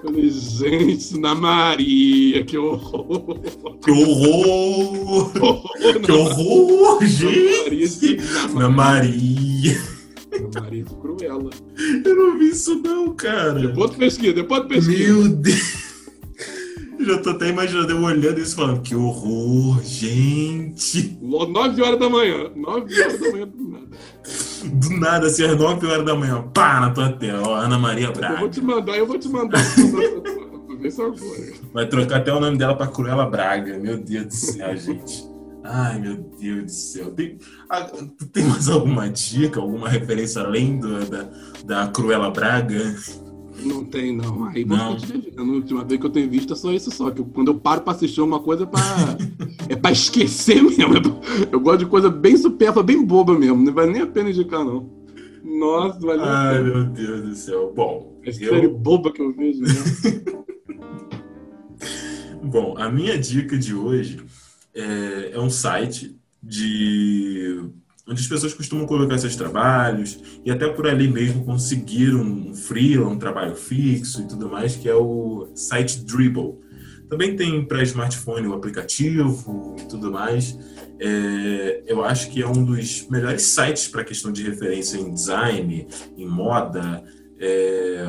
Speaker 2: Falei, gente, na Maria, que horror.
Speaker 1: Que horror!
Speaker 2: horror
Speaker 1: Que horror, gente!
Speaker 2: de-
Speaker 1: Ana Maria.
Speaker 2: Na Maria de Cruella.
Speaker 1: Eu não vi isso não, cara.
Speaker 2: Depois tu pesquisa, depois tu pesquisa.
Speaker 1: Meu Deus. Eu já tô até imaginando eu olhando isso e falando, que horror, gente.
Speaker 2: 9 horas da manhã. 9 horas da manhã do nada.
Speaker 1: Do nada, assim, às 9 horas da manhã, pá, na tua tela, ó, Ana Maria
Speaker 2: Eu vou
Speaker 1: Braga.
Speaker 2: te mandar, eu vou te mandar. Vê só agora.
Speaker 1: Vai trocar até o nome dela pra Cruella Braga. Meu Deus do céu, gente. Ai, meu Deus do céu. Tem, ah, tu tem mais alguma dica, alguma referência além do- da, da Cruella Braga?
Speaker 2: Não tem, não. Aí
Speaker 1: Não.
Speaker 2: A última vez que eu tenho visto é só isso só. Que quando eu paro pra assistir uma coisa é pra, é pra esquecer mesmo. É Eu gosto de coisa bem supérflua, bem boba mesmo. Não vale nem a pena indicar, não. Nossa, vale nem a
Speaker 1: Ai, meu Deus do céu. Bom,
Speaker 2: É série
Speaker 1: eu,
Speaker 2: boba que eu vejo, né?
Speaker 1: bom, a minha dica de hoje é, é um site de onde as pessoas costumam colocar seus trabalhos e até por ali mesmo conseguir um freela, um trabalho fixo e tudo mais, que é o site Dribble. Também tem para smartphone o aplicativo e tudo mais. É, eu acho que é um dos melhores sites para questão de referência em design, em moda, é,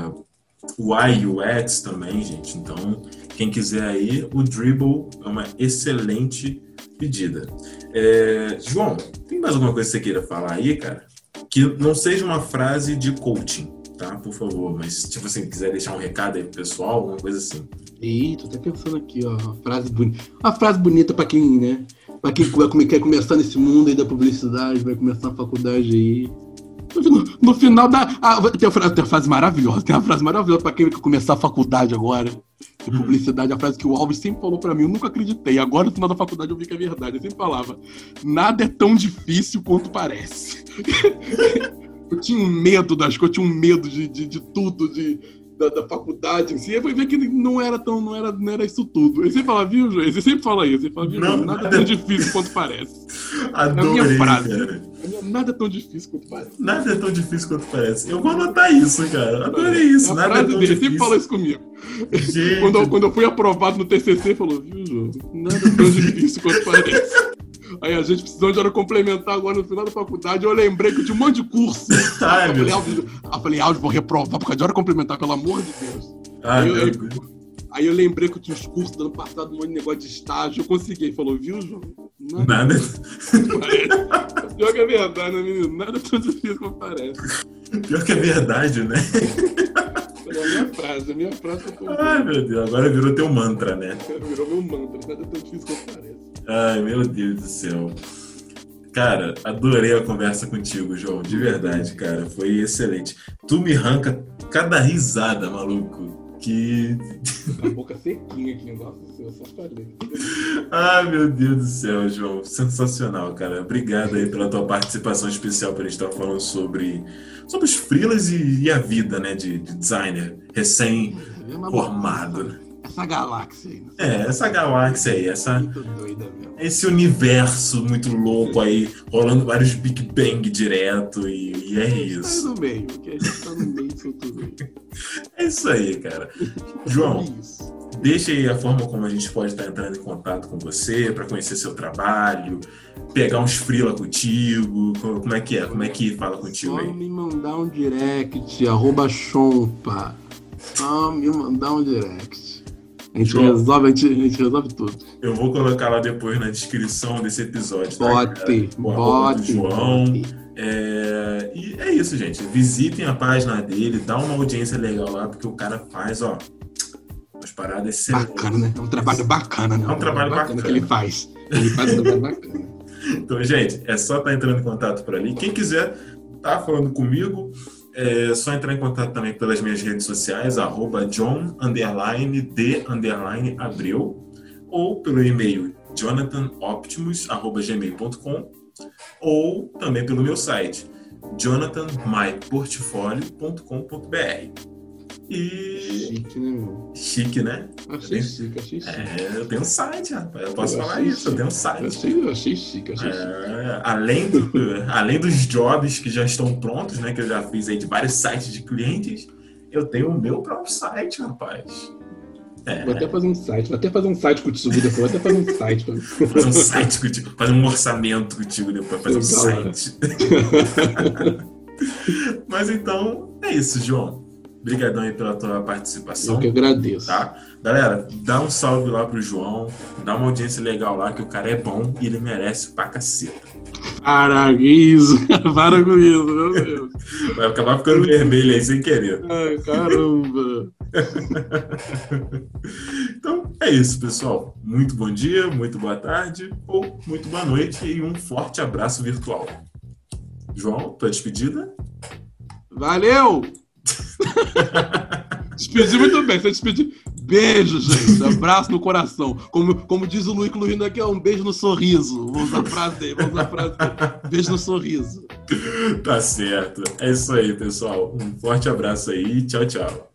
Speaker 1: UI, UX também, gente. Então, quem quiser aí, o Dribble é uma excelente pedida. É, João, tem mais alguma coisa que você queira falar aí, cara? Que não seja uma frase de coaching, tá? Por favor. Mas, tipo assim, quiser deixar um recado aí pro pessoal, alguma coisa assim.
Speaker 2: Ih, tô até pensando aqui, ó. Uma frase bonita. Uma frase bonita pra quem, né? Pra quem vai quer começar nesse mundo aí da publicidade, vai começar a faculdade aí. No, no final da. Ah, tem, uma frase, tem uma frase maravilhosa, tem uma frase maravilhosa pra quem quer começar a faculdade agora. De publicidade, a frase que o Alves sempre falou pra mim, eu nunca acreditei. Agora, no final da faculdade, eu vi que é verdade. Ele sempre falava: nada é tão difícil quanto parece. eu tinha um medo das coisas, eu tinha um medo de, de, de tudo, de, da, da faculdade em si. Foi ver que não era tão, não era, não era isso tudo. Ele sempre fala, viu, João? Ele sempre fala isso. Ele fala, viu,
Speaker 1: Não?
Speaker 2: Nada é tão difícil quanto parece.
Speaker 1: Adorei,
Speaker 2: minha frase.
Speaker 1: cara.
Speaker 2: Nada é tão difícil quanto parece.
Speaker 1: Nada é tão difícil quanto parece. Eu vou anotar isso, cara. Adorei isso.
Speaker 2: A
Speaker 1: Nada é tão
Speaker 2: dele, ele sempre
Speaker 1: difícil.
Speaker 2: fala isso comigo.
Speaker 1: Gente,
Speaker 2: Quando eu, quando eu fui aprovado no TCC, ele falou, viu, João? Nada é tão difícil quanto parece. Aí a gente precisou de hora complementar agora no final da faculdade. Eu lembrei que eu tinha um monte de curso.
Speaker 1: Ai,
Speaker 2: eu falei, Alves, eu falei, Alves, vou reprovar por causa de hora complementar, pelo amor de Deus.
Speaker 1: Ai, meu
Speaker 2: eu-
Speaker 1: Deus.
Speaker 2: Aí eu lembrei que eu tinha os cursos do ano passado, um monte de negócio de estágio. Eu consegui. Ele falou, viu, João? Nada
Speaker 1: Nada.
Speaker 2: Pior que é verdade, né, menino? Nada tão difícil como parece.
Speaker 1: Pior que é verdade, né?
Speaker 2: Foi a minha frase, a minha frase tô
Speaker 1: Ai, meu Deus. Agora virou teu mantra, né?
Speaker 2: Virou meu mantra. Nada tão difícil como parece.
Speaker 1: Ai, meu Deus do céu. Cara, adorei a conversa contigo, João. De verdade, cara. Foi excelente. Tu me arranca cada risada, maluco. Que.
Speaker 2: A boca sequinha aqui, nossa, eu só falei.
Speaker 1: Ai, meu Deus do céu, João. Sensacional, cara. Obrigado aí pela tua participação especial para a gente estar falando sobre, sobre os freelas e, e a vida, né, de, de designer recém-formado.
Speaker 2: Essa galáxia aí. né?
Speaker 1: É, essa galáxia aí, essa,
Speaker 2: Muito doida mesmo.
Speaker 1: esse universo muito louco aí, rolando vários Big Bang direto, e, e é
Speaker 2: Tá
Speaker 1: isso.
Speaker 2: no meio, que a gente tá no meio disso tudo.
Speaker 1: É isso aí, cara. João,
Speaker 2: É
Speaker 1: deixa aí a forma como a gente pode estar entrando em contato com você, para conhecer seu trabalho, pegar uns freela contigo, co- como é que é? Como é que fala contigo
Speaker 2: Só
Speaker 1: aí?
Speaker 2: me mandar um direct, arroba chompa. Só me mandar um direct. A gente, resolve, a, gente, a gente resolve tudo.
Speaker 1: Eu vou colocar lá depois na descrição desse episódio, tá?
Speaker 2: Bote,
Speaker 1: do
Speaker 2: bote,
Speaker 1: João.
Speaker 2: bote.
Speaker 1: É, e é isso, gente. Visitem a página dele, dá uma audiência legal lá, porque o cara faz, ó, umas paradas excelentes.
Speaker 2: Bacana, né? É um trabalho bacana, né?
Speaker 1: É um trabalho bacana.
Speaker 2: que ele faz. Ele faz um trabalho bacana.
Speaker 1: Então, gente, é só estar entrando em contato por ali. Quem quiser tá falando comigo, é só entrar em contato também pelas minhas redes sociais, arroba john, underline, d, underline, abreu, ou pelo e-mail jonathanoptimus.gmail.com ou também pelo meu site jonathanmyportfolio.com.br
Speaker 2: e. Chique, né?
Speaker 1: Chique, né?
Speaker 2: Achei chique, achei chique.
Speaker 1: É, eu tenho um site, rapaz. Eu posso eu falar isso, chique. eu tenho um site. Eu
Speaker 2: achei, eu achei chique, achei é, chique.
Speaker 1: Além, do, além dos jobs que já estão prontos, né? Que eu já fiz aí de vários sites de clientes, eu tenho o meu próprio site, rapaz.
Speaker 2: É. Vou até fazer um site, vou até fazer um site contigo depois, vou até fazer um site.
Speaker 1: Fazer um site contigo, fazer um orçamento contigo depois, fazer um né? site. Mas então, é isso, João. Obrigadão aí pela tua participação.
Speaker 2: Eu que agradeço.
Speaker 1: Tá? Galera, dá um salve lá pro João, dá uma audiência legal lá, que o cara é bom e ele merece pra caceta.
Speaker 2: Para isso, para com isso, meu Deus.
Speaker 1: Vai acabar ficando vermelho aí sem querer.
Speaker 2: Ai, caramba.
Speaker 1: então, é isso, pessoal. Muito bom dia, muito boa tarde ou muito boa noite e um forte abraço virtual. João, tua despedida?
Speaker 2: Valeu! Despedi muito bem, você. Beijo, gente. Abraço no coração. Como, como diz o Luiz Luiz aqui, é um beijo no sorriso. Vamos usar frase vamos usar Beijo no sorriso.
Speaker 1: Tá certo. É isso aí, pessoal. Um forte abraço aí. Tchau, tchau.